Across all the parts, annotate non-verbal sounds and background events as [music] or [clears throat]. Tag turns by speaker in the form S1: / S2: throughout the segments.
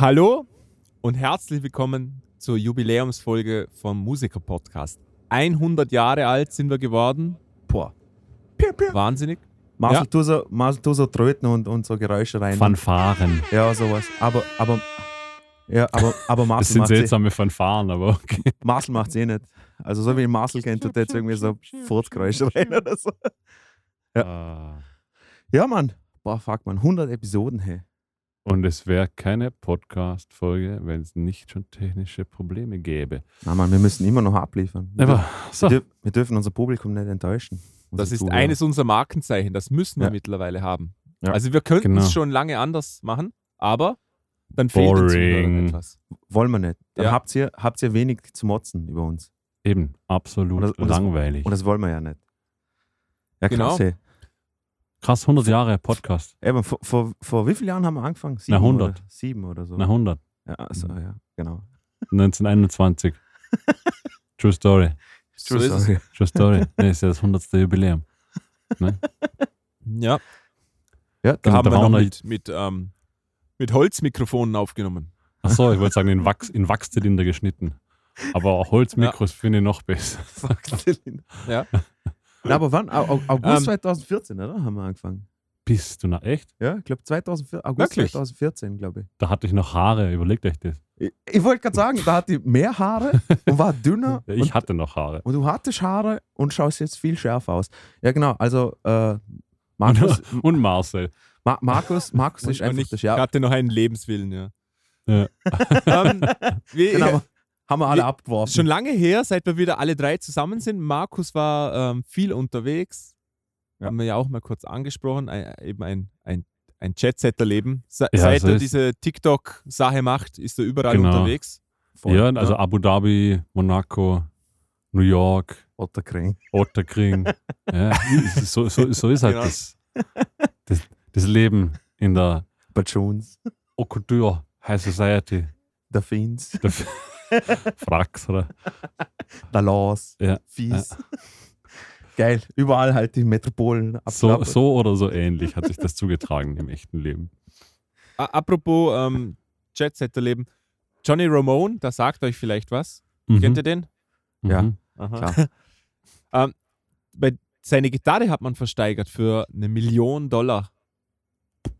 S1: Hallo und herzlich willkommen zur Jubiläumsfolge vom Musiker-Podcast. 100 Jahre alt sind wir geworden.
S2: Boah.
S1: Wahnsinnig.
S2: Marcel,
S1: Ja.
S2: tu so, Marcel, tu so Tröten und, und so Geräusche rein.
S3: Fanfaren.
S2: Ja, sowas. Aber, aber, ja, aber, aber [laughs]
S3: Das
S2: Marcel
S3: sind
S2: macht eh,
S3: seltsame Fanfaren, aber okay.
S2: Marcel macht's eh nicht. Also so wie ich Marcel kennt, tut er jetzt irgendwie so Furzgeräusche rein oder so.
S3: Ah.
S2: Ja, Mann. Boah, fuck, man. 100 Episoden, hey.
S3: Und es wäre keine Podcast-Folge, wenn es nicht schon technische Probleme gäbe.
S2: Na, Mann, wir müssen immer noch abliefern. Wir,
S3: Aber so,
S2: wir, wir dürfen unser Publikum nicht enttäuschen.
S1: Das ist
S2: Zuhörer.
S1: eines unserer Markenzeichen. Das müssen wir
S2: Ja.
S1: mittlerweile haben.
S2: Ja.
S1: Also wir könnten
S3: Genau.
S1: es schon lange anders machen, aber dann fehlt den
S3: Boring.
S1: etwas.
S2: Wollen wir nicht. Dann
S1: Ja.
S2: habt, ihr, habt ihr wenig zu motzen über uns.
S3: eben, absolut
S2: Und das- und das-
S3: langweilig.
S2: Und das wollen wir ja nicht. Ja,
S1: Genau.
S2: krass, hey.
S3: Krass, 100 Jahre Podcast.
S2: Eben, vor, vor, vor wie vielen Jahren haben wir angefangen? Sieben
S3: 100.
S2: Oder, sieben oder so.
S3: Na 100.
S2: Ja, also, ja, genau.
S3: 1921. [laughs] True Story.
S1: So ist es.
S2: Sorry.
S3: True Story. [laughs] Nee, ist ja das 100. Jubiläum.
S1: Ja,
S2: Ja,
S1: da haben
S3: da
S1: wir noch mit, mit, ähm, mit Holzmikrofonen aufgenommen.
S3: Achso, ich wollte sagen, in, Wachs, in Wachszylinder geschnitten. Aber auch Holzmikros finde ich noch besser.
S2: Fuck, Zylinder.
S1: Ja. [laughs]
S2: Na, aber wann? Au- Au- August
S1: Ähm,
S2: 2014, oder? Haben wir angefangen.
S3: Bist du na echt?
S2: Ja, ich glaube 2014, August
S1: Wirklich?
S2: 2014, glaube ich.
S3: Da hatte ich noch Haare, überlegt euch das.
S2: Ich, ich wollte gerade sagen, da hat die mehr Haare und war dünner.
S3: Ja, [laughs] ich
S2: und,
S3: hatte noch Haare.
S2: und du hattest Haare und schaust jetzt viel schärfer aus. Ja, genau. Also, äh, Markus, [laughs]
S3: Und Marcel.
S2: Ma Markus, Markus ist
S1: Und
S2: einfach
S1: ich
S2: der Schärfer.
S1: hatte noch einen Lebenswillen, ja.
S3: Ja. [laughs]
S1: ähm, wir,
S2: Genau, haben wir alle
S1: Wir-
S2: abgeworfen.
S1: Schon lange her, seit wir wieder alle drei zusammen sind. Markus war ähm, viel unterwegs.
S2: Ja.
S1: Haben wir ja auch mal kurz angesprochen. Ein, eben ein, ein, ein Jet-Setter-Leben. Se
S3: Ja,
S1: seit
S3: so
S1: er diese TikTok-Sache macht, ist er überall
S3: Genau.
S1: unterwegs.
S2: Voll.
S3: Ja, also Abu Dhabi, Monaco, New York,
S2: Otterkring.
S3: Otterkring. [laughs] ja, so, so, so ist halt
S1: Genau.
S3: das, das, das Leben in der
S2: Bajoons.
S3: Haute Couture High Society.
S2: Delfins.
S3: Der F- Fracks, [laughs] oder?
S2: Dallas.
S3: Ja,
S2: Fies. [laughs] Geil. Überall halt die Metropolen
S3: So, so oder so ähnlich hat sich das zugetragen im echten Leben.
S1: A apropos ähm, Jet-Setter-Leben. Johnny Ramone, da sagt euch vielleicht was.
S3: Mhm.
S1: Kennt ihr den?
S2: Ja.
S3: Mhm.
S2: Klar. [laughs]
S1: ähm, bei, seine Gitarre hat man versteigert für eine Million Dollar.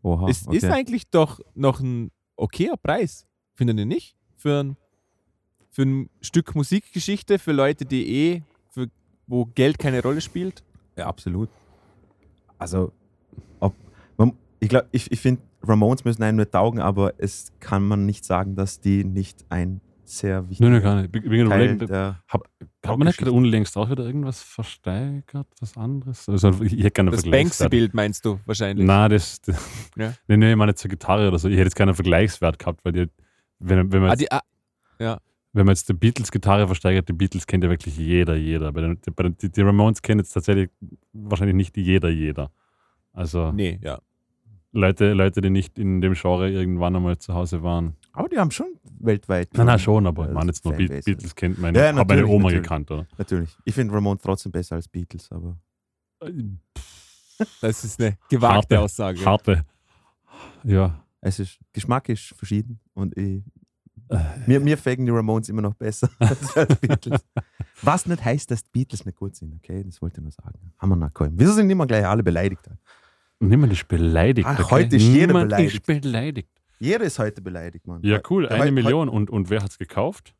S2: Oha,
S1: ist,
S2: okay.
S1: ist eigentlich doch noch ein okayer Preis, findet ihr nicht? Für ein, für ein Stück Musikgeschichte, für Leute, die eh, für, wo Geld keine Rolle spielt.
S2: Ja, absolut. Also, ob, man, ich glaube, ich, ich finde, Ramones müssen einem nicht taugen, aber es kann man nicht sagen, dass die nicht ein sehr
S3: Nein,
S2: wichtiger
S3: nein, gar nicht. Ich bin gerade
S2: Teil
S3: überlegen,
S2: der
S3: Hat man nicht gerade unlängst auch wieder irgendwas versteigert, was anderes? Also ich, hätte gerne
S1: Das
S3: Vergleichswert.
S1: Banksy-Bild meinst du wahrscheinlich.
S3: Nein, das, das
S1: Ja.
S3: nee, nee, ich meine zur Gitarre oder so. Ich hätte jetzt keinen Vergleichswert gehabt, weil die, wenn, wenn, man
S1: ah, die, ah,
S3: wenn man jetzt die Beatles-Gitarre versteigert, die Beatles kennt ja wirklich jeder, jeder. Bei den, bei den, die, Ramones kennen jetzt tatsächlich wahrscheinlich nicht jeder, jeder. Also
S1: nee, ja.
S3: Leute, Leute, die nicht in dem Genre irgendwann einmal zu Hause waren.
S2: Aber die haben schon weltweit.
S3: Nein, nein, schon, aber
S2: äh,
S3: ich meine jetzt nur Be. Beatles kennt meine,
S2: Ja,
S3: meine Oma
S2: natürlich.
S3: gekannt, oder?
S2: Natürlich. Ich finde Ramones trotzdem besser als Beatles, aber
S1: Das ist eine gewagte
S3: Harte,
S1: Aussage.
S3: Harte. Ja.
S2: es ist, Geschmack ist verschieden und ich,
S3: Äh,
S2: mir, mir fegen die Ramones immer noch besser [laughs] als als Beatles. Was nicht heißt, dass die Beatles nicht gut sind, okay? Das wollte ich nur sagen. Haben wir noch gekommen. Wieso sind immer gleich alle beleidigt?
S3: Niemand ist beleidigt.
S2: Ach, heute ist jeder
S3: Niemand
S2: beleidigt.
S3: ist beleidigt.
S2: Jeder ist heute beleidigt, Mann.
S3: Ja, cool.
S2: Der
S3: Eine Million. Und, und wer hat es gekauft?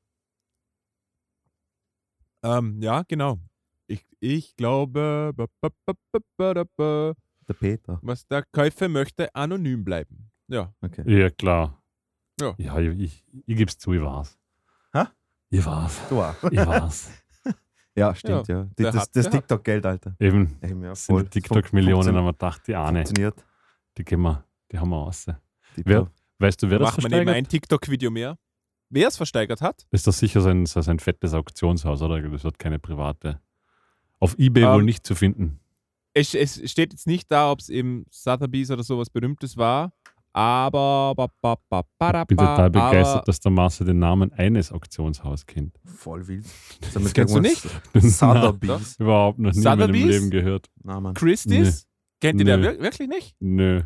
S1: Ähm, ja, genau. Ich, ich glaube, ba, ba, ba, ba, ba, da, ba,
S2: Der Peter.
S1: was der Käufer möchte, anonym bleiben. Ja.
S2: Okay.
S3: Ja, klar.
S1: Ja.
S3: Ja, ich, ich, ich gebe es zu, ich war's.
S2: Hä?
S3: Ich war's.
S2: Du auch.
S3: Ich war's. [laughs]
S2: Ja, stimmt, ja. Die, das das
S1: hat-
S2: TikTok-Geld, Alter.
S3: Eben.
S2: Eben, ja,
S3: Das sind
S2: voll.
S3: die TikTok-Millionen, wir gedacht, die Ahne,
S2: Funktioniert.
S3: die gehen wir, die haben wir raus. Wer, weißt du, wer
S1: Da
S3: das
S1: macht man eben
S3: versteigert?
S1: ein TikTok-Video mehr. Wer es versteigert hat?
S3: Ist das sicher so ein, so ein fettes Auktionshaus, oder? Das wird keine private. Auf Ebay wohl
S1: Ähm,
S3: nicht zu finden.
S1: Es, es steht jetzt nicht da, ob es eben Sotheby's oder sowas Berühmtes war, aber. Ba, ba, ba, ba,
S3: Ich bin
S1: ba,
S3: total begeistert,
S1: aber,
S3: dass der Marcel den Namen eines Auktionshauses kennt.
S2: Voll wild.
S1: Das kennst du nicht?
S2: Sotheby's.
S3: Überhaupt noch nie in meinem
S1: Sotheby's?
S3: Leben gehört.
S2: Na, Mann.
S1: Christie's? Kennt ihr der
S3: Nö.
S1: wir- wirklich nicht?
S3: Nö.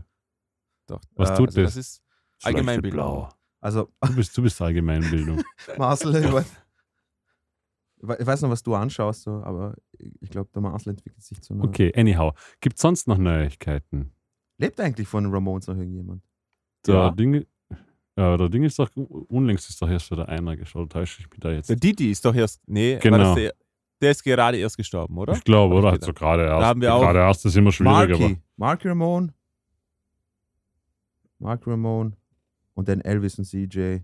S1: Doch.
S3: Was
S2: Äh,
S3: tut
S1: Also
S3: das?
S1: das ist Allgemeinbildung.
S3: Blau.
S2: Also,
S3: Du bist, du bist Allgemeinbildung. [laughs]
S2: Marcel, ich weiß, ich we- ich weiß noch, was du anschaust, so, aber ich glaube, der Marcel entwickelt sich zu einer.
S3: Okay, anyhow. Gibt es sonst noch Neuigkeiten?
S2: Lebt eigentlich von Ramones noch irgendjemand?
S3: Der
S1: Ja.
S3: Ding, ja, der Ding ist doch, unlängst ist doch erst wieder einer geschaut. Täusche ich mich da jetzt?
S1: Der Didi ist doch erst. Nee,
S3: Genau.
S1: war das der, der ist gerade erst gestorben, oder?
S3: Ich glaube, oder? Hat so gerade erst.
S1: haben wir auch
S3: gerade erst ist immer schwierig, aber.
S2: Marky. Marky Ramone. Marky Ramone. Und dann Elvis und CJ.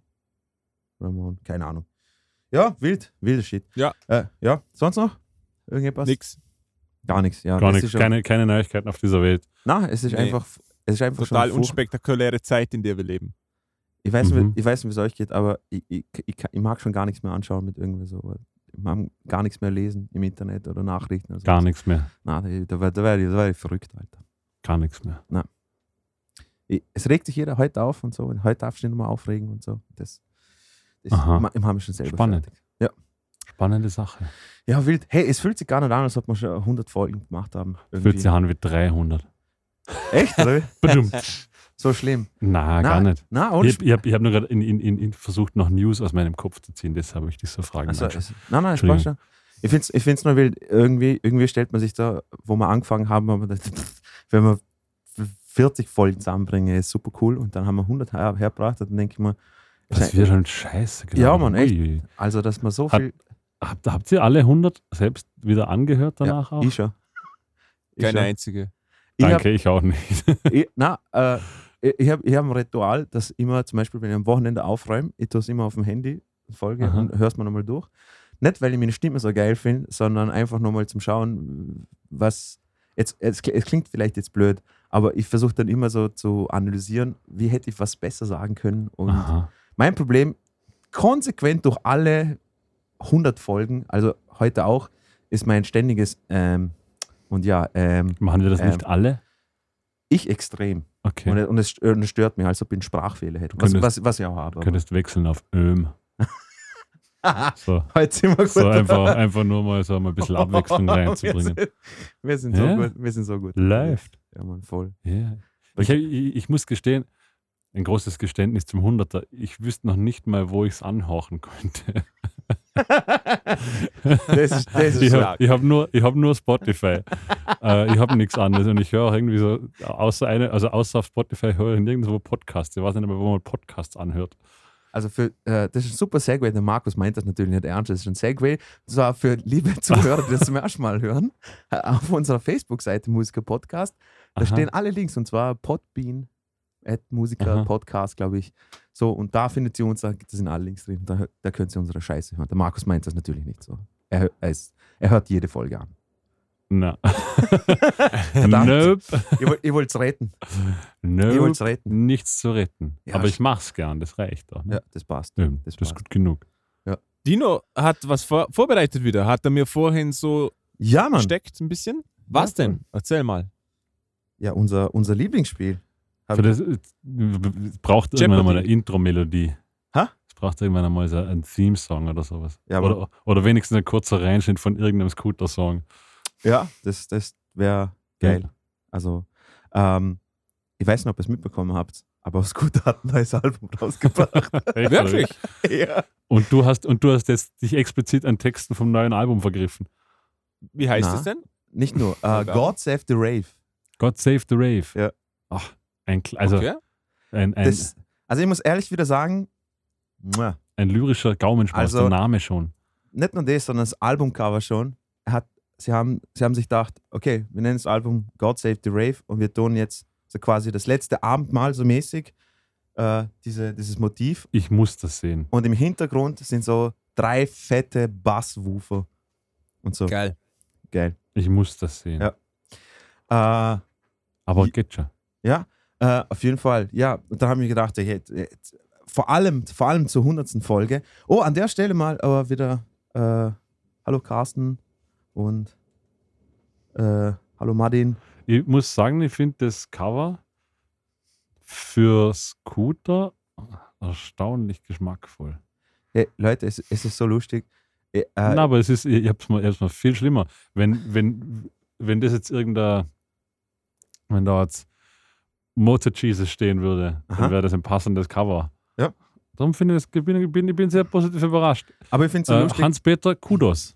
S2: Ramone. Keine Ahnung. Ja, wild. Wilder Shit.
S1: Ja.
S2: Äh, ja, sonst noch? Irgendetwas?
S1: Nix.
S2: Gar nichts. Ja,
S3: Gar nichts, keine, keine Neuigkeiten auf dieser Welt.
S2: Na, es ist
S1: Nee.
S2: einfach. Es ist einfach
S1: Total unspektakuläre Zeit, in der wir leben.
S2: Ich weiß,
S3: Mhm.
S2: nicht, ich weiß nicht, wie es euch geht, aber ich, ich, ich, ich mag schon gar nichts mehr anschauen mit irgendwie so. Ich mag gar nichts mehr lesen im Internet oder Nachrichten. Oder
S3: Gar nichts mehr.
S2: Na, da, da, wär- da wäre ich, da wär ich verrückt, Alter.
S3: Gar nichts mehr.
S2: Ich, es regt sich jeder heute auf und so. Und heute darfst du dich nochmal aufregen und so. Das, das
S3: Aha.
S2: ma- haben wir schon selber
S3: Spannend.
S2: fertig. Ja.
S3: Spannende Sache.
S2: ja, wild. Hey, es fühlt sich gar nicht an, als ob wir schon 100 Folgen gemacht haben.
S3: Fühlt
S2: Irgendwie.
S3: sich an wie 300.
S2: Echt, oder? [laughs] so schlimm.
S3: Na,
S2: Na,
S3: gar nicht.
S2: Na, ohne
S3: Ich habe ich hab, nur gerade in, in, in, in versucht, noch News aus meinem Kopf zu ziehen. Deshalb habe ich dich so fragen
S2: Also, es, nein, nein, passt schon. Ich finde es ich find's nur wild. Irgendwie, irgendwie stellt man sich da, wo wir angefangen haben, haben wir gedacht, [laughs] wenn wir 40 Folgen zusammenbringen, ist super cool. Und dann haben wir 100 her, hergebracht. Dann denke ich mir,
S3: Das wird schon scheiße.
S2: Ja, Mann, echt.
S3: Ui.
S2: also, dass man so
S3: Hat-
S2: viel.
S3: Habt, habt ihr alle 100 selbst wieder angehört danach auch?
S2: Ich schon. Ich
S1: Keine
S2: schon.
S1: einzige.
S2: Ich hab-
S3: Danke, ich auch nicht. [laughs]
S2: ich, na, äh, ich, habe ich hab ein Ritual, dass immer, zum Beispiel, wenn ich am Wochenende aufräume, ich tue es immer auf dem Handy, Folge,
S3: Aha.
S2: und hör's mal nochmal durch. Nicht, weil ich meine Stimme so geil finde, sondern einfach nochmal zum Schauen, was. Jetzt, es, es klingt vielleicht jetzt blöd, aber ich versuche dann immer so zu analysieren, wie hätte ich was besser sagen können. Und
S3: Aha.
S2: mein Problem, konsequent durch alle 100 Folgen, also heute auch, ist mein ständiges ähm, und ja, ähm,
S3: Machen wir das nicht
S2: Ähm,
S3: alle?
S2: ich extrem.
S3: Okay.
S2: Und, und, es, und es stört mich, als ob ich einen Sprachfehler hätte. Was, was, was ich auch habe.
S3: Du
S2: aber-
S3: könntest wechseln auf Öm. [laughs] So,
S2: Heute sind wir gut.
S3: so einfach, einfach nur mal so mal ein bisschen Abwechslung [laughs]
S2: wir,
S3: reinzubringen.
S2: sind, wir sind so
S3: Ja.
S2: gut. Wir sind so gut.
S3: Läuft.
S2: Ja, Mann, voll.
S3: Ja. Ich, ich, ich muss gestehen, ein großes Geständnis zum Hunderter. Ich wüsste noch nicht mal, wo ich es anhauchen könnte. [laughs]
S2: Das ist, das ist
S3: Ich
S2: stark.
S3: habe hab nur, ich hab nur Spotify. [laughs] äh, ich habe nichts anderes und ich höre auch irgendwie so, außer, eine, also außer auf Spotify höre ich nirgendwo Podcasts. Ich weiß nicht wo man Podcasts anhört.
S2: Also für, äh, das ist ein super Segway. Der Markus meint das natürlich nicht ernst. Das ist ein Segway. Das war für liebe [laughs] Zuhörer, die das zum ersten Mal hören. äh, Auf unserer Facebook-Seite Musiker Podcast. Da
S3: Aha.
S2: stehen alle Links und zwar Podbean, Musiker
S3: Aha.
S2: Podcast, glaube ich. So, und da findet ihr uns, da sind alle Links drin. Da, da könnt ihr unsere Scheiße hören. Der Markus meint das natürlich nicht so. Er, er, ist, er hört jede Folge an.
S3: Na. [laughs]
S2: Verdammt.
S3: nope.
S2: ihr wollt ihr wollt's retten. Ihr
S3: Nope.
S2: wollt's retten.
S3: Nichts zu retten.
S2: Ja,
S3: Aber ich mach's gern, das reicht auch. Ne?
S2: Ja, das passt.
S3: Ja,
S2: das
S3: das,
S2: passt.
S3: ist gut genug.
S1: Dino hat was vor, vorbereitet wieder. Hat er mir vorhin so
S2: Ja, Mann.
S1: gesteckt ein bisschen? Was
S2: Ja,
S1: denn? Erzähl mal.
S2: Ja, unser, unser Lieblingsspiel.
S3: Für das, es braucht irgendwann mal eine
S1: Jeopardy.
S3: Intro-Melodie.
S2: Hä?
S3: Es braucht irgendwann einmal so einen Theme-Song oder sowas.
S2: Ja, aber-
S3: oder, oder wenigstens ein kurzer Reinschnitt von irgendeinem Scooter-Song.
S2: Ja, das, das wäre geil. Also, ähm, ich weiß nicht, ob ihr es mitbekommen habt, aber [laughs] Scooter hat ein neues Album rausgebracht. [laughs]
S1: Wirklich?
S2: ja.
S3: Und du hast und du hast jetzt dich explizit an Texten vom neuen Album vergriffen.
S1: Wie heißt
S2: Na?
S1: es denn?
S2: Nicht nur. Äh,
S1: Ja.
S2: God Save the Rave.
S3: God Save the Rave.
S2: Ja.
S3: Ach, ein, also
S1: okay.
S3: ein, ein,
S2: Das, also, ich muss ehrlich wieder sagen,
S3: ein lyrischer Gaumenschmaus,
S2: Also-
S3: der Name schon.
S2: nicht nur das, sondern das Albumcover schon. Hat, sie, haben, sie haben sich gedacht, okay, wir nennen das Album God Save the Rave und wir tun jetzt so quasi das letzte Abendmahl so mäßig äh, diese, dieses Motiv
S3: Ich muss das sehen.
S2: und im Hintergrund sind so drei fette Basswoofer und so.
S1: Geil.
S2: Geil.
S3: Ich muss das sehen.
S2: Ja. Äh,
S3: Aber geht schon.
S2: ja, äh, auf jeden Fall. Ja, und habe ich mir gedacht, hey, vor allem, vor allem zur hundertsten Folge. Oh, an der Stelle mal aber wieder äh, Hallo Carsten und äh, Hallo Martin.
S3: Ich muss sagen, ich finde das Cover für Scooter erstaunlich geschmackvoll.
S2: Hey, Leute, es, es ist so lustig. Äh,
S3: Na, aber es ist, ich mal, ich hab's mal viel schlimmer. Wenn, wenn, wenn das jetzt irgendein, wenn da jetzt Motor Jesus stehen würde,
S2: Aha.
S3: dann wäre das ein passendes Cover.
S2: Ja.
S3: Darum finde ich, ich bin, ich bin, ich bin sehr positiv überrascht.
S2: Aber ich finde es so
S3: Äh,
S2: lustig.
S3: Hans-Peter, Kudos.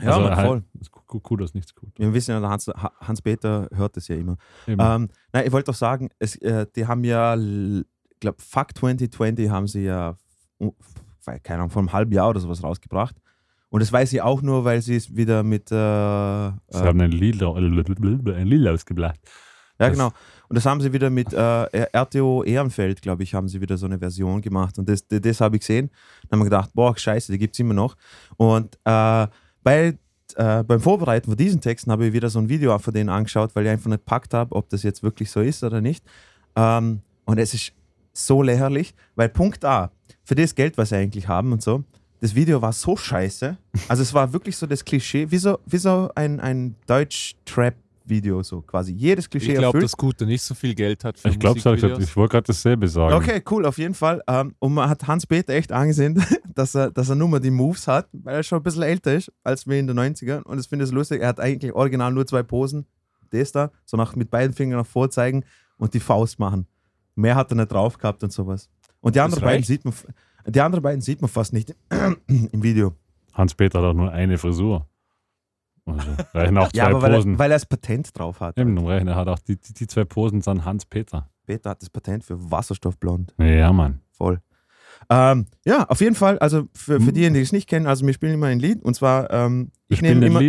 S2: ja,
S3: Also halt-
S2: voll.
S3: Ku- Kudos, nichts gut.
S2: Wir wissen ja, Hans, Ha- Hans-Peter hört das ja immer. Ähm, nein, ich wollte doch sagen, es, äh, die haben ja, ich glaube, Fuck 2020 haben sie ja, keine Ahnung, vor einem halben Jahr oder sowas rausgebracht. Und das weiß ich auch nur, weil sie es wieder mit, äh,
S3: Sie
S2: äh,
S3: haben ein Lila, ein Lila ausgeblasen.
S2: ja
S3: das-
S2: genau, und das haben sie wieder mit äh, RTO Ehrenfeld, glaube ich, haben sie wieder so eine Version gemacht. Und das, das, das habe ich gesehen. Dann haben wir gedacht, boah, scheiße, die gibt es immer noch. Und äh, bei, äh, beim Vorbereiten von diesen Texten habe ich wieder so ein Video von denen angeschaut, weil ich einfach nicht packt habe, ob das jetzt wirklich so ist oder nicht. Ähm, und es ist so lächerlich, weil Punkt A, für das Geld, was sie eigentlich haben und so, das Video war so scheiße. Also es war wirklich so das Klischee, wie so, wie so ein, ein Deutsch-Trap-Video, so quasi. Jedes Klischee
S1: Ich glaube,
S2: erfüllt.
S1: dass Scooter nicht so viel Geld hat für
S3: Ich glaube,
S1: Musikvideos.
S3: ich wollte gerade dasselbe sagen.
S2: Okay, cool, auf jeden Fall. Ähm, und man hat Hans-Peter echt angesehen, [laughs] dass er, dass er nur mal die Moves hat, weil er schon ein bisschen älter ist als wir in den 90ern. Und das finde ich lustig. Er hat eigentlich original nur zwei Posen. Das da, so nach, mit beiden Fingern nach vorzeigen und die Faust machen. Mehr hat er nicht drauf gehabt und sowas. Und die anderen, beiden sieht man, die anderen beiden sieht man fast nicht [clears throat] im Video.
S3: Hans-Peter hat auch nur eine Frisur. Also, reichen auch zwei
S2: Ja, aber weil er,
S3: Posen.
S2: weil er das Patent drauf hat.
S3: Eben, um reichen, er hat auch die, die, die zwei Posen sind Hans-Peter.
S2: Peter hat das Patent für Wasserstoffblond.
S3: Ja, Mann.
S2: Voll. Ähm, ja, auf jeden Fall, also für, für
S3: Mhm.
S2: diejenigen, die es nicht kennen, also wir spielen immer ein Lied und zwar, ähm, ich nehme immer,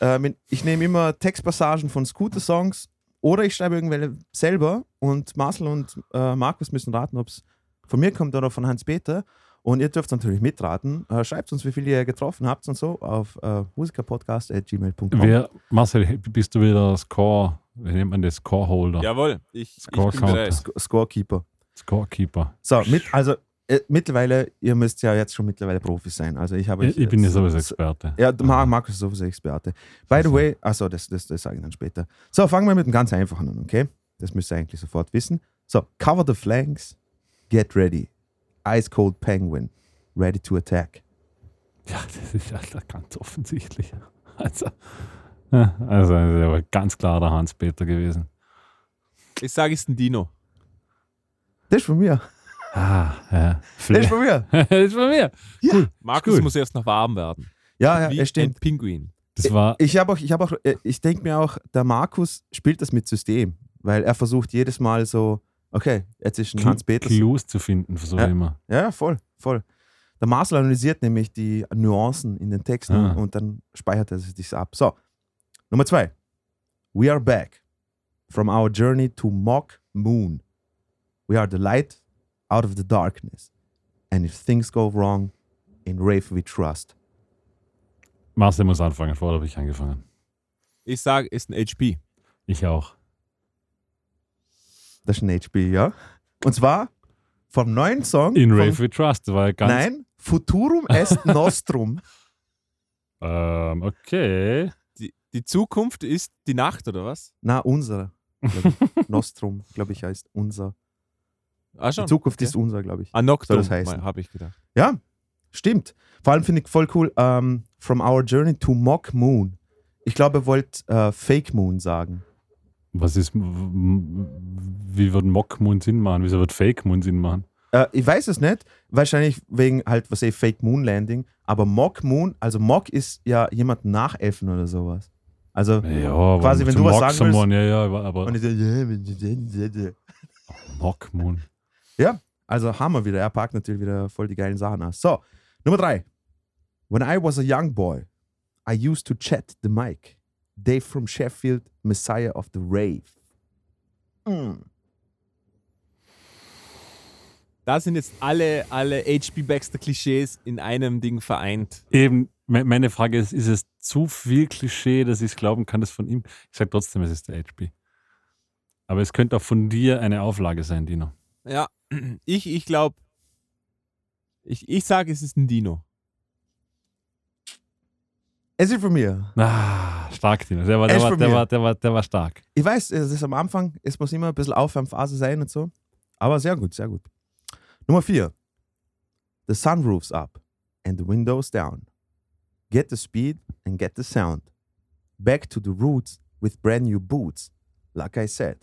S2: äh, ich nehme immer Textpassagen von Scooter-Songs oder ich schreibe irgendwelche selber und Marcel und äh, Markus müssen raten, ob es von mir kommt oder von Hans-Peter. Und ihr dürft natürlich mitraten. Äh, schreibt uns, wie viele ihr getroffen habt und so auf äh, musikerpodcast.gmail.com.
S3: Wer, Marcel, bist du wieder Score, wie nennt man das? Scoreholder?
S1: Jawohl, ich, ich
S3: Score
S1: bin
S3: Counter.
S1: bereit.
S2: Sc Scorekeeper.
S3: Scorekeeper.
S2: So, mit, also äh, mittlerweile, ihr müsst ja jetzt schon mittlerweile Profis sein. Also ich habe
S3: Ich, ich bin ja
S2: jetzt-
S3: sowieso Experte.
S2: Ja, Markus ist sowieso Experte. By the way, achso, das, das, das sage ich dann später. So, fangen wir mit dem ganz einfachen an, okay? Das müsst ihr eigentlich sofort wissen. So, cover the flanks, get ready. Ice cold penguin, ready to attack.
S3: Ja, [laughs] das ist Alter, ganz offensichtlich. Also, ja, also war ganz klar der Hans-Peter gewesen.
S1: Ich sage, es ist ein Dino.
S2: Das ist von mir.
S3: Ah, ja.
S2: Das ist von mir. [laughs]
S3: das ist von mir.
S1: Markus
S3: gut.
S1: muss erst noch warm werden.
S2: Ja, ja,
S1: Wie
S2: es stimmt.
S1: ein Pinguin.
S3: Das war,
S2: Ich habe auch, ich habe auch, äh, ich denke mir auch, der Markus spielt das mit System, weil er versucht jedes Mal so, okay, jetzt ist ein Hans Peters.
S3: Clues zu finden, versuche
S2: Ja.
S3: ich immer.
S2: Ja, voll, voll. Der Marcel analysiert nämlich die Nuancen in den Texten
S3: Ah.
S2: und dann speichert er sich das ab. So, Nummer zwei. We are back from our journey to Mock Moon. We are the light out of the darkness. And if things go wrong, in Rave we trust.
S3: Marcel muss anfangen, vorher habe ich angefangen.
S1: Ich sage, es ist ein HP.
S3: Ich auch.
S2: Das ist ein HP, ja. Und zwar vom neuen Song.
S3: In
S2: von,
S3: Rave We Trust, war ja ganz.
S2: Nein, Futurum est [laughs] Nostrum.
S3: Ähm, okay.
S1: Die, die Zukunft ist die Nacht, oder was?
S2: Na, unser. glaub. [laughs] Nostrum, glaube ich, heißt unser.
S1: Ah,
S2: Die. Zukunft
S1: okay.
S2: ist unser, glaube ich.
S1: Ah, Noctum,
S2: Soll das heißen?
S1: habe ich gedacht.
S2: Ja, stimmt. Vor allem finde ich voll cool, ähm, From Our Journey to Mock Moon. Ich glaube, er wollte äh, Fake Moon sagen.
S3: Was ist. Wie wird Mock Moon Sinn machen? Wieso wird Fake Moon Sinn machen?
S2: Äh, ich weiß es nicht, wahrscheinlich wegen halt, was eh, Fake Moon Landing, aber Mock Moon, also Mock ist ja jemand nachäffen oder sowas. Also,
S3: Ja,
S2: Quasi, wenn du was
S3: Mock
S2: sagen
S3: someone, ja, ja, aber,
S2: und ich so, ja,
S3: Mock Moon.
S2: also haben wir wieder, er packt natürlich wieder voll die geilen Sachen aus. So, Nummer drei. When I was a young boy, I used to chat the mic. Dave from Sheffield, Messiah of the Rave. Mm.
S1: Da sind jetzt alle, alle HB Baxter-Klischees in einem Ding vereint.
S3: Eben, me- meine Frage ist, ist es zu viel Klischee, dass ich glauben kann, dass von ihm. Ich sage trotzdem, es ist der HP. Aber es könnte auch von dir eine Auflage sein, Dino.
S1: Ja, [clears throat] ich, ich glaube, ich, ich sage, es ist ein Dino.
S2: Es ist von mir.
S3: Ah, stark, Dino. Der war, der war, der war, der war, der war stark.
S2: Ich weiß, es ist am Anfang, es muss immer ein bisschen Aufwärmphase sein und so. Aber sehr gut, sehr gut. Nummer vier. The sunroof's up and the windows down. Get the speed and get the sound. Back to the roots with brand new boots. Like I said,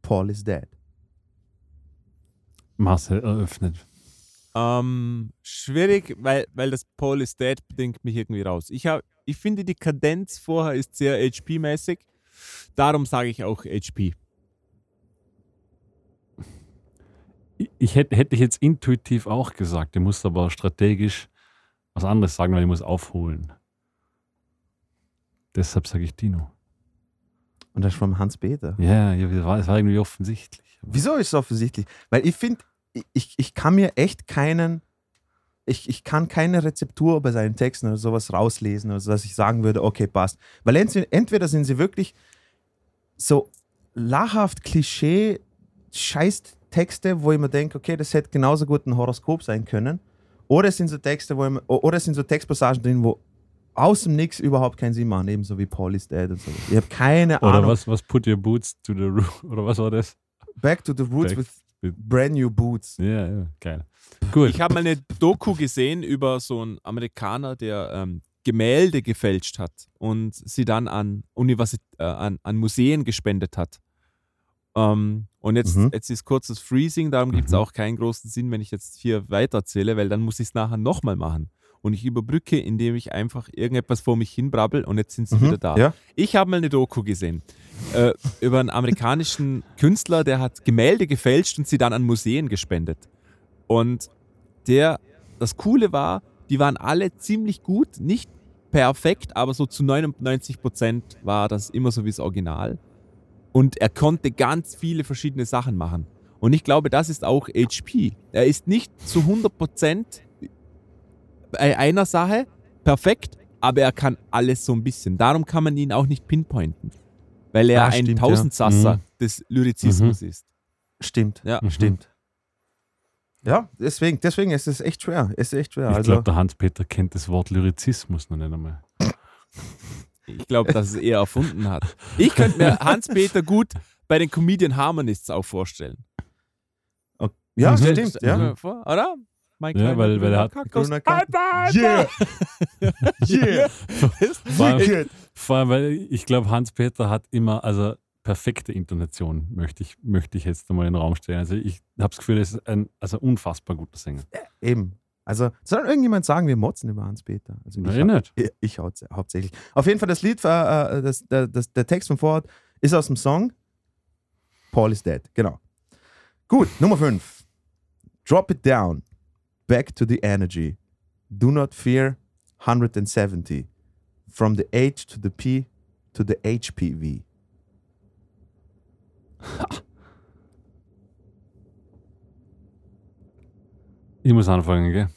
S2: Paul is dead.
S3: Marcel eröffnet.
S1: Ähm, schwierig, weil, weil das Paul is Dead bringt mich irgendwie raus. Ich, hab, ich finde, die Kadenz vorher ist sehr HP-mäßig. Darum sage ich auch HP.
S3: Ich, hätte, hätte ich jetzt intuitiv auch gesagt. Ich muss aber strategisch was anderes sagen, weil ich muss aufholen. Deshalb sage ich Dino.
S2: Und das ist vom Hans-Peter.
S3: Ja, ja, es war, war irgendwie offensichtlich.
S2: Wieso ist es offensichtlich? Weil ich finde, ich, ich kann mir echt keinen, ich, ich kann keine Rezeptur bei seinen Texten oder sowas rauslesen, also dass ich sagen würde, okay, passt. Weil ent- entweder sind sie wirklich so lachhaft Klischee, scheiß Texte, wo ich mir denke, okay, das hätte genauso gut ein Horoskop sein können. Oder es sind so Texte, wo ich oder es sind so Textpassagen drin, wo aus dem Nix überhaupt keinen Sinn machen, ebenso wie Paul is Dead und so. Ich habe keine
S3: Oder
S2: Ahnung.
S3: was, was put your boots to the roof? [laughs] Oder was war das?
S2: Back to the roots
S3: Back
S2: with- brand new boots.
S3: Ja, ja, geil. Gut.
S1: Ich habe mal eine Doku gesehen über so einen Amerikaner, der ähm, Gemälde gefälscht hat und sie dann an, Universit äh, an, an Museen gespendet hat. Ähm, und jetzt,
S2: Mhm.
S1: jetzt ist kurzes Freezing, darum gibt es
S3: Mhm.
S1: auch keinen großen Sinn, wenn ich jetzt hier weiterzähle, weil dann muss ich es nachher nochmal machen. Und ich überbrücke, indem ich einfach irgendetwas vor mich hinbrabbel und jetzt sind sie
S2: Mhm,
S1: wieder da.
S2: Ja.
S1: Ich habe mal eine Doku gesehen äh, über einen amerikanischen Künstler, der hat Gemälde gefälscht und sie dann an Museen gespendet. Und der, das Coole war, die waren alle ziemlich gut, nicht perfekt, aber so zu 99 Prozent war das immer so wie das Original. Und er konnte ganz viele verschiedene Sachen machen. Und ich glaube, das ist auch HP. Er ist nicht zu 100 Prozent bei einer Sache perfekt, aber er kann alles so ein bisschen. Darum kann man ihn auch nicht pinpointen. Weil er
S2: Ah,
S1: ein
S2: stimmt, ja.
S1: Tausendsasser
S3: Mhm.
S1: des Lyrizismus ist.
S2: Stimmt.
S1: Ja.
S3: Mhm.
S2: Stimmt. Ja, deswegen, deswegen ist es echt schwer. Es ist echt schwer.
S3: Ich
S2: Also,
S3: glaube, der Hans-Peter kennt das Wort Lyrizismus noch nicht einmal.
S1: Ich glaube, dass es er erfunden hat. Ich könnte mir Hans-Peter gut bei den Comedian Harmonists auch vorstellen.
S2: ja,
S3: Mhm.
S2: stimmt. Ja.
S1: oder? Mein
S3: Ja, weil- weil er hat-
S1: Kaktus. Alter!
S2: Yeah! [laughs]
S3: Vor allem,
S2: yeah.
S3: vor allem weil ich glaube, Hans-Peter hat immer, also perfekte Intonation, möchte ich, möchte ich jetzt einmal in den Raum stellen. Also ich habe das Gefühl, er ist ein also unfassbar guter Sänger.
S2: Eben. Also, soll irgendjemand sagen, wir motzen über Hans-Peter? Also, ich,
S3: nicht.
S2: ich, ich hau- hauptsächlich. Auf jeden Fall, das Lied, äh, äh, das, der, das, der Text von Vorort ist aus dem Song Paul is Dead. Genau. Gut, Nummer 5. Drop it down. Back to the energy. Do not fear 170. From the H to the P to the HPV.
S3: Ich muss anfangen, gell?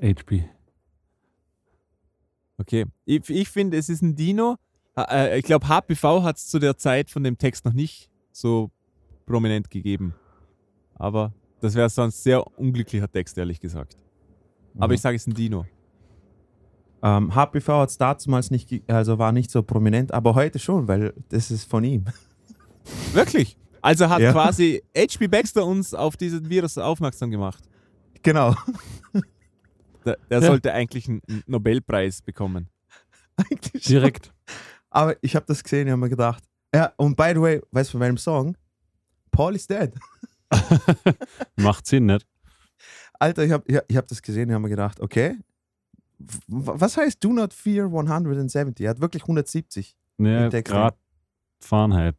S3: HP.
S1: Okay. Ich, ich finde, es ist ein Dino. Äh, ich glaube, HPV hat es zu der Zeit von dem Text noch nicht so prominent gegeben. Aber das wäre sonst sehr unglücklicher Text, ehrlich gesagt. Aber
S2: Mhm.
S1: ich sage, es ist ein Dino.
S2: Ähm, HPV hat es damals nicht, also war nicht so prominent, aber heute schon, weil das ist von ihm. [laughs]
S1: Wirklich? Also hat
S2: Ja.
S1: quasi H.P. Baxter uns auf diesen Virus aufmerksam gemacht.
S2: Genau. [laughs]
S1: Der, der
S3: Ja.
S1: sollte eigentlich einen Nobelpreis bekommen.
S2: Eigentlich schon.
S3: Direkt.
S2: Aber ich habe das gesehen und habe mir gedacht. Ja, und by the way, weißt du von welchem Song? Paul is dead. [laughs]
S3: Macht Sinn, nicht?
S2: Alter, ich habe ich hab, ich hab das gesehen und habe mir gedacht, okay, was heißt do not fear 170? Er hat wirklich 170.
S3: Ja,
S2: Im Text.
S3: Grad Fahrenheit.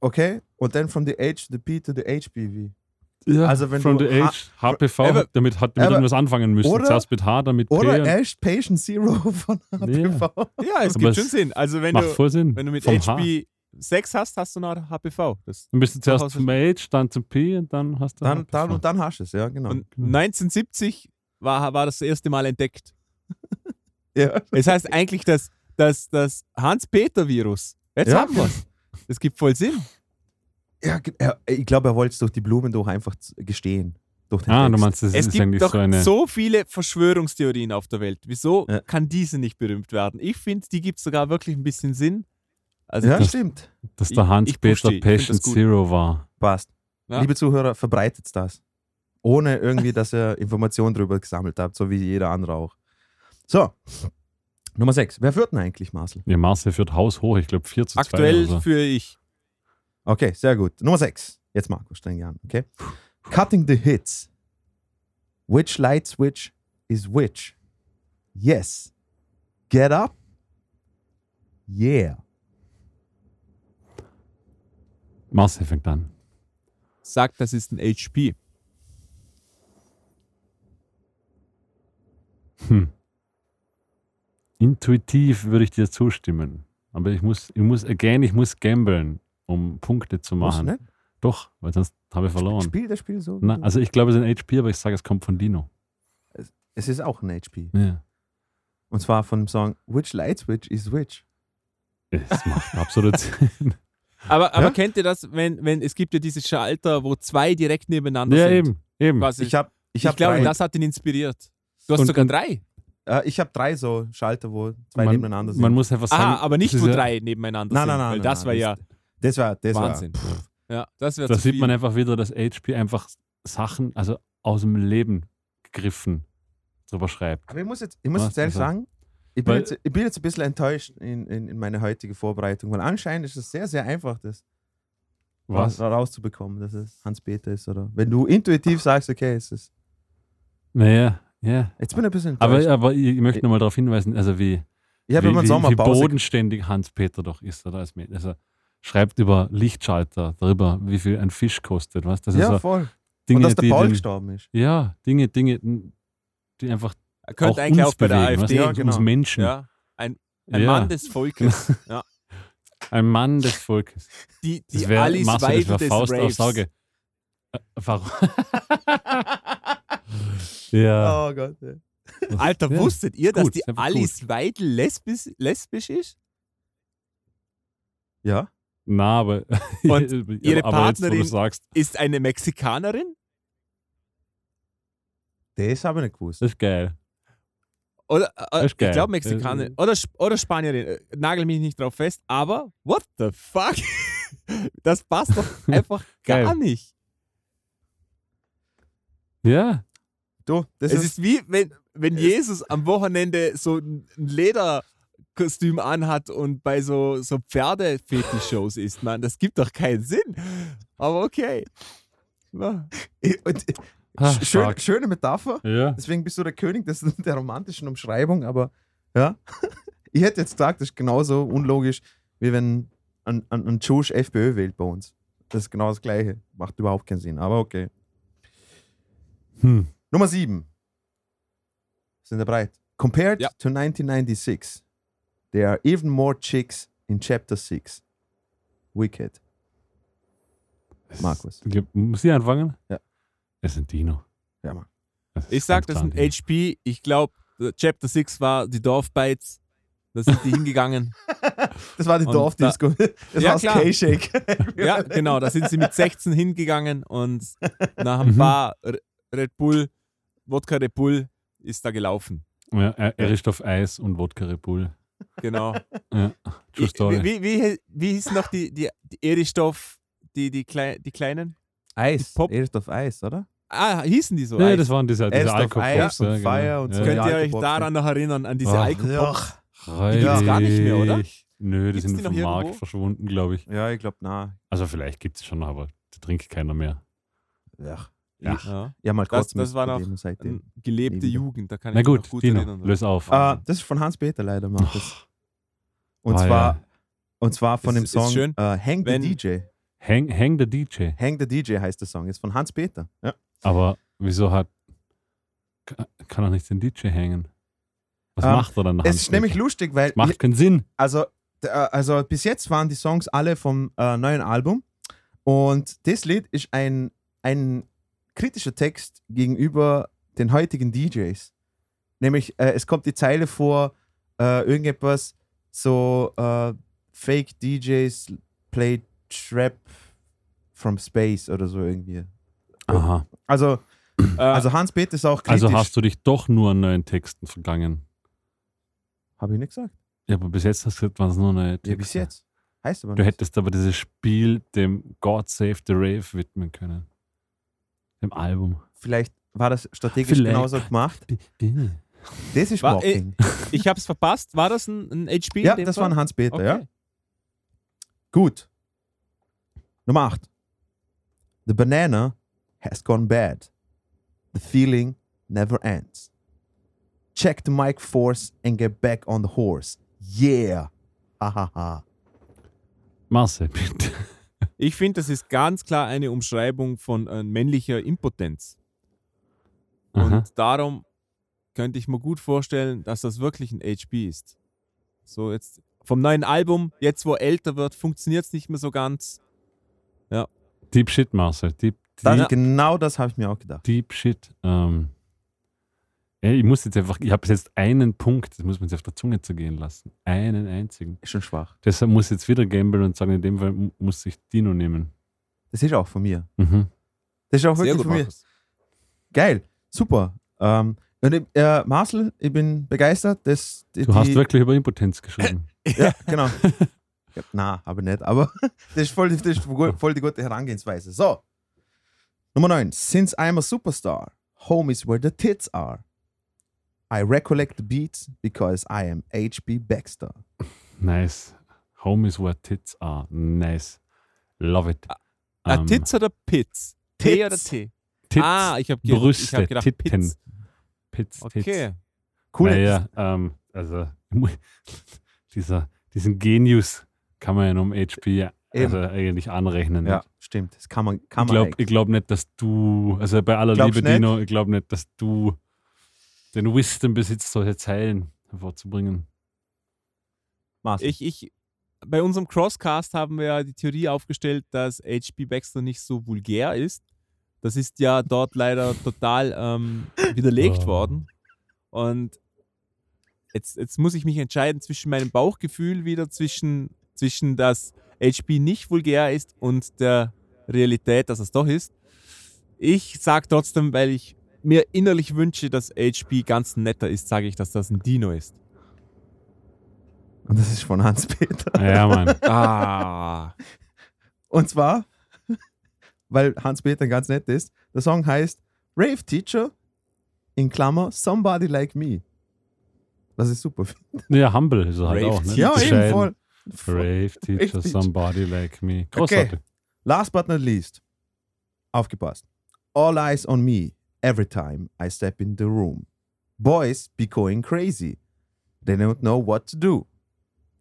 S2: Okay? Und dann from the H to the P to the HPV.
S3: Ja,
S2: Also wenn
S3: From
S2: du
S3: the
S2: H-
S3: HPV,
S1: Aber-
S3: damit hat damit
S2: aber-
S3: irgendwas anfangen müssen.
S2: oder-
S3: Zuerst mit H, dann mit P.
S2: Oder Ash Patient Zero von HPV. [laughs]
S1: Ja, es
S3: Aber
S1: gibt
S3: es
S1: schon Sinn. Also wenn
S3: Macht
S1: du,
S3: voll Sinn.
S1: wenn du mit
S3: Vom.
S1: 6 hast, hast du noch HPV. Das
S3: Dann bist du zuerst zum H, dann zum P und dann hast du
S2: Dann, dann und dann hast du es, ja, genau.
S1: Und
S3: genau.
S1: 1970 war, war das erste Mal entdeckt. [laughs]
S2: ja.
S1: Es heißt eigentlich das, das, das Hans-Peter-Virus. Jetzt
S2: Ja.
S1: haben wir es. Das gibt voll Sinn.
S2: Ja, ich glaube, er wollte es durch die Blumen durch einfach gestehen. Durch den
S3: Ah, du
S2: Text.
S3: meinst, das
S1: Es
S3: ist
S1: gibt
S3: eigentlich
S1: doch
S3: so eine.
S1: so viele Verschwörungstheorien auf der Welt. Wieso
S2: Ja.
S1: kann diese nicht berühmt werden? Ich finde, die gibt sogar wirklich ein bisschen Sinn. Also
S2: Ja,
S1: die-
S2: stimmt.
S3: dass der
S1: ich
S3: Hans-Peter.
S1: Ich das
S3: Patient. Zero war.
S2: Passt.
S1: Ja.
S2: Liebe Zuhörer, verbreitet das. Ohne irgendwie, dass ihr [laughs] Informationen darüber gesammelt habt, so wie jeder andere auch. So, Nummer 6. Wer führt denn eigentlich, Marcel?
S3: Ja, Marcel führt Haus hoch, ich glaube 4 zu 2
S1: aktuell
S3: oder so.
S1: für ich.
S2: Okay, sehr gut. Nummer 6. Jetzt Markus, streng an, okay? Cutting the hits. Which light switch is which? Yes. Get up. Yeah.
S3: Marcel fängt an.
S1: Sagt, das ist ein HP.
S3: Hm. Intuitiv würde ich dir zustimmen. Aber ich muss, ich muss, again, ich muss gamblen, um Punkte zu
S2: Muss
S3: machen.
S2: nicht?
S3: Doch, weil sonst habe ich verloren.
S2: Spielt das Spiel so?
S3: Na, also ich glaube, es ist ein HP, aber ich sage, es kommt von Dino.
S2: es ist auch ein HP.
S3: Ja.
S2: Und zwar von dem Song Which light switch is which?
S3: Es macht absolut [laughs] Sinn.
S1: Aber, aber
S2: Ja?
S1: kennt ihr das, wenn, wenn es gibt ja diese Schalter, wo zwei direkt nebeneinander
S3: Ja,
S1: sind?
S3: eben. eben.
S1: Quasi.
S2: Ich habe ich
S1: ich
S2: hab
S1: glaube,
S2: drei,
S1: das hat ihn inspiriert. Du hast
S2: Und-
S1: sogar drei.
S2: äh, ich hab drei so Schalter, wo zwei
S3: man,
S2: nebeneinander sind.
S3: man muss einfach sagen.
S1: Aha, aber nicht wo
S3: ja,
S1: drei nebeneinander
S2: Nein,
S1: sind.
S2: nein, nein,
S1: Weil
S2: nein,
S1: das
S2: nein,
S1: war ja
S2: das war, das
S1: Wahnsinn. Ja, das wäre
S3: Da sieht
S1: viel.
S3: man einfach wieder, dass HP einfach Sachen, also aus dem Leben gegriffen, drüber schreibt.
S2: war. Aber ich muss jetzt, ich muss
S3: Was?
S2: jetzt ehrlich
S3: Also,
S2: sagen, ich bin, jetzt, ich bin jetzt ein bisschen enttäuscht in, in, in meiner heutigen Vorbereitung, weil anscheinend ist es sehr, sehr einfach, das
S3: Was?
S2: ra- rauszubekommen, dass es Hans-Peter ist. Oder wenn du intuitiv sagst, okay, es ist.
S3: Naja, ja.
S2: Jetzt bin ich ein bisschen
S3: Aber,
S2: enttäuscht.
S3: aber ich möchte nochmal darauf hinweisen, also wie,
S2: habe
S3: wie, wie, wie bodenständig Hans-Peter doch ist. Oder? Also schreibt über Lichtschalter darüber, wie viel ein Fisch kostet. Was? Das ist
S2: Ja,
S3: so
S2: voll.
S3: Dinge,
S2: Und dass der Paul
S3: den,
S2: gestorben ist.
S3: Ja, Dinge, Dinge, die einfach
S1: Er könnte
S3: auch
S1: eigentlich
S3: uns
S1: auch bei der AfD.
S2: Ja,
S3: uns
S2: genau.
S3: Menschen.
S1: Ja, ein, ein
S3: Ja.
S1: Mann des Volkes. [laughs] ja.
S3: Ein Mann des Volkes.
S1: Die,
S3: Das
S1: die
S3: wäre
S1: Alice
S3: Marcel, das
S1: Weidel
S3: wär
S1: des
S3: Faust
S1: Raves.
S3: Aussage. Äh, Warum? [laughs] ja.
S2: Oh Gott. ey.
S1: Alter,
S3: Ja.
S1: wusstet ihr, dass
S3: Gut,
S1: die Alice Weidel lesbisch, lesbisch ist?
S2: Ja?
S3: Na, aber, [laughs]
S1: Und ihre
S3: aber jetzt,
S1: Partnerin-
S3: sagst,
S1: Ist eine Mexikanerin?
S2: Das habe ich nicht gewusst.
S3: das ist geil.
S1: Oder, äh,
S3: ist
S1: ich glaube Mexikanerin.
S3: Äh,
S1: Oder, oder Spanierin. Äh, Nagel mich nicht drauf fest, aber what the fuck? [laughs] Das passt doch [laughs] einfach gar nicht.
S3: Ja,
S2: Du, das
S1: es
S2: ist,
S1: ist wie wenn, wenn Jesus am Wochenende so ein Lederkostüm anhat und bei so, so Pferdefetisch-Shows ist, man. Das gibt doch keinen Sinn. Aber okay. Ja. [laughs]
S2: Und,
S3: Ah,
S2: sch- schön, schöne Metapher.
S3: ja.
S2: Deswegen bist du der König des, [laughs] der romantischen Umschreibung, aber ja. [laughs] Ich hätte jetzt gesagt, das ist genauso unlogisch, wie wenn ein, ein, ein Josh FPÖ wählt bei uns. Das ist genau das Gleiche. Macht überhaupt keinen Sinn, aber okay.
S3: Hm.
S2: Nummer 7. Sind wir bereit? Compared
S1: Ja.
S2: to 1996, there are even more chicks in Chapter 6. Wicked. Markus.
S3: Muss ich anfangen?
S2: Ja.
S3: Es ein Dino.
S2: Ja, Mann.
S1: Ich sag, das
S3: klar
S1: HP. Ich glaube, Chapter 6 war die Dorfbites. Da sind die [laughs] hingegangen.
S2: Das war die Dorfdisco. [laughs] Das
S1: Ja,
S2: war das. K-Shake.
S1: Ja, genau. Da sind sie mit 16 hingegangen und nach ein
S3: Mhm.
S1: paar Red Bull, Wodka Red Bull ist da gelaufen.
S3: Ja, er, er ist auf Eis und Wodka Red Bull.
S1: Genau.
S3: Ja, True Story.
S1: Wie, wie, wie, wie hieß noch die, die, die Eristoff, die, die, Klei, die kleinen?
S2: Eis. Auf Eis, oder?
S1: Ah, hießen die so?
S3: ja,
S1: Eis.
S3: das waren diese, diese Alkopops.
S2: Eis und Fire und so.
S1: Könnt ihr euch daran noch erinnern, an diese. Alkopops? Die gibt's gar nicht mehr, oder?
S3: Nö, die
S1: Gibt's
S3: sind
S1: die noch
S3: vom Markt
S1: irgendwo?
S3: verschwunden, glaube ich.
S2: Ja, ich glaube, na.
S3: Also vielleicht gibt es schon, aber die trinkt keiner mehr.
S2: Ja.
S3: Ja.
S1: Ja.
S2: Ja, mal
S1: Das-
S2: kurz
S1: das war noch gelebte. Jugend, da kann ich
S3: Na
S1: mich
S3: gut,
S1: noch gut
S3: Dino,
S1: erinnern.
S3: löse auf.
S2: Ah, das ist von Hans-Peter leider, Markus. Und,
S3: Ah,
S2: zwar,
S3: ja.
S2: und zwar von
S1: Ist-
S2: dem Song
S1: schön.
S2: äh, Hang the DJ.
S3: Hang, hang the DJ.
S2: Hang the DJ heißt der Song. Ist von Hans-Peter. Ja.
S3: Aber wieso hat. Kann er nicht den DJ hängen? Was
S2: Ähm,
S3: macht er dann?
S2: Es ist nämlich lustig, weil
S3: Macht keinen Sinn.
S2: also, äh, also bis jetzt waren die Songs alle vom äh, neuen Album und das Lied ist ein, ein kritischer Text gegenüber den heutigen DJs. Nämlich, äh, es kommt die Zeile vor, äh, irgendetwas so äh, Fake DJs play Trap from Space oder so irgendwie.
S3: Aha.
S2: Also, [clears throat]
S1: Äh,
S2: also Hans-Peter ist auch kritisch.
S3: Also hast du dich doch nur an neuen Texten vergangen.
S2: Habe ich nicht gesagt.
S3: Ja, aber bis jetzt hast du gesagt, waren es nur neue Texte.
S2: Ja, bis jetzt. Heißt aber
S3: Du
S2: nicht.
S3: hättest aber dieses Spiel dem God Save the Rave widmen können. Dem Album.
S2: Vielleicht war das strategisch
S3: Vielleicht.
S2: genauso gemacht. Das ist
S1: War- äh, ich hab's verpasst. War das ein, ein HP?
S2: Ja, das war
S1: Fall?
S2: ein Hans-Peter,
S1: Okay.
S2: ja. Gut. Nummer 8. The banana has gone bad. The feeling never ends. Check the mic force and get back on the horse. Yeah. Hahaha.
S3: Marcel, bitte. [laughs]
S1: Ich finde, das ist ganz klar eine Umschreibung von äh, männlicher Impotenz. Und
S3: Aha.
S1: darum könnte ich mir gut vorstellen, dass das wirklich ein HB ist. So jetzt vom neuen Album, jetzt wo er älter wird, funktioniert es nicht mehr so ganz.
S3: Deep Shit, Marcel. Deep,
S2: Das,
S3: deep,
S2: Genau das habe ich mir auch gedacht.
S3: deep Shit. Ähm, ja, ich muss jetzt einfach, ich habe jetzt einen Punkt, das muss man sich auf der Zunge zergehen lassen. Einen einzigen.
S2: Ist schon schwach.
S3: Deshalb muss ich jetzt wieder gamblen und sagen, in dem Fall mu- muss ich Dino nehmen.
S2: Das ist auch von mir.
S3: Mhm.
S2: Das ist auch
S1: Sehr
S2: wirklich
S1: gut,
S2: von mir.
S1: Markus.
S2: Geil. Super. Ähm, und ich, äh, Marcel, ich bin begeistert. Das, die,
S3: Du hast
S2: die-
S3: wirklich über Impotenz geschrieben. [laughs]
S2: Ja, genau. [laughs] ja, na, aber nicht. Aber [laughs] das ist voll, das ist voll die gute Herangehensweise. So. Nummer 9. Since I'm a superstar, home is where the tits are. I recollect the beats because I am HB Baxter.
S3: nice. Home is where tits are. Nice. Love it.
S1: Ah,
S3: Ähm,
S1: Tits oder Pits? T
S2: Tits.
S1: oder T?
S3: Tits,
S1: ah, ich habe ge
S3: Brüste,
S1: ich hab gedacht
S3: Titten.
S1: Pits.
S3: Pits, Tits.
S1: Okay.
S2: Cool.
S3: Naja, ähm, also [laughs] dieser, diesen Genius kann man ja um HP also eigentlich anrechnen.
S2: Ja, stimmt. Das kann man, kann
S3: ich
S2: man
S3: glaube
S2: eigentlich.
S3: glaub nicht, dass du, also bei aller
S2: Glaubst
S3: Liebe,
S2: nicht?
S3: Dino, ich glaube nicht, dass du den Wisdom besitzt, solche Zeilen hervorzubringen.
S2: Marcel.
S1: Ich, ich, bei unserem Crosscast haben wir ja die Theorie aufgestellt, dass HB Baxter nicht so vulgär ist. Das ist ja dort leider total ähm, [laughs] widerlegt
S3: Oh.
S1: worden. Und jetzt, jetzt muss ich mich entscheiden zwischen meinem Bauchgefühl wieder, zwischen, zwischen dass HB nicht vulgär ist und der Realität, dass es doch ist. Ich sage trotzdem, weil ich mir innerlich wünsche, dass HB ganz netter ist, sage ich, dass das ein Dino ist.
S2: Und das ist von Hans-Peter.
S3: Ja, Mann. [laughs]
S1: Ah.
S2: Und zwar, weil Hans-Peter ganz nett ist, der Song heißt Rave Teacher, in Klammer, Somebody Like Me. Was ich super finde.
S3: Ja, humble ist er halt
S1: Rave
S3: auch. Ne?
S2: Ja, eben voll.
S3: Rave teacher,
S2: Teacher.
S3: somebody like me. Großartig.
S2: Last but not least, aufgepasst. All eyes on me every time I step in the room. Boys be going crazy. They don't know what to do.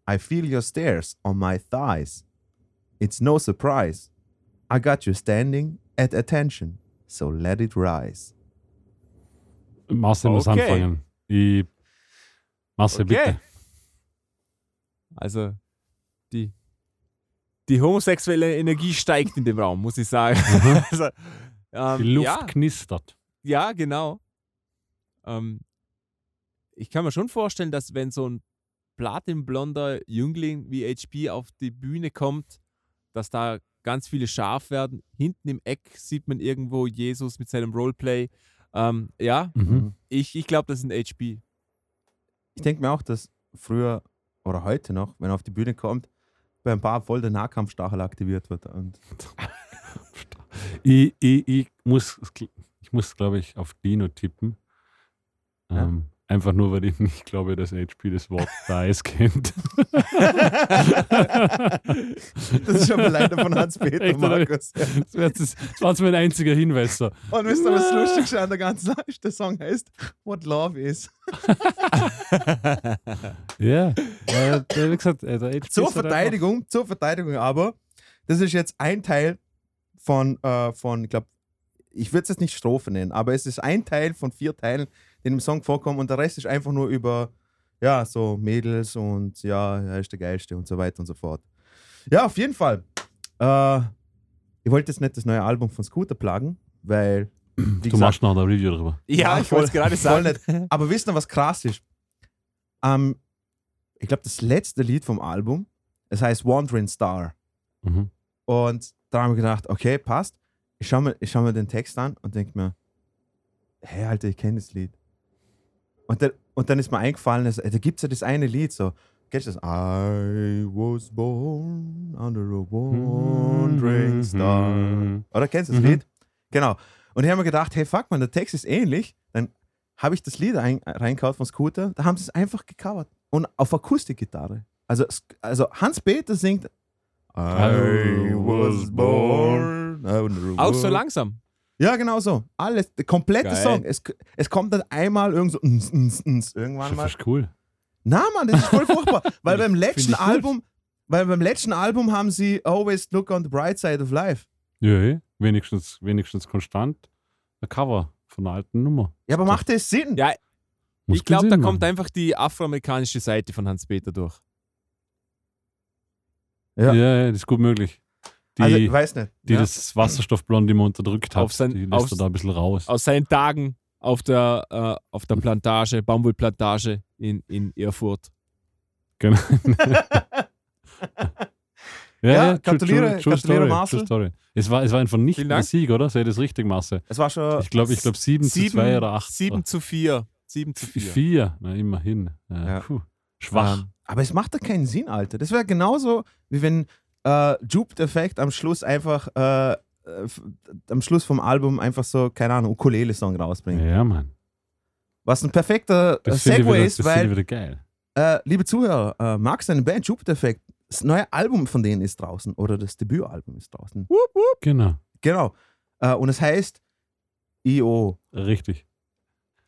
S2: I feel your stares on my thighs. It's no surprise. I got you standing at attention, so let it rise.
S3: Marcel muss
S1: Okay.
S3: anfangen. Ich, Marcel,
S1: Okay.
S3: bitte.
S1: Also, die, die homosexuelle Energie steigt in dem Raum, muss ich sagen. [laughs] also, ähm,
S3: Die Luft
S1: ja,
S3: knistert.
S1: ja, genau. Ähm, ich kann mir schon vorstellen, dass wenn so ein platinblonder Jüngling wie HP auf die Bühne kommt, dass da ganz viele scharf werden. Hinten im Eck sieht man irgendwo Jesus mit seinem Roleplay. Ähm, ja,
S3: Mhm.
S1: ich, ich glaube, das ist ein HP.
S2: Ich denke mir auch, dass früher oder heute noch, wenn er auf die Bühne kommt, bei ein paar voll der Nahkampfstachel aktiviert wird. Und
S3: Ich, ich, ich muss, ich muss glaube ich, auf Dino tippen.
S2: Ja.
S3: Ähm, einfach nur, weil ich nicht glaube, dass HP das Wort [laughs] Dice kennt.
S2: das ist schon mal leider von Hans-Peter? Markus.
S3: Das, wär jetzt das, war jetzt mein einziger Hinweis. So.
S2: Und wisst ihr, was das Lustigste an der ganzen Sache ist? Der Song heißt What Love Is. [laughs]
S3: Ja, äh, der, wie gesagt, äh, der HP
S2: Zur
S3: halt
S2: Verteidigung, zur Verteidigung aber, das ist jetzt ein Teil von, äh, von ich glaube, ich würde es jetzt nicht Strophe nennen, aber es ist ein Teil von vier Teilen, die im Song vorkommen und der Rest ist einfach nur über, ja, so Mädels und ja, er ist der Geilste und so weiter und so fort. Ja, auf jeden Fall. Äh, ich wollte jetzt nicht das neue Album von Scooter plagen, weil,
S3: Du machst noch eine Review darüber.
S1: Ja, ich wollte es gerade [laughs] sagen.
S2: nicht. Aber wisst ihr, was krass ist? Ähm, ich glaube, das letzte Lied vom Album, es heißt Wandering Star.
S3: Mhm.
S2: Und da haben wir gedacht, okay, passt. Ich schaue mir, ich schau mir den Text an und denke mir, hey, Alter, ich kenne das Lied. Und, dann- und dann ist mir eingefallen, dass, da gibt es ja das eine Lied, so, kennst du das? I was born under a wandering star.
S3: Mhm.
S2: Oder kennst du das
S3: Mhm.
S2: Lied? Genau. Und ich habe mir gedacht, hey, fuck man, der Text ist ähnlich. Dann habe ich das Lied ein, reingehauen von Scooter. Da haben sie es einfach gecovert. Und auf Akustikgitarre. Also, also Hans-Peter singt I was born. on the
S1: Auch so langsam.
S2: Ja, genau so. Alles, der komplette
S1: Geil.
S2: Song. Es, es kommt dann einmal irgend so ns, ns, ns, irgendwann mal.
S3: fast cool.
S2: Na, Mann, das ist voll furchtbar. [laughs] Weil beim letzten
S1: ich gut.
S2: Album, weil beim letzten Album haben sie Always Look on the Bright Side of Life.
S3: Ja, eh. wenigstens, wenigstens konstant ein Cover von einer alten Nummer.
S2: Ja, aber macht das Sinn?
S1: Ja,
S3: Muss
S1: ich glaube, da
S3: Sinn
S1: kommt
S3: machen.
S1: einfach die afroamerikanische Seite von Hans-Peter durch.
S2: Ja,
S3: ja, das ist gut möglich. Die,
S2: also, ich weiß nicht.
S3: die
S2: ja.
S3: das Wasserstoffblond immer unterdrückt hat,
S1: sein-
S3: die lässt er da ein bisschen raus.
S1: Aus seinen Tagen auf der, äh, auf der Plantage, Baumwollplantage in, in Erfurt.
S3: Genau. [laughs]
S2: Ja,
S3: true-
S2: gratuliere-
S3: true, true
S2: gratuliere,
S3: story,
S2: Marcel.
S3: True story. Es war, es war einfach nicht
S1: Vielen
S3: ein. Sieg, oder? Sehe das richtig, Marcel?
S2: Es war schon.
S3: Ich glaube, ich glaube 7 zu 2 oder 8.
S1: 7 zu 4. 7 zu 4.
S3: 4. Na, immerhin. Ja,
S2: Ja.
S3: Puh. Schwach.
S1: Ähm,
S2: aber es macht doch keinen Sinn, Alter. Das wäre genauso, wie wenn äh, Jupe-Effekt am Schluss einfach. Äh, äh, am Schluss vom Album einfach so, keine Ahnung, Ukulele-Song rausbringt.
S3: ja, Mann.
S2: Was ein perfekter äh,
S3: Das
S2: Segway
S3: wieder-
S2: ist,
S3: das
S2: weil
S3: wieder geil.
S2: Äh, liebe Zuhörer, äh, magst du eine Band Jupiter-Effekt? Das neue Album von denen ist draußen oder das Debütalbum ist draußen.
S3: Genau.
S2: Genau. Äh, und es heißt IO.
S3: Richtig.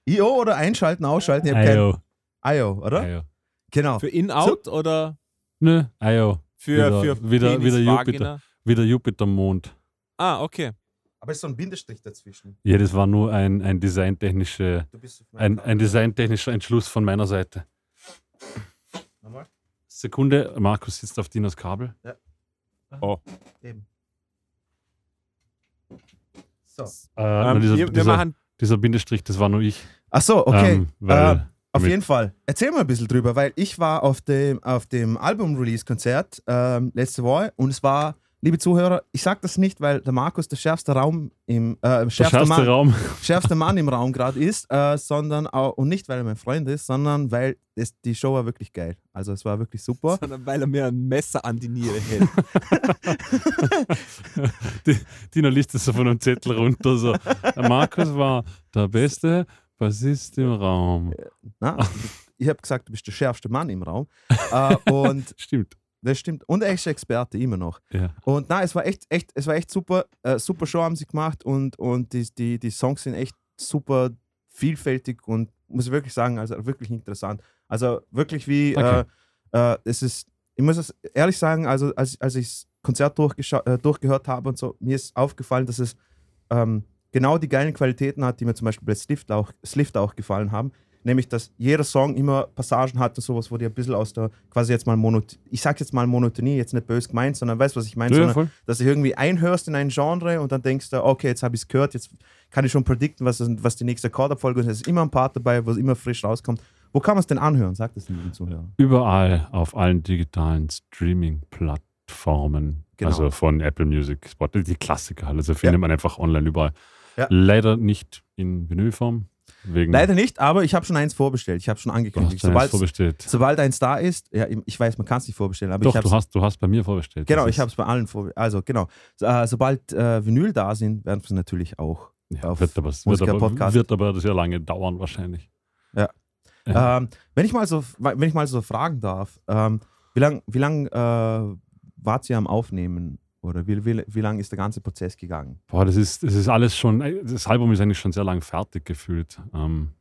S2: IO oder einschalten, ausschalten?
S3: Ayo.
S2: IO, oder?
S3: Ayo.
S2: Genau.
S1: Für In-Out oder
S3: Nö, Ayo.
S1: Für,
S3: Wieder-
S1: für
S3: wieder-
S1: Penis,
S3: wieder
S1: Vagina?
S3: Jupiter. Wieder Jupiter-Mond.
S1: Ah, okay.
S2: Aber es ist so ein Bindestrich dazwischen.
S3: Ja, das war nur ein, ein, designtechnische,
S2: Du bist auf
S3: ein, ein designtechnischer Entschluss von meiner Seite.
S2: Nochmal?
S3: Sekunde, Markus sitzt auf Dinos Kabel.
S2: Eben. So.
S3: Äh,
S1: Ähm,
S3: dieser,
S1: wir, wir
S3: dieser,
S1: machen
S3: dieser Bindestrich, das war nur ich.
S2: Ach so, okay.
S3: Ähm, weil
S2: Äh, auf
S3: mit-
S2: jeden Fall. Erzähl mal ein bisschen drüber, weil ich war auf dem, auf dem Album-Release-Konzert ähm, letzte Woche und es war, liebe Zuhörer, ich sag das nicht, weil der Markus der schärfste Raum im äh,
S3: der
S2: schärfste,
S3: schärfste
S2: Mann,
S3: Raum. [laughs]
S2: schärfste Mann im Raum gerade ist, äh, sondern auch, und nicht, weil er mein Freund ist, sondern weil es, die Show war wirklich geil. Also es war wirklich super.
S1: sondern weil er mir ein Messer an die Niere hält. [laughs]
S3: Die, Dino liest das so von einem Zettel runter. So. Der Markus war der beste Bassist im Raum.
S2: Na? Ich habe gesagt, du bist der schärfste Mann im Raum. [laughs] äh, und
S3: Stimmt.
S2: das stimmt. Und er ist Experte immer noch.
S3: Ja.
S2: Und na, es war echt, echt, es war echt super. Äh, super Show haben sie gemacht und, und die, die, die Songs sind echt super vielfältig und muss ich wirklich sagen, also wirklich interessant. Also wirklich wie,
S3: Okay.
S2: äh, äh, es ist, ich muss es ehrlich sagen, also als, als ich das Konzert äh, durchgehört habe und so, mir ist aufgefallen, dass es ähm, genau die geilen Qualitäten hat, die mir zum Beispiel bei Slift auch, Slift auch gefallen haben. Nämlich, dass jeder Song immer Passagen hat und sowas, wo die ein bisschen aus der, quasi jetzt mal Monot ich sag jetzt mal Monotonie, jetzt nicht böse gemeint, sondern weißt du, was ich meine?
S3: Ja,
S2: sondern, dass du irgendwie einhörst in ein Genre und dann denkst du, okay, jetzt habe ich es gehört, jetzt kann ich schon predikten, was, was die nächste Akkordabfolge ist. Es ist immer ein Part dabei, wo es immer frisch rauskommt. Wo kann man es denn anhören? Sag das den Zuhörern.
S3: Überall auf allen digitalen Streaming-Plattformen.
S2: Genau.
S3: Also von Apple Music, Spotify, die Klassiker. Also findet
S2: Ja.
S3: man einfach online überall.
S2: Ja.
S3: Leider nicht in Vinylform. Wegen
S2: Leider nicht, aber ich habe schon eins vorbestellt. Ich habe schon angekündigt.
S3: hast eins
S2: Sobald,
S3: vorbestellt.
S2: sobald eins da ist, ja, ich weiß, man kann es nicht vorbestellen, aber
S3: Doch, du hast, du hast bei mir vorbestellt.
S2: Genau, ich habe es bei allen vorbestellt. Also genau. So, äh, sobald äh, Vinyl da sind, werden wir es natürlich auch.
S3: Ja,
S2: auf
S3: wird, aber, wird, aber, wird aber sehr lange dauern wahrscheinlich.
S2: Ja.
S3: Ja.
S2: Ähm, wenn, ich mal so, wenn ich mal so fragen darf, ähm, wie lange wie lang, äh, wart ihr am Aufnehmen? Oder wie, wie, wie lange ist der ganze Prozess gegangen?
S3: Boah, das ist, das ist alles schon, das Album ist eigentlich schon sehr lang fertig gefühlt. Ähm,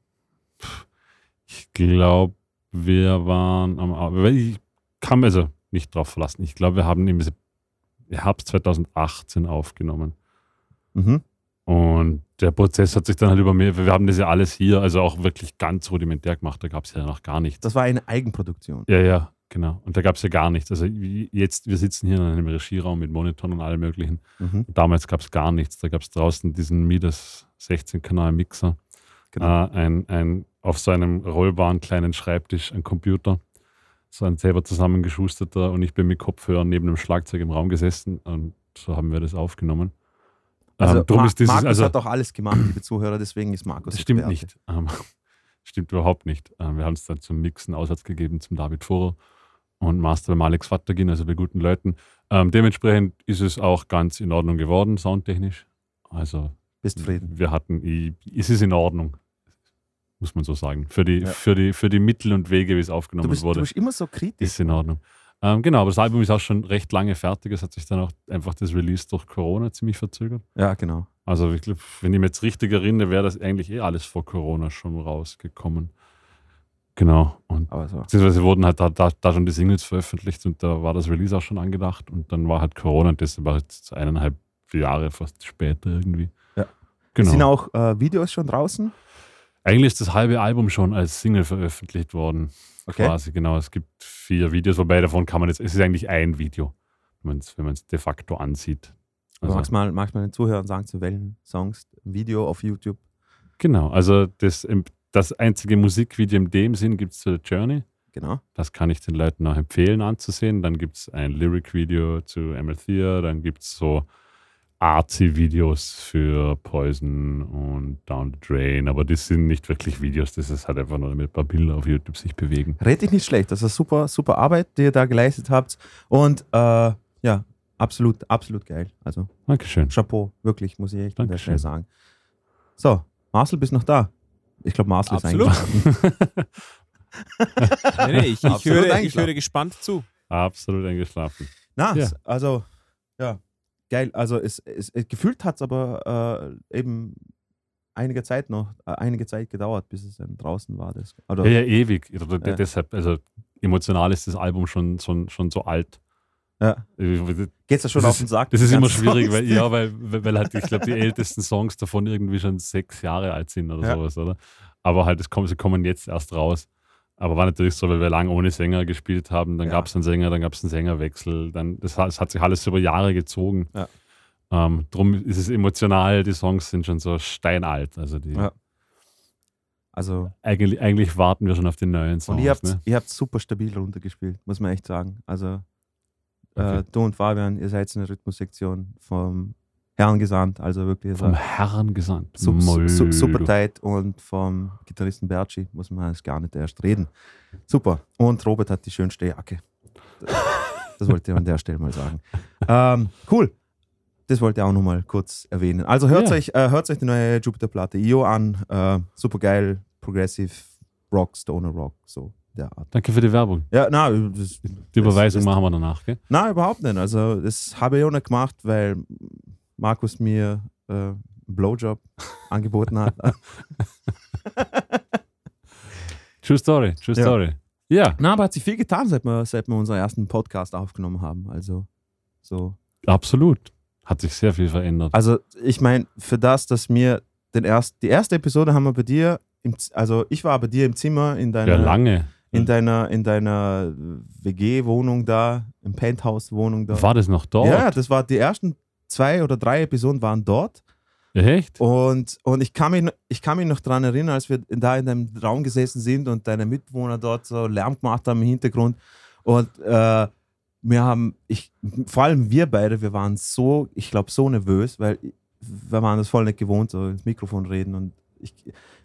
S3: ich glaube, wir waren am, ich kann mir also nicht drauf verlassen. Ich glaube, wir haben im Herbst 2018 aufgenommen.
S2: Mhm.
S3: Und der Prozess hat sich dann halt über mehr, wir haben das ja alles hier, also auch wirklich ganz rudimentär gemacht, da gab es ja noch gar nichts.
S2: Das war eine Eigenproduktion.
S3: Ja, ja, genau. Und da gab es ja gar nichts. Also jetzt, wir sitzen hier in einem Regieraum mit Monitoren und allem möglichen.
S2: Mhm.
S3: Damals gab es gar nichts. Da gab es draußen diesen Midas 16-Kanal-Mixer.
S2: Genau.
S3: Äh, ein, ein, auf so einem rollbaren kleinen Schreibtisch ein Computer. So ein selber zusammengeschusterter und ich bin mit Kopfhörern neben dem Schlagzeug im Raum gesessen und so haben wir das aufgenommen.
S2: Also,
S3: ähm, drum
S2: Ma
S3: ist dieses,
S2: Markus
S3: also,
S2: hat auch alles gemacht, liebe Zuhörer, deswegen ist Markus
S3: das stimmt
S2: Experte.
S3: nicht. Ähm, [laughs] stimmt überhaupt nicht. Ähm, wir haben es dann zum Mixen Aussatz gegeben zum David Vorer und Master bei Alex Vattergin, also bei guten Leuten. Ähm, dementsprechend ist es auch ganz in Ordnung geworden, soundtechnisch. Also
S2: Bist zufrieden.
S3: wir hatten, es ist in Ordnung, muss man so sagen. Für die,
S2: Ja.
S3: für die, für die Mittel und Wege, wie es aufgenommen
S2: Du bist, du
S3: wurde,
S2: bist immer so kritisch.
S3: ist in Ordnung. Ähm, genau, aber das Album ist auch schon recht lange fertig. Es hat sich dann auch einfach das Release durch Corona ziemlich verzögert.
S2: Ja, genau.
S3: Also ich glaube, wenn ich mich jetzt richtig erinnere, wäre das eigentlich eh alles vor Corona schon rausgekommen. Genau. Und
S2: Aber so.
S3: beziehungsweise wurden halt da, da, da schon die Singles veröffentlicht und da war das Release auch schon angedacht und dann war halt Corona und das war jetzt eineinhalb Jahre fast später irgendwie.
S2: Ja.
S3: Genau.
S2: Sind auch äh, Videos schon draußen?
S3: Eigentlich ist das halbe Album schon als Single veröffentlicht worden.
S2: Okay.
S3: Quasi, genau. Es gibt vier Videos, wobei davon kann man jetzt, es ist eigentlich ein Video, wenn man es de facto ansieht. Also,
S2: magst, mal, magst mal den Zuhörern sagen, zu welchen Songs Video auf YouTube?
S3: genau, also das, das einzige Musikvideo in dem Sinn gibt es zu The Journey.
S2: Genau.
S3: Das kann ich den Leuten auch empfehlen anzusehen. Dann gibt es ein Lyric-Video zu Amalthea, dann gibt es so Artsy-Videos für Poison und Down the Drain, aber das sind nicht wirklich Videos, das ist halt einfach nur mit ein paar Bilder auf YouTube sich bewegen.
S2: Red dich nicht schlecht. Das ist super, super Arbeit, die ihr da geleistet habt. Und äh, ja, absolut, absolut geil. Also
S3: Dankeschön.
S2: Chapeau, wirklich, muss ich echt an der
S3: Dankeschön.
S2: Stelle sagen. So, Marcel, bist noch da? Ich glaube, Marcel
S1: Absolut.
S2: ist eigentlich. [laughs]
S1: Nee, nee, ich, ich, höre, ich
S2: eingeschlafen.
S1: höre gespannt zu.
S3: Absolut eingeschlafen.
S2: Na,
S3: Ja.
S2: also, ja, geil. Also, es, es, es gefühlt hat es aber äh, eben einige Zeit noch, äh, einige Zeit gedauert, bis es dann draußen war. Das, oder,
S3: Ja, ja, ewig. Also,
S2: Ja.
S3: Deshalb, also emotional ist das Album schon, schon, schon so alt.
S2: Ja.
S3: Das
S2: Geht's ja schon
S3: Das
S2: auf den Sack?
S3: ist
S2: die
S3: immer schwierig,
S2: Songs?
S3: weil, ja, weil, weil halt, ich glaube, die ältesten Songs davon irgendwie schon sechs Jahre alt sind oder
S2: Ja.
S3: sowas, oder? Aber halt, es kommen, sie kommen jetzt erst raus. Aber war natürlich so, weil wir lange ohne Sänger gespielt haben, dann
S2: Ja.
S3: gab es einen Sänger, dann gab es einen Sängerwechsel, dann, das, hat- das hat sich alles über Jahre gezogen.
S2: Ja.
S3: Ähm, drum ist es emotional, die Songs sind schon so steinalt. Also die,
S2: Ja. Also,
S3: eigentlich, eigentlich warten wir schon auf die neuen Songs.
S2: und ihr habt,
S3: ne?
S2: ihr habt super stabil runtergespielt, muss man echt sagen. Also,
S3: Okay.
S2: äh, du und Fabian, ihr seid eine Rhythmussektion vom Herrn gesandt, also wirklich
S3: Vom
S2: seid
S3: Herrn gesandt.
S2: su su su super tight und vom Gitarristen Berci muss man eigentlich gar nicht erst reden. Super. Und Robert hat die schönste Jacke. Das wollte ich an der Stelle mal sagen. Ähm, cool. Das wollte ich auch nochmal kurz erwähnen. Also hört,
S3: Ja.
S2: euch, äh, hört euch die neue Jupiter-Platte IO an. Äh, super geil, Progressive Rock, Stoner Rock, so der Art.
S3: Danke für die Werbung.
S2: Ja, na, das,
S3: Die Überweisung
S2: das-
S3: machen wir danach, gell?
S2: na, überhaupt nicht. Also das habe ich auch nicht gemacht, weil Markus mir äh, einen Blowjob [laughs] angeboten hat. [laughs]
S3: True Story, True
S2: Ja.
S3: Story. Ja,
S2: Na, aber hat sich viel getan, seit wir, seit wir unseren ersten Podcast aufgenommen haben. Also, so.
S3: absolut. Hat sich sehr viel verändert.
S2: Also, ich meine, für das, dass mir den erst, die erste Episode haben wir bei dir, im, also ich war bei dir im Zimmer in deiner,
S3: ja, lange.
S2: In deiner, in deiner WG-Wohnung da, im Penthouse-Wohnung da.
S3: War das noch dort?
S2: Ja, das war die ersten zwei oder drei Episoden waren dort.
S3: Echt?
S2: Und, und ich, kann mich, ich kann mich noch daran erinnern, als wir da in deinem Raum gesessen sind und deine Mitbewohner dort so Lärm gemacht haben im Hintergrund. Und äh, wir haben, ich, vor allem wir beide, wir waren so, ich glaube, so nervös, weil wir waren das voll nicht gewohnt, so ins Mikrofon reden. Und ich,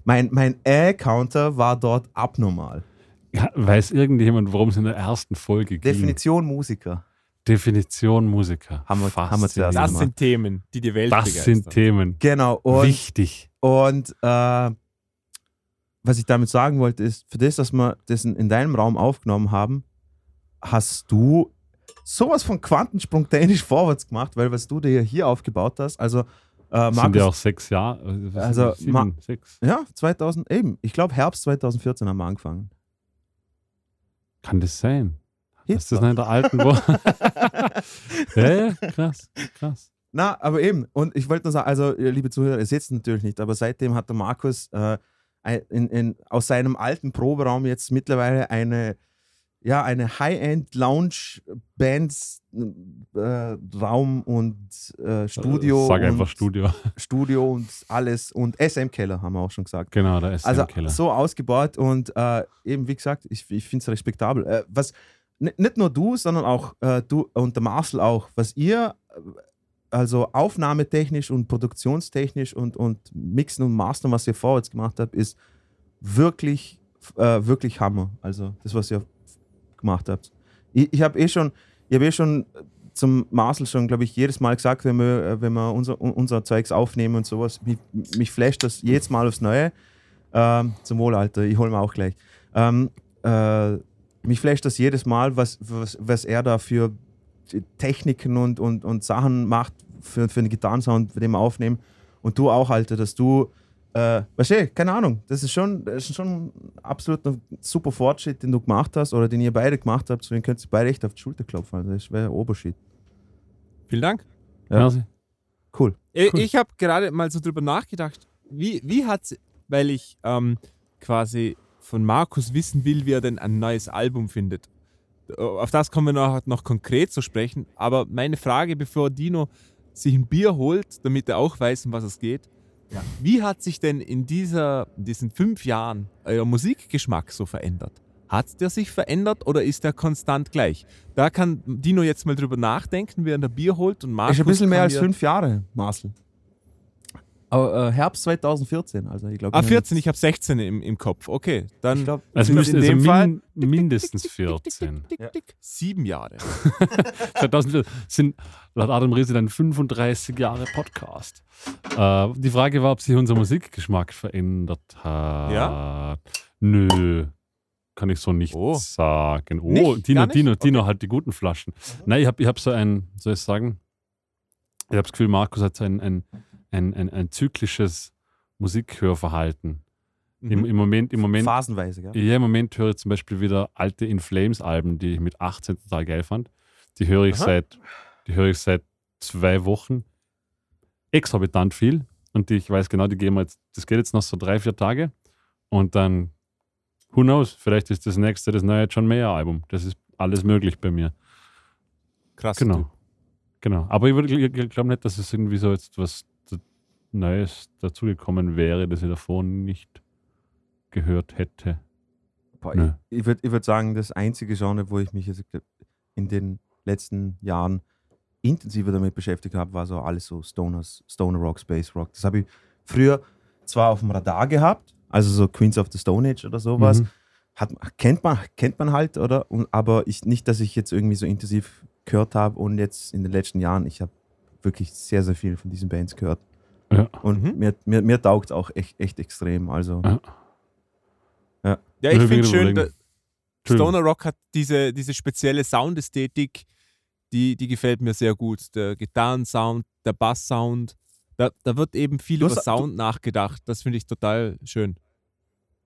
S2: mein, mein Äh-Counter war dort abnormal.
S3: Ja, weiß irgendjemand, worum es in der ersten Folge ging?
S2: Definition Musiker.
S3: Definition Musiker.
S2: Haben wir- haben wir zuerst.
S1: Das sind Themen, die die Welt
S3: Das
S1: begeistern.
S3: sind Themen.
S2: Genau. Und
S3: Wichtig.
S2: Und äh, was ich damit sagen wollte, ist, für das, dass wir das in, in deinem Raum aufgenommen haben, hast du sowas von quantensprung-technisch vorwärts gemacht, weil was du dir hier aufgebaut hast, also äh,
S3: Das sind ja auch
S2: Markus,
S3: sechs Jahre.
S2: Also,
S3: sieben, sechs.
S2: ja, 2000, eben, ich glaube Herbst 2014 haben wir angefangen.
S3: Kann das sein? Ist das
S2: Hitler.
S3: noch in der alten Woche? [laughs] ja, ja, krass, krass.
S2: Na, aber eben, und ich wollte nur sagen, also, liebe Zuhörer, ihr seht es natürlich nicht, aber seitdem hat der Markus äh, in, in, aus seinem alten Proberaum jetzt mittlerweile eine, ja, eine High-End-Lounge-Bands-Raum und äh, Studio.
S3: Sag einfach Studio. [laughs]
S2: Studio und alles und SM-Keller haben wir auch schon gesagt.
S3: Genau, da ist
S2: Also
S3: der
S2: so ausgebaut und äh, eben, wie gesagt, ich, ich finde es respektabel. Äh, was nicht nur du, sondern auch äh, du und der Marcel auch, was ihr äh, also aufnahmetechnisch und produktionstechnisch und, und Mixen und Mastern, was ihr vorwärts gemacht habt, ist wirklich, äh, wirklich Hammer. Also das, was ihr gemacht habt. Ich, ich habe eh schon, ich habe eh schon zum Marcel schon, glaube ich, jedes Mal gesagt, wenn wir, äh, wenn wir unser, unser Zeugs aufnehmen und sowas, mich, mich flasht das jedes Mal aufs Neue. Ähm, zum Wohl, Alter, ich hole mir auch gleich. Ähm, äh, mich flasht das jedes Mal, was, was, was er da für Techniken und, und, und Sachen macht für, für einen Gitarrensound, den wir aufnehmen. Und du auch, Alter, dass du, äh, weißt du, keine Ahnung, das ist schon, das ist schon absolut ein super Fortschritt, den du gemacht hast oder den ihr beide gemacht habt. So, den könnt ihr beide echt auf die Schulter klopfen. Also das wäre Oberschied.
S1: Vielen Dank.
S2: Ja.
S3: Merci.
S2: Cool.
S1: Ich,
S3: Cool.
S1: ich habe gerade mal so drüber nachgedacht, wie, wie hat weil ich ähm, quasi von Markus wissen will, wie er denn ein neues Album findet. Auf das kommen wir noch, noch konkret zu sprechen. Aber meine Frage, bevor Dino sich ein Bier holt, damit er auch weiß, um was es geht.
S2: Ja.
S1: Wie hat sich denn in dieser, diesen fünf Jahren euer Musikgeschmack so verändert? Hat der sich verändert oder ist der konstant gleich? Da kann Dino jetzt mal drüber nachdenken, während er Bier holt und Markus
S2: ist ein bisschen mehr als fünf Jahre, Marcel. Aber äh, Herbst 2014, also ich glaube.
S1: Ah, 14, ich habe 16 im, im Kopf. Okay, dann
S2: Ich glaube,
S3: Also
S1: In
S3: müsste
S1: dem
S3: also min
S1: Fall-
S3: mindestens 14. [laughs]
S2: Ja.
S1: sieben Jahre. [laughs]
S3: 2004 sind laut Adam Riese dann 35 Jahre Podcast. Äh, die Frage war, ob sich unser Musikgeschmack verändert hat.
S1: Ja?
S3: Nö. Kann ich so nicht
S1: Oh.
S3: sagen. Oh,
S1: Nicht?
S3: Dino,
S1: nicht?
S3: Dino, Dino hat die guten Flaschen. Nein, ich habe ich hab so ein, soll ich sagen, ich habe das Gefühl, Markus hat so ein, ein, ein, ein, ein zyklisches Musikhörverhalten. Im,
S1: Mhm.
S3: Im Moment, im Moment
S2: phasenweise, gell?
S3: ja, im Moment höre ich zum Beispiel wieder alte In Flames Alben, die ich mit 18 total geil fand. Die höre ich
S2: Aha.
S3: seit, die höre ich seit zwei Wochen exorbitant viel. Und die, ich weiß genau, die gehen wir jetzt, das geht jetzt noch so drei, vier Tage. Und dann, who knows, vielleicht ist das nächste, das neue John Mayer Album. Das ist alles möglich bei mir.
S1: Krass.
S3: Genau. Genau. Aber ich, ich glaube nicht, dass es irgendwie so jetzt was Neues dazugekommen wäre, das ich davor nicht gehört hätte.
S2: Boah, ich ich würde ich würd sagen, das einzige Genre, wo ich mich jetzt in den letzten Jahren intensiver damit beschäftigt habe, war so alles so Stoners, Stoner Rock, Space Rock. Das habe ich früher zwar auf dem Radar gehabt, also so Queens of the Stone Age oder sowas.
S3: Mhm.
S2: Hat, kennt, man, kennt man halt, oder? Und, aber ich, nicht, dass ich jetzt irgendwie so intensiv gehört habe und jetzt in den letzten Jahren, ich habe wirklich sehr, sehr viel von diesen Bands gehört.
S3: Ja.
S2: Und
S1: Mhm.
S2: mir, mir, mir taugt es auch echt, echt extrem. Also,
S3: Ja.
S1: Ja, ich
S3: Ja,
S1: finde
S3: wegen
S1: schön. Stoner Rock hat diese, diese spezielle Soundästhetik, die, die gefällt mir sehr gut. Der Gitarrensound, der Basssound, da, da wird eben viel
S2: Du
S1: über
S2: hast-
S1: Sound nachgedacht. Das finde ich total schön.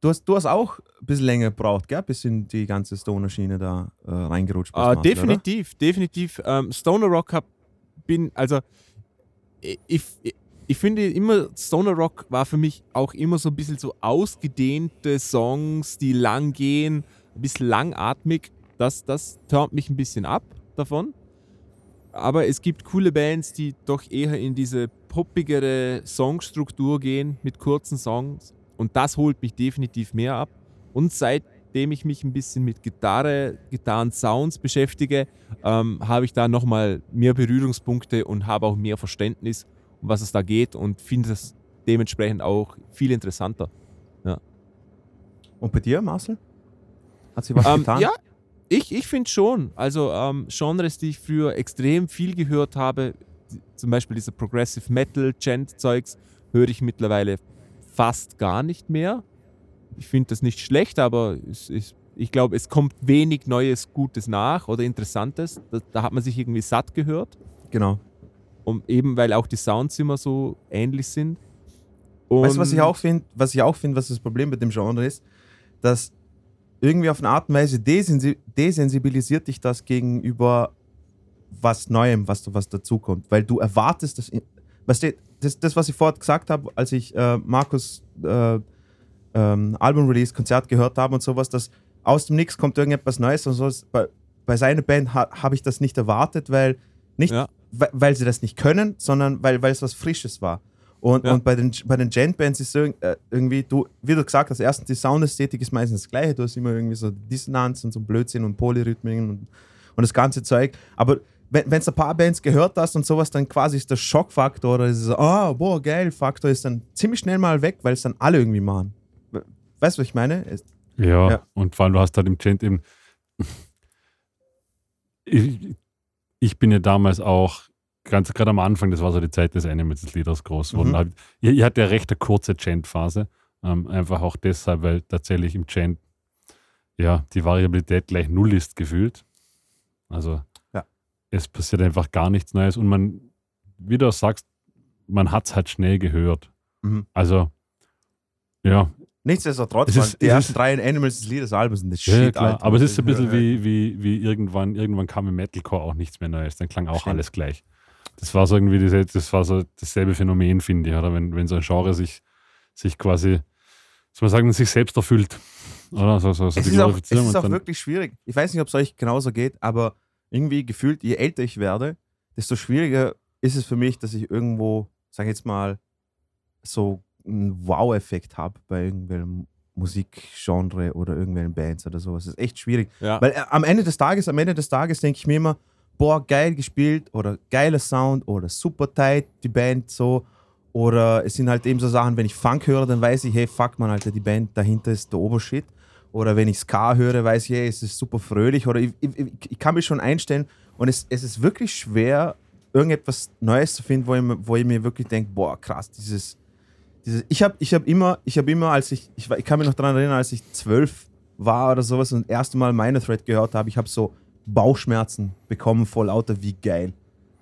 S2: Du hast, du hast auch ein bisschen länger gebraucht, gell? bis in die ganze Stoner-Schiene da äh, reingerutscht bist.
S1: Ah, definitiv, definitiv. Ähm, Stoner Rock hab, bin, also ich, ich, ich finde immer, Stoner Rock war für mich auch immer so ein bisschen so ausgedehnte Songs, die lang gehen, ein bisschen langatmig. Das, das turnt mich ein bisschen ab davon. Aber es gibt coole Bands, die doch eher in diese poppigere Songstruktur gehen mit kurzen Songs. Und das holt mich definitiv mehr ab. Und seitdem ich mich ein bisschen mit Gitarre, Gitarren-Sounds beschäftige, ähm, habe ich da nochmal mehr Berührungspunkte und habe auch mehr Verständnis, um was es da geht und finde es dementsprechend auch viel interessanter.
S2: Oder? Und bei dir, Marcel? Hat sich was
S1: Ähm,
S2: getan?
S1: ja, ich, ich finde schon. Also ähm, Genres, die ich früher extrem viel gehört habe, zum Beispiel dieser Progressive Metal, Gent-Zeugs, höre ich mittlerweile fast gar nicht mehr. Ich finde das nicht schlecht, aber es, es, ich glaube, es kommt wenig Neues, Gutes nach oder Interessantes. Da, da hat man sich irgendwie satt gehört.
S2: Genau.
S1: Und eben weil auch die Sounds immer so ähnlich sind. Und
S2: Weißt du, was ich auch finde, was ich auch finde, was das Problem mit dem Genre ist, dass irgendwie auf eine Art und Weise desensi desensibilisiert dich das gegenüber was Neuem, was, was dazukommt. Weil du erwartest, dass. Weißt du, das, das, was ich vorhin gesagt habe, als ich äh, Markus äh, ähm, Album-Release, Konzert gehört habe und sowas, dass aus dem Nix kommt irgendetwas Neues und so. Bei, bei seiner Band ha, habe ich das nicht erwartet, weil nicht,
S1: Ja.
S2: Weil, sie das nicht können, sondern weil, weil es was Frisches war. Und,
S1: Ja.
S2: und bei den, bei den Gent-Bands ist äh, irgendwie, du, wie du gesagt hast, erstens die Soundästhetik ist meistens das gleiche, du hast immer irgendwie so Dissonanz und so Blödsinn und Polyrhythmen und, und das ganze Zeug. Aber wenn du ein paar Bands gehört hast und sowas, dann quasi ist der Schockfaktor oder dieser, ah, boah, geil, Faktor ist dann ziemlich schnell mal weg, weil es dann alle irgendwie machen. We- Weißt du, was ich meine?
S3: Ja,
S2: Ja.
S3: und vor allem, du hast halt im Gent eben. [laughs] Ich, ich bin ja damals auch, ganz gerade am Anfang, das war so die Zeit des Animals-Lieders groß geworden.
S2: Mhm.
S3: Da hab Ich, ich hatte ja recht eine kurze Gent-Phase. Ähm, einfach auch deshalb, weil tatsächlich im Gent ja, die Variabilität gleich null ist gefühlt. Also
S2: Ja.
S3: es passiert einfach gar nichts Neues und man, wie du sagst, man hat es halt schnell gehört.
S2: Mhm.
S3: Also, ja,
S2: Nichtsdestotrotz,
S3: Es ist-
S2: die
S3: es
S2: ersten
S3: ist-
S2: drei Animals des Liedes Albums sind das
S3: ja,
S2: Shit,
S3: klar.
S2: Alter.
S3: aber es ist ein bisschen wie, wie, wie irgendwann, irgendwann kam im Metalcore auch nichts mehr Neues. Dann klang auch
S2: Stimmt.
S3: alles gleich. Das war so irgendwie diese, das war so dasselbe Phänomen, finde ich, oder? Wenn, wenn so ein Genre sich, sich quasi, soll man sagen, sich selbst erfüllt. Oder? So, so, so
S2: Es
S3: die
S2: ist auch, es ist auch wirklich schwierig. Ich weiß nicht, ob es euch genauso geht, aber irgendwie gefühlt, je älter ich werde, desto schwieriger ist es für mich, dass ich irgendwo, sag ich jetzt mal, so einen Wow-Effekt habe bei irgendwelchen Musikgenre oder irgendwelchen Bands oder sowas. Das ist echt schwierig.
S1: Ja.
S2: Weil äh, am Ende des Tages, am Ende des Tages denke ich mir immer, boah, geil gespielt oder geiler Sound oder super tight, die Band so. Oder es sind halt eben so Sachen, wenn ich Funk höre, dann weiß ich, hey, fuck man, Alter, die Band dahinter ist der Obershit. Oder wenn ich Ska höre, weiß ich, hey, es ist super fröhlich. Oder ich, ich, ich kann mich schon einstellen. Und es, es ist wirklich schwer, irgendetwas Neues zu finden, wo ich, wo ich mir wirklich denke, boah, krass, dieses, dieses ich habe ich hab immer, ich habe immer, als ich, ich, ich kann mich noch daran erinnern, als ich zwölf war oder sowas und das erste Mal meine Thread gehört habe, ich habe so Bauchschmerzen bekommen vor lauter, wie geil.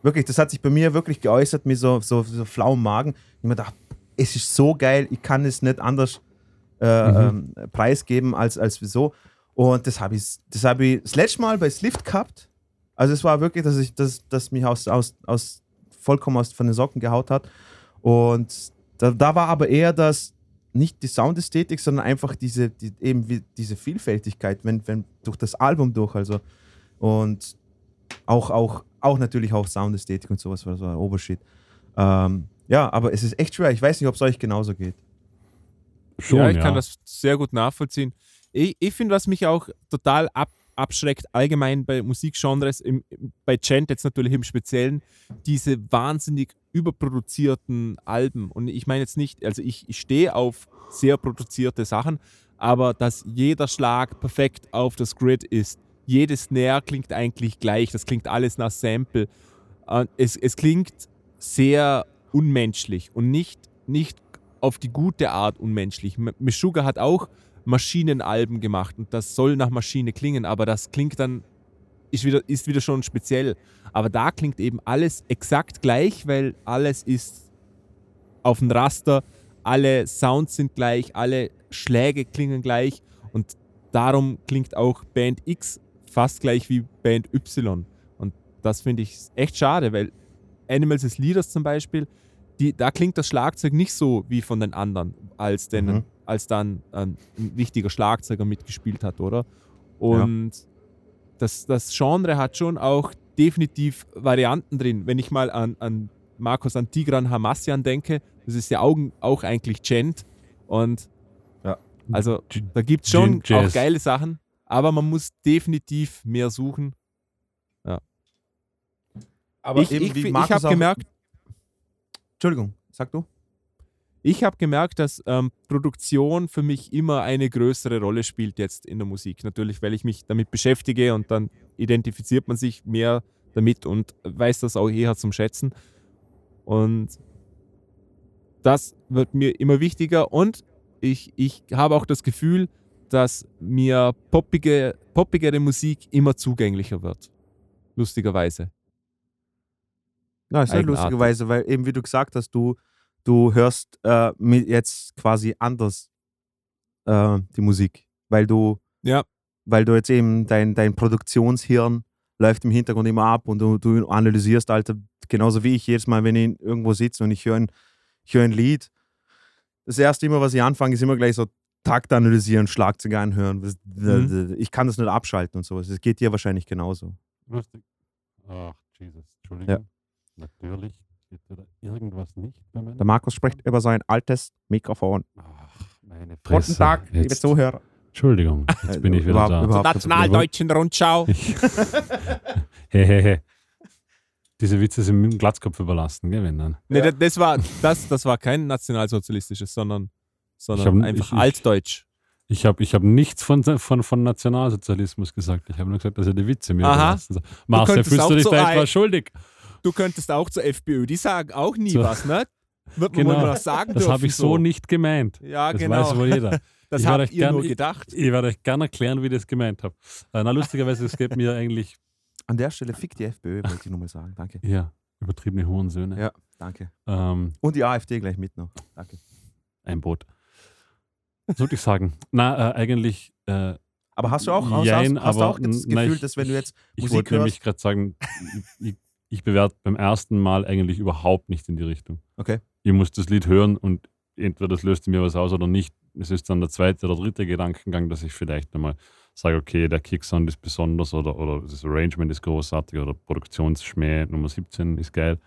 S2: Wirklich, das hat sich bei mir wirklich geäußert, mit so, so, so flauem Magen. Ich mir dachte, es ist so geil, ich kann es nicht anders äh,
S3: Mhm.
S2: ähm, preisgeben als, als so. Und das habe ich, das habe ich das letzte Mal bei Slift gehabt. Also es war wirklich, dass ich, dass, dass mich aus, aus, aus vollkommen aus von den Socken gehaut hat. Und da, da war aber eher das, nicht die Soundästhetik, sondern einfach diese, die, eben wie, diese Vielfältigkeit, wenn, wenn durch das Album durch, also und auch, auch, auch natürlich auch Soundästhetik und sowas, was war Obershit. Ähm, ja, aber es ist echt schwer. Ich weiß nicht, ob es euch genauso geht.
S3: Schon,
S1: ja, ich
S3: ja.
S1: kann das sehr gut nachvollziehen. Ich, ich finde, was mich auch total ab, abschreckt, allgemein bei Musikgenres, im, bei Gent jetzt natürlich im Speziellen, diese wahnsinnig überproduzierten Alben. Und ich meine jetzt nicht, also ich, ich stehe auf sehr produzierte Sachen, aber dass jeder Schlag perfekt auf das Grid ist. Jedes Snare klingt eigentlich gleich, das klingt alles nach Sample. Es, es klingt sehr unmenschlich und nicht, nicht auf die gute Art unmenschlich. Meshuggah hat auch Maschinenalben gemacht und das soll nach Maschine klingen, aber das klingt dann, ist wieder, ist wieder schon speziell. Aber da klingt eben alles exakt gleich, weil alles ist auf dem Raster, alle Sounds sind gleich, alle Schläge klingen gleich und darum klingt auch Band X fast gleich wie Band Y. Und das finde ich echt schade, weil Animals as Leaders zum Beispiel, die, da klingt das Schlagzeug nicht so wie von den anderen, als, denn,
S2: Mhm.
S1: Als dann ein, richtiger Schlagzeuger mitgespielt hat, oder? Und das, das Genre hat schon auch definitiv Varianten drin. Wenn ich mal an, an Markus Antigran Hamassian denke, das ist ja auch, auch eigentlich Gent. Und
S2: Ja.
S1: also da gibt es schon
S3: Jazz.
S1: auch geile Sachen, aber man muss definitiv mehr suchen.
S2: Aber
S1: ich
S2: eben
S1: ich,
S2: wie
S1: ich habe gemerkt,
S2: Entschuldigung, sag du?
S1: Ich habe gemerkt, dass ähm, Produktion für mich immer eine größere Rolle spielt jetzt in der Musik. Natürlich, weil ich mich damit beschäftige und dann identifiziert man sich mehr damit und weiß das auch eher zum Schätzen. Und das wird mir immer wichtiger und ich, ich habe auch das Gefühl, dass mir poppige, poppigere Musik immer zugänglicher wird. Lustigerweise.
S2: Ja, ist halt
S1: Eigenartig.
S2: lustigerweise, weil eben wie du gesagt hast, du, du hörst äh, jetzt quasi anders äh, die Musik, weil du,
S1: Ja.
S2: weil du jetzt eben dein, dein Produktionshirn läuft im Hintergrund immer ab und du, du analysierst, Alter, genauso wie ich jedes Mal, wenn ich irgendwo sitze und ich höre ein, ich höre ein Lied. Das erste immer, was ich anfange, ist immer gleich so Takt analysieren, Schlagzeug anhören.
S1: Mhm.
S2: Ich kann das nicht abschalten und sowas. Das geht dir wahrscheinlich genauso.
S3: Lustig. Ach, Jesus, Entschuldigung. Natürlich
S2: Der Markus spricht über sein altes Mikrofon.
S3: Ach, meine
S2: Guten
S3: Fresse.
S2: Tag, liebe
S3: Jetzt-
S2: Zuhörer.
S3: Entschuldigung, jetzt bin ich wieder da.
S2: überhaupt-
S1: Nationaldeutschen Rundschau. [laughs]
S3: Hehehe. Diese Witze sind mit dem Glatzkopf überlassen, gell, wenn dann.
S1: Nee,
S2: Ja.
S1: das, war, das, das war kein nationalsozialistisches, sondern, sondern
S3: hab-
S1: einfach
S3: ich-
S1: altdeutsch.
S3: Ich habe ich hab nichts von, von, von Nationalsozialismus gesagt. Ich habe nur gesagt, dass er die Witze mir
S1: Aha.
S3: überlassen soll. Marcel, fühlst du dich
S1: so
S3: da etwas schuldig?
S1: Du könntest auch zur FPÖ, die sagen auch nie
S3: So.
S1: was, ne? wird man
S3: Genau.
S1: wohl noch sagen
S3: Das habe ich so nicht gemeint.
S1: Ja,
S3: Das
S1: genau.
S3: weiß wohl jeder. [laughs]
S1: das
S3: Ich werde
S1: habt
S3: euch
S1: ihr
S3: gern-
S1: nur gedacht.
S3: Ich werde euch gerne erklären, wie ich das gemeint habe. Äh, na, lustigerweise, es geht mir eigentlich,
S2: An der Stelle fick die FPÖ, wollte ich nur mal sagen. Danke.
S3: ja, übertriebene Hurensöhne.
S2: Ja. Danke.
S3: Ähm,
S2: Und die AfD gleich mit noch. Danke.
S3: ein Boot. Was sollte ich sagen? Na, äh, eigentlich, äh,
S2: Aber hast du auch,
S3: Jein,
S2: hast, hast du
S3: aber
S2: auch das
S3: n- nein,
S2: Gefühl,
S3: ich-
S2: dass wenn du jetzt
S3: ich
S2: Musik
S3: wollte nämlich gerade sagen, ich, ich, ich bewerte beim ersten Mal eigentlich überhaupt nicht in die Richtung.
S2: Okay.
S3: Ich muss das Lied hören und entweder das löst mir was aus oder nicht. Es ist dann der zweite oder dritte Gedankengang, dass ich vielleicht einmal sage, okay, der Kicksound ist besonders oder, oder das Arrangement ist großartig oder Produktionsschmäh Nummer 17 ist geil.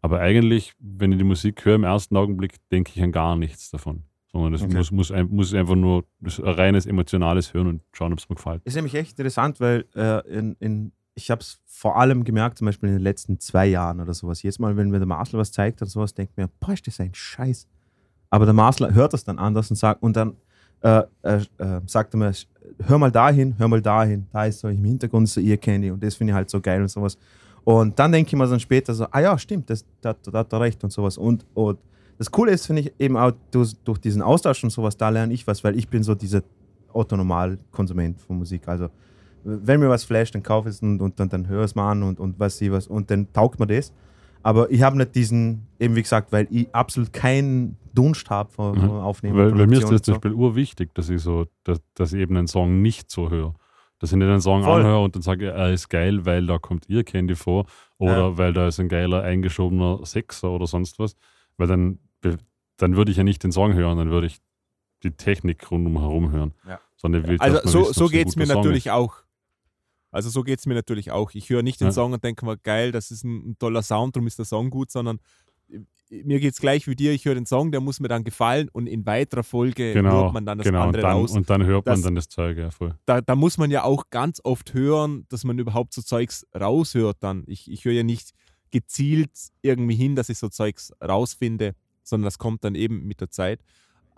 S3: Aber eigentlich, wenn ich die Musik höre, im ersten Augenblick denke ich an gar nichts davon. Sondern es
S2: Okay.
S3: muss, muss, muss einfach nur ein reines emotionales Hören und schauen, ob es mir gefällt.
S2: Ist nämlich echt interessant, weil äh, in, in, ich habe es vor allem gemerkt, zum Beispiel in den letzten zwei Jahren oder sowas. Jedes Mal, wenn mir der Marcel was zeigt und sowas, denkt mir, boah, ist das ein Scheiß. Aber der Marcel hört das dann anders und sagt, und dann äh, äh, äh, sagt er mir, hör mal dahin, hör mal dahin, da ist so im Hintergrund so ihr Candy und das finde ich halt so geil und sowas. Und dann denke ich mir dann später so, ah ja, stimmt, das, da, da hat er recht und sowas. Und, und das Coole ist, finde ich, eben auch durch, durch diesen Austausch und sowas, da lerne ich was, weil ich bin so dieser Otto-Normal-Konsument von Musik. Also, wenn mir was flasht, dann kaufe ich es und, und dann, dann höre ich es mal an und, und was sie was und dann taugt mir das. Aber ich habe nicht diesen, eben wie gesagt, weil ich absolut keinen Dunst habe von,
S3: Mhm.
S2: Aufnehmen.
S3: Weil, weil mir ist das zum Beispiel urwichtig, dass ich so, dass, dass ich eben einen Song nicht so höre. Dass ich nicht einen Song
S2: Voll.
S3: anhöre und dann sage, er ist geil, weil da kommt ihr Candy vor oder
S2: Ja.
S3: weil da ist ein geiler eingeschobener Sechser oder sonst was. Weil dann, dann würde ich ja nicht den Song hören, dann würde ich die Technik rundum hören.
S2: Ja.
S3: Sondern ich will
S1: Also so, so geht es mir natürlich
S3: ist.
S1: auch. Also so geht es mir natürlich auch. Ich höre nicht den
S3: Ja.
S1: Song und denke mir, geil, das ist ein, ein toller Sound, darum ist der Song gut, sondern äh, mir geht es gleich wie dir, ich höre den Song, der muss mir dann gefallen und in weiterer Folge
S3: Genau,
S1: hört man dann das
S3: genau. Und
S1: andere
S3: dann,
S1: raus.
S3: und dann hört man
S1: Das-
S3: dann das Zeug, ja voll.
S1: da, da muss man ja auch ganz oft hören, dass man überhaupt so Zeugs raushört dann. Ich, ich höre ja nicht gezielt irgendwie hin, dass ich so Zeugs rausfinde, sondern das kommt dann eben mit der Zeit.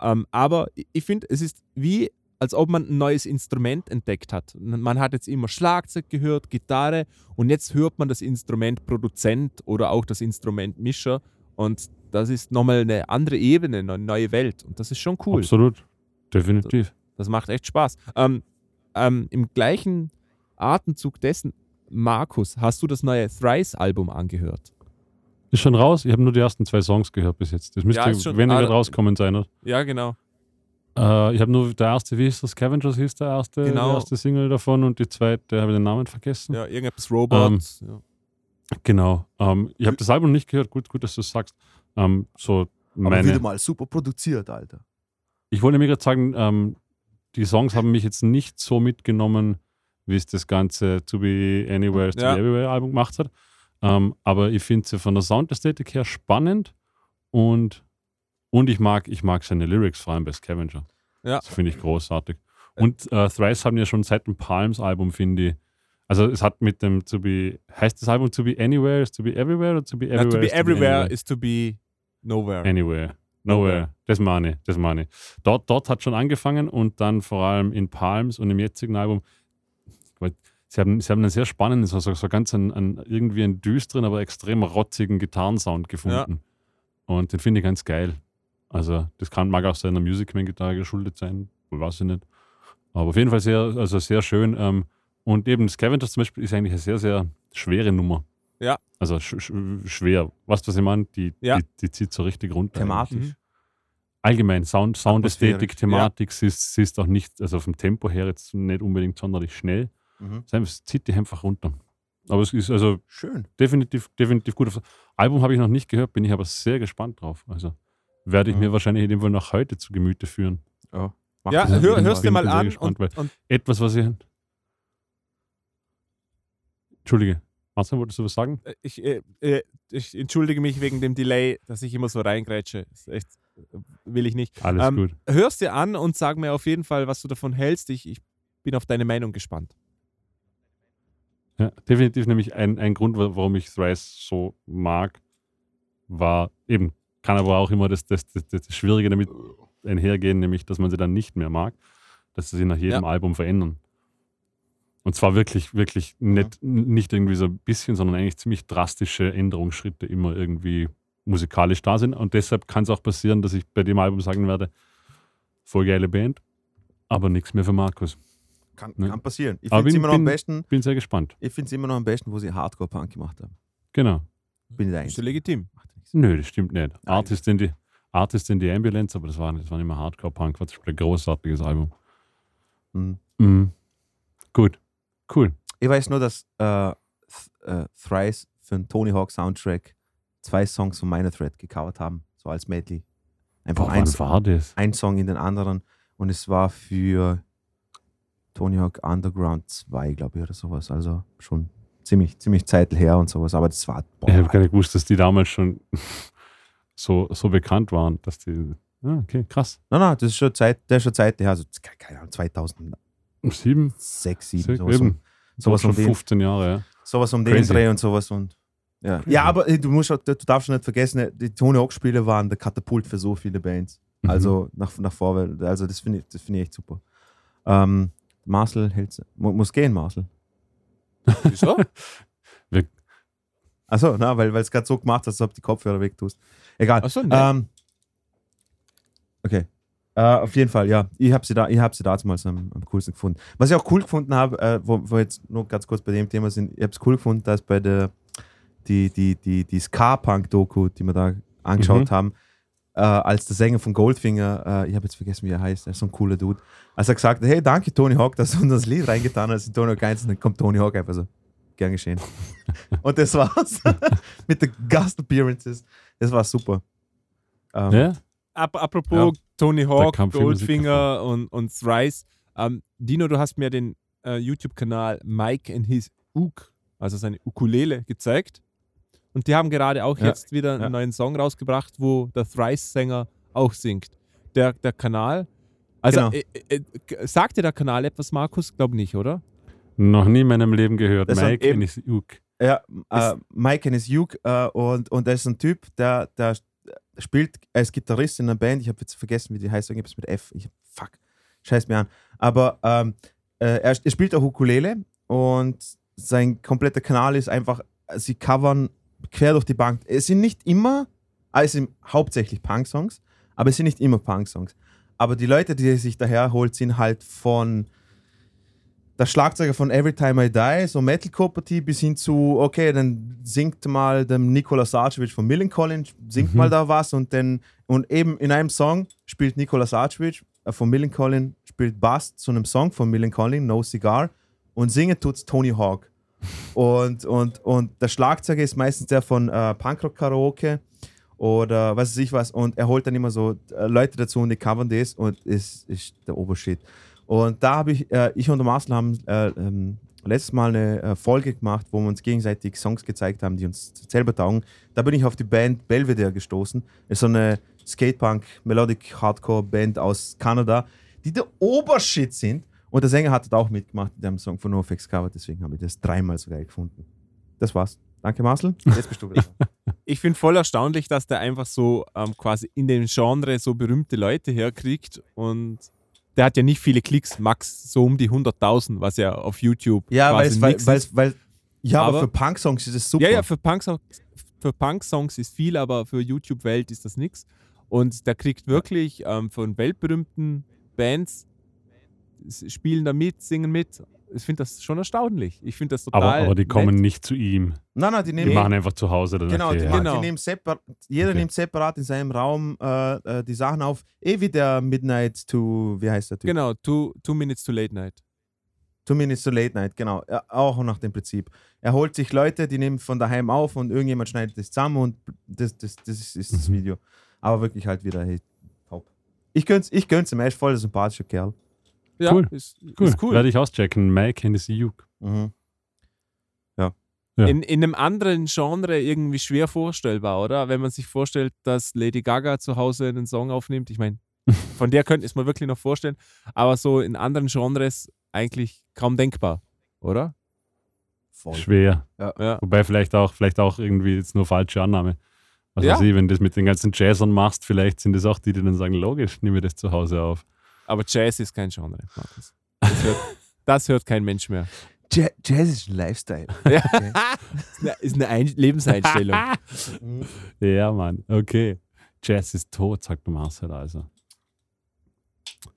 S1: Ähm, aber ich finde, es ist wie, als ob man ein neues Instrument entdeckt hat. Man hat jetzt immer Schlagzeug gehört, Gitarre und jetzt hört man das Instrument Produzent oder auch das Instrument Mischer und das ist nochmal eine andere Ebene, eine neue Welt und das ist schon cool.
S3: Absolut. Definitiv.
S1: Das macht echt Spaß. Ähm, ähm, Im gleichen Atemzug dessen, Markus, hast du das neue Thrice-Album angehört?
S3: Ist schon raus. Ich habe nur die ersten zwei Songs gehört bis jetzt. Das müsste
S1: Ja, schon-
S3: weniger
S1: ah,
S3: rauskommen sein. Oder?
S1: Ja, genau.
S3: Äh, ich habe nur der erste, wie hieß das? Scavengers hieß der erste,
S1: Genau.
S3: erste Single davon und die zweite habe ich den Namen vergessen.
S1: Ja, irgendetwas Robots. ja.
S3: Genau. Ähm, ich habe das Album nicht gehört. Gut, gut, dass du es sagst. Ähm, so
S2: Aber
S3: meine,
S2: wieder mal super produziert, Alter.
S3: ich wollte mir gerade sagen, ähm, die Songs haben mich jetzt nicht so mitgenommen, wie es das ganze To Be Anywhere, To
S1: Ja.
S3: Be Everywhere Album gemacht hat. Ähm, aber ich finde sie von der Soundästhetik her spannend und, und ich mag, ich mag seine Lyrics, vor allem bei Scavenger.
S1: Ja.
S3: Das finde ich großartig. Und äh, Thrice haben ja schon seit dem Palms-Album, finde ich, also es hat mit dem To Be, heißt das Album To Be Anywhere, ist To Be Everywhere oder To Be
S1: Ja,
S3: Everywhere?
S1: to be
S3: is
S1: everywhere is to be nowhere.
S3: Anywhere. Nowhere. Das meine ich. Das meine ich. Dort, dort hat schon angefangen und dann vor allem in Palms und im jetzigen Album. weil Sie haben, sie haben einen sehr spannenden, so, so, ganz einen, einen, irgendwie einen düsteren, aber extrem rotzigen Gitarrensound gefunden. Und den finde ich ganz geil. Also, das kann, mag auch seiner Music Man Gitarre geschuldet sein, weiß ich nicht. Aber auf jeden Fall sehr, also sehr schön. Ähm, und eben Scavengers zum Beispiel ist eigentlich eine sehr, sehr schwere Nummer.
S1: Ja.
S3: Also sch sch schwer. Weißt du, was ich meine? Die,
S1: Ja.
S3: die, die zieht so richtig runter.
S2: Thematisch.
S1: Mhm.
S3: Allgemein, Sound, Soundästhetik. Thematik, sie, ist, sie ist auch nicht, also vom Tempo her jetzt nicht unbedingt sonderlich schnell.
S2: Mhm.
S3: Es zieht die einfach runter. Aber es ist also
S2: Schön.
S3: definitiv, definitiv gut. Album habe ich noch nicht gehört, bin ich aber sehr gespannt drauf. Also werde ich
S2: Mhm.
S3: mir wahrscheinlich in dem Fall noch heute zu Gemüte führen.
S2: Ja,
S1: Ja,
S2: das
S1: hör, hörst dir mal an
S3: gespannt,
S1: und, und
S3: Etwas, was ich. Entschuldige, Marcel, wolltest du was sagen?
S1: äh, ich, äh, äh, ich entschuldige mich wegen dem Delay, dass ich immer so reingrätsche. Ist echt, äh, will ich nicht.
S3: Alles
S1: Ähm,
S3: gut.
S1: Hörst dir an und sag mir auf jeden Fall, was du davon hältst. Ich, ich bin auf deine Meinung gespannt.
S3: Ja, definitiv nämlich ein, ein Grund, wa- warum ich Thrice so mag, war eben, kann aber auch immer das, das, das, das Schwierige damit einhergehen, nämlich, dass man sie dann nicht mehr mag, dass sie sich nach jedem
S1: Ja.
S3: Album verändern. Und zwar wirklich, wirklich nicht, nicht irgendwie so ein bisschen, sondern eigentlich ziemlich drastische Änderungsschritte immer irgendwie musikalisch da sind. Und deshalb kann es auch passieren, dass ich bei dem Album sagen werde, voll geile Band, aber nichts mehr für Markus.
S2: Kann,
S3: Ne.
S2: kann passieren. Ich finde es immer noch am
S3: bin-
S2: besten.
S3: Bin sehr gespannt.
S2: Ich finde es immer noch am besten, wo sie Hardcore-Punk gemacht haben.
S3: Genau.
S2: Bin ich
S1: Ist ja legitim.
S2: Nichts.
S3: Nö, das stimmt nicht.
S2: Nein.
S3: Artist in die, Artist in die Ambulance, aber das war, das war nicht mehr Hardcore-Punk, war zum Beispiel ein großartiges Album.
S2: Mhm.
S3: Mhm. Gut, cool.
S2: Ich weiß nur, dass äh, Th äh, Thrice für den Tony Hawk Soundtrack zwei Songs von Minor Threat gecovert haben, so als Medley. Einfach
S3: Boah,
S2: ein,
S3: war das?
S2: ein Song in den anderen und es war für Tony Hawk Underground 2, glaube ich, oder sowas. Also schon ziemlich, ziemlich Zeit her und sowas, aber das war. Boah,
S3: Ich habe gar nicht gewusst, dass die damals schon [laughs] so, so bekannt waren, dass die. Ah, okay, krass.
S2: Nein, nein, das ist schon Zeit, der ist schon Zeit her, also ke- keine Ahnung, 2006,
S3: Sieben,
S2: 7,
S3: sechs,
S2: sowas, um,
S3: eben.
S2: sowas,
S3: schon
S2: um den,
S3: 15 Jahre, ja.
S2: sowas um den
S3: Crazy.
S2: Dreh und sowas und ja.
S3: Crazy.
S2: ja, aber du musst du darfst schon nicht vergessen, die Tony Hawk Spiele waren der Katapult für so viele Bands.
S3: Mhm.
S2: Also nach, nach vorwärts, also das finde ich, das finde ich echt super. Ähm, Marcel hält, mu- muss gehen, Marcel.
S1: Wieso? [laughs]
S2: Achso, na, weil es gerade so gemacht hast, als ob du die Kopfhörer wegtust. Egal.
S1: Achso, ne.
S2: Ähm, okay. Äh, auf jeden Fall, ja. Ich habe sie da, ich habe sie damals am, am coolsten gefunden. Was ich auch cool gefunden habe, äh, wo, wo wir jetzt nur ganz kurz bei dem Thema sind, ich habe es cool gefunden, dass bei der die, die, die, die Ska-Punk-Doku, die wir da angeschaut
S3: Mhm.
S2: haben, äh, als der Sänger von Goldfinger, äh, ich habe jetzt vergessen, wie er heißt, er ist so ein cooler Dude, als er gesagt hat, hey, danke Tony Hawk, dass du uns das Lied reingetan hast in Tony Hawk 1, und dann kommt Tony Hawk einfach so, gern geschehen. [laughs] und das war's [laughs] mit den Gast-Appearances. Das war super. Ähm,
S3: Ja?
S1: Ap apropos Tony Hawk, Goldfinger und, und Thrice. Ähm, Dino, du hast mir den äh, YouTube-Kanal Mike and his Uk, also seine Ukulele, gezeigt. Und die haben gerade auch
S2: Ja,
S1: jetzt wieder einen
S2: ja.
S1: neuen Song rausgebracht, wo der Thrice-Sänger auch singt. Der, der Kanal, also
S2: Genau.
S1: äh, äh, äh, sagt dir der Kanal etwas, Markus? Glaub nicht, oder?
S3: Noch nie in meinem Leben gehört.
S2: Das
S3: Mike
S2: eben-
S3: Ennis Uk.
S2: Ja, äh, Mike and his Uke äh, und, und der ist ein Typ, der, der spielt als Gitarrist in einer Band. Ich habe jetzt vergessen, wie die heißt. Irgendwas mit F. Ich, fuck, scheiß mir an. Aber ähm, äh, er, er spielt auch Ukulele und sein kompletter Kanal ist einfach, sie covern quer durch die Bank. Es sind nicht immer, ah, es sind hauptsächlich Punk-Songs, aber es sind nicht immer Punk-Songs. Aber die Leute, die er sich daher holt, sind halt von der Schlagzeuger von Every Time I Die, so Metal-Partie, bis hin zu, okay, dann singt mal der Nikola Sarcevic von Millencolin, singt
S3: Mhm.
S2: mal da was und dann, und eben in einem Song spielt Nikola Sarcevic äh, von Millencolin, spielt Bass zu einem Song von Millencolin, No Cigar, und singen tut's Tony Hawk. Und, und, und der Schlagzeuger ist meistens der von äh, Punkrock Karaoke oder was weiß ich was. Und er holt dann immer so äh, Leute dazu und die covern das und es ist der Obershit. Und da habe ich, äh, ich und der Marcel haben äh, ähm, letztes Mal eine äh, Folge gemacht, wo wir uns gegenseitig Songs gezeigt haben, die uns selber taugen. Da bin ich auf die Band Belvedere gestoßen. Das ist so eine Skatepunk, Melodic Hardcore Band aus Kanada, die der Obershit sind. Und der Sänger hat da auch mitgemacht in dem Song von NoFX Cover, deswegen habe ich das dreimal so geil gefunden. Das war's. Danke, Marcel. Jetzt bist du wieder. [laughs]
S1: Ich finde voll erstaunlich, dass der einfach so ähm, quasi in dem Genre so berühmte Leute herkriegt und der hat ja nicht viele Klicks, max so um die 100.000, was ja auf YouTube
S2: ja, weil,
S1: quasi
S2: es- weil, weil,
S1: ist.
S2: weil, ja, aber,
S1: Aber-
S2: für Punk-Songs ist es super.
S1: Ja, ja, für Punk-Songs für Punk -Songs ist viel, aber für YouTube-Welt ist das nichts. Und der kriegt wirklich ähm, von weltberühmten Bands, spielen da mit, singen mit. Ich finde das schon erstaunlich. Ich finde das total.
S3: Aber, aber die kommen
S1: nett.
S3: nicht zu ihm.
S2: Nein, nein, die
S3: Die
S2: nehmen.
S3: machen einfach zu Hause dann
S2: Genau,
S3: okay,
S2: die,
S3: ja.
S1: Genau.
S2: die nehmen separ jeder
S3: Okay.
S2: nimmt separat in seinem Raum äh, äh, die Sachen auf. Eh wie der Midnight to, wie heißt der Typ?
S1: Genau, two, two Minutes to Late Night.
S2: Two Minutes to Late Night, genau. Ja, auch nach dem Prinzip. Er holt sich Leute, die nehmen von daheim auf und irgendjemand schneidet das zusammen und das, das, das ist, ist das
S3: Mhm.
S2: Video. Aber wirklich halt wieder, hey, top. Ich gönn's, ich gönn's ihm, er ist voll der sympathische Kerl.
S1: Ja,
S3: Cool.
S1: Ist,
S3: Cool.
S1: ist cool.
S3: Werde ich auschecken. Mike Hennessy Uk.
S2: Mhm.
S3: Ja.
S1: In, in einem anderen Genre irgendwie schwer vorstellbar, oder? Wenn man sich vorstellt, dass Lady Gaga zu Hause einen Song aufnimmt. Ich meine, [laughs] von der könnte ich es mir wirklich noch vorstellen. Aber so in anderen Genres eigentlich kaum denkbar, oder?
S2: Voll.
S3: Schwer.
S1: Ja.
S3: Wobei vielleicht auch, vielleicht auch irgendwie jetzt nur falsche Annahme. Was
S1: Ja.
S3: weiß ich, wenn du das mit den ganzen Jazzern machst, vielleicht sind das auch die, die dann sagen, logisch, nehme das zu Hause auf.
S1: Aber Jazz ist kein Genre, Markus. Das hört, [laughs] das hört kein Mensch mehr.
S2: Ja Jazz ist ein Lifestyle. [laughs]
S1: Ja.
S2: Okay.
S1: Ist eine, Ein Lebenseinstellung. [laughs]
S3: Ja, Mann. Okay. Jazz ist tot, sagt der Marcel also.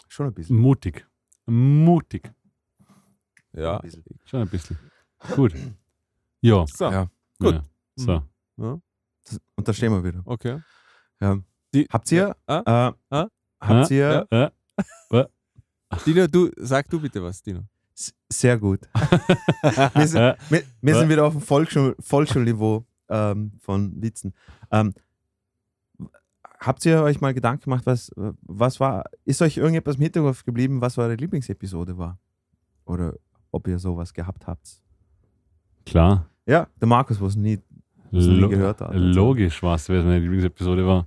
S2: Schon ein bisschen.
S3: Mutig. Mutig.
S1: ja.
S2: Ein bisschen.
S3: Schon ein bisschen. Gut. Ja.
S1: So,
S2: Ja.
S1: Gut.
S3: Ja. So.
S2: Das, und da stehen wir wieder.
S1: okay.
S2: Ja.
S1: Die,
S2: Habt ihr,
S1: Ja.
S2: äh,
S1: Ah?
S2: habt ihr
S3: Äh, [laughs]
S1: Dino, du, sag du bitte was, Dino.
S2: sehr gut. [laughs] wir sind, wir, wir sind wieder auf dem Volksschul Volksschulniveau ähm, von Witzen. Ähm, habt ihr euch mal Gedanken gemacht, was, was war, ist euch irgendetwas im Hinterkopf geblieben, was eure Lieblingsepisode war? Oder ob ihr sowas gehabt habt?
S3: klar.
S2: Ja, der Markus, was nie, was nie gehört hat.
S3: Logisch war es, wer meine Lieblingsepisode war.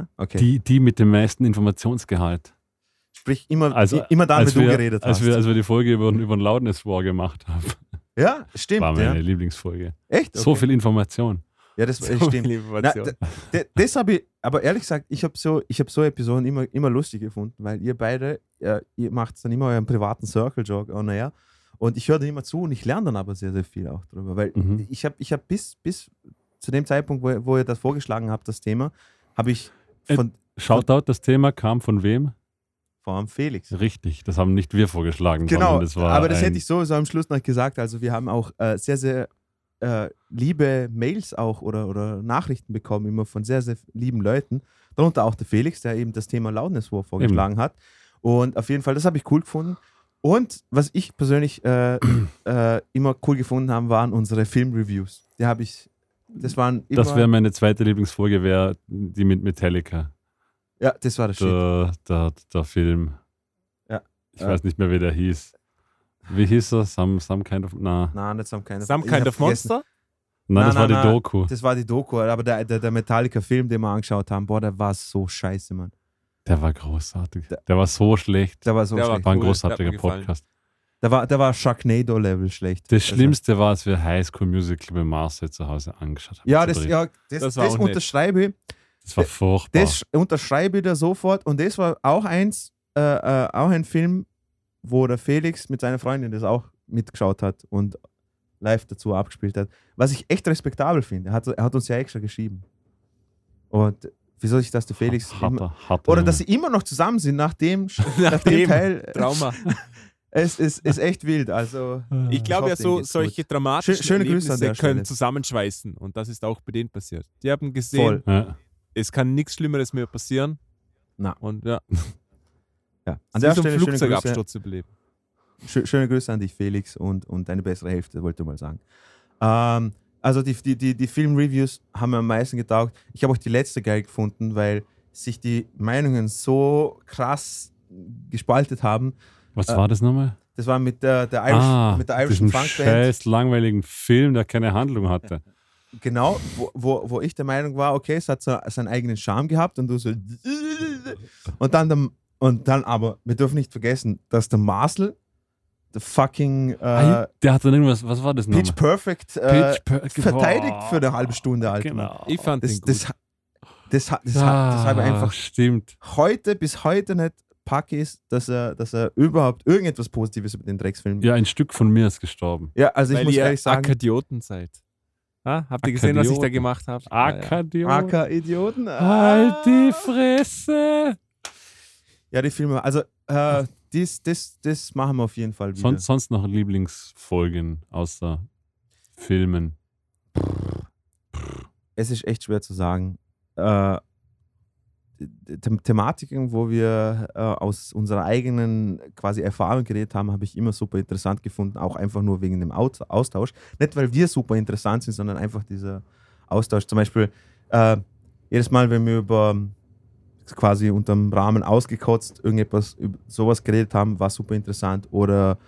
S2: Ja? Okay.
S3: Die, die mit dem meisten Informationsgehalt.
S2: Sprich, immer,
S3: Also,
S2: immer dann, wenn du geredet
S3: als
S2: hast.
S3: Wir, als wir die Folge über, über den Loudness War gemacht haben,
S2: ja, stimmt.
S3: war meine
S2: Ja.
S3: Lieblingsfolge.
S2: Echt?
S3: So
S2: Okay.
S3: viel Information.
S2: Ja, das
S1: So [laughs]
S2: stimmt. Na, das habe ich, aber ehrlich gesagt, ich habe so, ich hab so Episoden immer, immer lustig gefunden, weil ihr beide, äh, ihr macht dann immer euren privaten Circle-Jog on air und ich höre dann immer zu und ich lerne dann aber sehr, sehr viel auch drüber, weil
S3: Mhm.
S2: ich habe ich hab bis, bis zu dem Zeitpunkt, wo, wo ihr das vorgeschlagen habt, das Thema, habe ich von,
S3: Shoutout, das Thema kam von wem?
S2: allem Felix.
S3: Richtig, das haben nicht wir vorgeschlagen.
S2: Genau,
S3: das
S2: aber das hätte ich sowieso am Schluss noch gesagt. Also wir haben auch äh, sehr, sehr äh, liebe Mails auch oder, oder Nachrichten bekommen, immer von sehr, sehr lieben Leuten. Darunter auch der Felix, der eben das Thema Loudness War vorgeschlagen hat. Und auf jeden Fall, das habe ich cool gefunden. Und was ich persönlich äh, äh, immer cool gefunden habe, waren unsere Filmreviews. Die habe ich, das waren immer,
S3: Das wäre meine zweite Lieblingsfolge, wäre die mit Metallica.
S2: ja, das war der Shit.
S3: Der, der, der Film.
S2: Ja.
S3: Ich
S2: Ja.
S3: weiß nicht mehr, wie der hieß. Wie hieß er? Some, some kind of. Na.
S2: Nein, nicht Some Kind of,
S1: Some Kind of. Monster?
S3: Nein, das
S2: Nein,
S3: war
S2: nein,
S3: die
S2: nein.
S3: Doku.
S2: Das war die Doku, aber der, der, der Metallica-Film, den wir angeschaut haben, boah, der war so scheiße, Mann.
S3: Der war großartig.
S2: Der-
S3: Der war so schlecht.
S2: Der war so
S1: Der war
S2: schlecht.
S3: War ein
S1: Cool,
S3: großartiger
S1: der hat mir gefallen.
S3: Podcast.
S2: Der war, der war Sharknado-Level schlecht.
S3: Das
S2: Also-
S3: Schlimmste war, als wir High School Musical bei Marcel zu Hause angeschaut haben.
S2: Ja, das, ja, das,
S1: Das
S2: das, unterschreibe ich.
S3: das war furchtbar.
S2: Das unterschreibe ich da sofort. Und das war auch eins, äh, äh, auch ein Film, wo der Felix mit seiner Freundin das auch mitgeschaut hat und live dazu abgespielt hat. Was ich echt respektabel finde. Er hat, er hat uns ja extra geschrieben. Und wieso sich das der Felix. immer,
S3: harter, harter
S2: oder
S3: Junge.
S2: dass sie immer noch zusammen sind nach dem, [laughs] nach
S1: Nach
S2: dem
S1: dem
S2: Teil.
S1: Trauma. [laughs]
S2: Es ist, ist echt wild. Also, [laughs]
S1: Ich glaube ja, so, solche dramatischen
S2: Schö- schöne Grüße an
S1: Erlebnisse können zusammenschweißen. Und das ist auch bei denen passiert. Die haben gesehen.
S3: Ja.
S1: es kann nichts Schlimmeres mehr passieren.
S2: Na.
S1: Und ja, [laughs]
S2: Ja. An
S1: sie
S2: der
S1: ist
S2: Stelle schöne Grüße,
S1: Flugzeugabsturz überleben.
S2: schö- schöne Grüße an dich, Felix, und, und deine bessere Hälfte, wollte ich mal sagen. Ähm, also die, die, die, die Filmreviews haben mir am meisten getaugt. Ich habe auch die letzte geil gefunden, weil sich die Meinungen so krass gespaltet haben.
S3: Was
S2: Äh,
S3: war das nochmal?
S2: Das war mit der, der, Irish,
S3: ah,
S2: mit der Irish
S3: diesem
S2: Funk Band.
S3: scheiß langweiligen Film, der keine Handlung hatte.
S2: Genau, wo, wo, wo ich der Meinung war, okay, es hat so seinen eigenen Charme gehabt und du so. [laughs] Und dann, der, und dann aber, wir dürfen nicht vergessen, dass der Marcel, der fucking äh,
S3: der hat dann irgendwas, was war das nochmal?
S2: Pitch Perfect äh,
S3: Pitch Per-
S2: verteidigt für eine halbe Stunde, Alter.
S3: Genau.
S1: Ich fand
S2: Das,
S1: den gut.
S2: das, das, das, das, das habe ich
S3: Ah,
S2: einfach
S3: Stimmt.
S2: heute bis heute nicht pack ist, dass er, dass er überhaupt irgendetwas Positives über den Drecksfilm.
S3: Ja, ein Stück von mir ist gestorben.
S2: Ja, also ich
S1: Weil
S2: muss
S1: ihr
S2: ehrlich sagen,
S1: Akkadioten seid. Ah, habt ihr gesehen, was ich da gemacht habe?
S3: Akadion.
S2: AK-Idioten.
S3: Halt die
S2: Ah.
S3: Fresse!
S2: Ja, die Filme, also äh, das, das, das machen wir auf jeden Fall wieder.
S3: Sonst, sonst noch Lieblingsfolgen außer Filmen.
S2: es ist echt schwer zu sagen. Äh, The Thematiken, wo wir äh, aus unserer eigenen quasi Erfahrung geredet haben, habe ich immer super interessant gefunden, auch einfach nur wegen dem Aus Austausch. Nicht, weil wir super interessant sind, sondern einfach dieser Austausch. Zum Beispiel äh, jedes Mal, wenn wir über quasi unterm Rahmen ausgekotzt irgendetwas, sowas geredet haben, war super interessant. Oder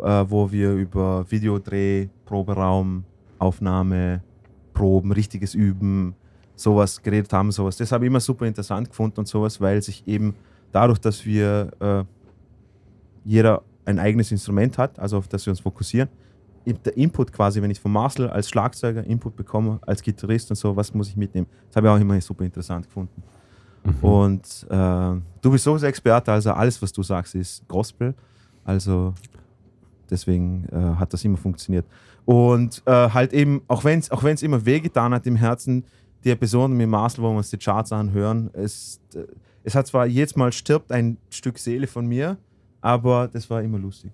S2: äh, wo wir über Videodreh, Proberaum, Aufnahme, Proben, richtiges Üben, sowas geredet haben, sowas. Das habe ich immer super interessant gefunden und sowas, weil sich eben dadurch, dass wir äh, jeder ein eigenes Instrument hat, also auf das wir uns fokussieren, der Input quasi, wenn ich von Marcel als Schlagzeuger Input bekomme, als Gitarrist und so, was muss ich mitnehmen? Das habe ich auch immer super interessant gefunden.
S3: Mhm.
S2: Und äh, du bist sowieso Experte, also alles, was du sagst, ist Gospel. Also deswegen äh, hat das immer funktioniert. Und äh, halt eben, auch wenn es auch wenn's immer wehgetan hat im Herzen, die Episoden mit Marcel, wo wir uns die Charts anhören, es, äh, es hat zwar jedes Mal stirbt ein Stück Seele von mir, aber das war immer lustig.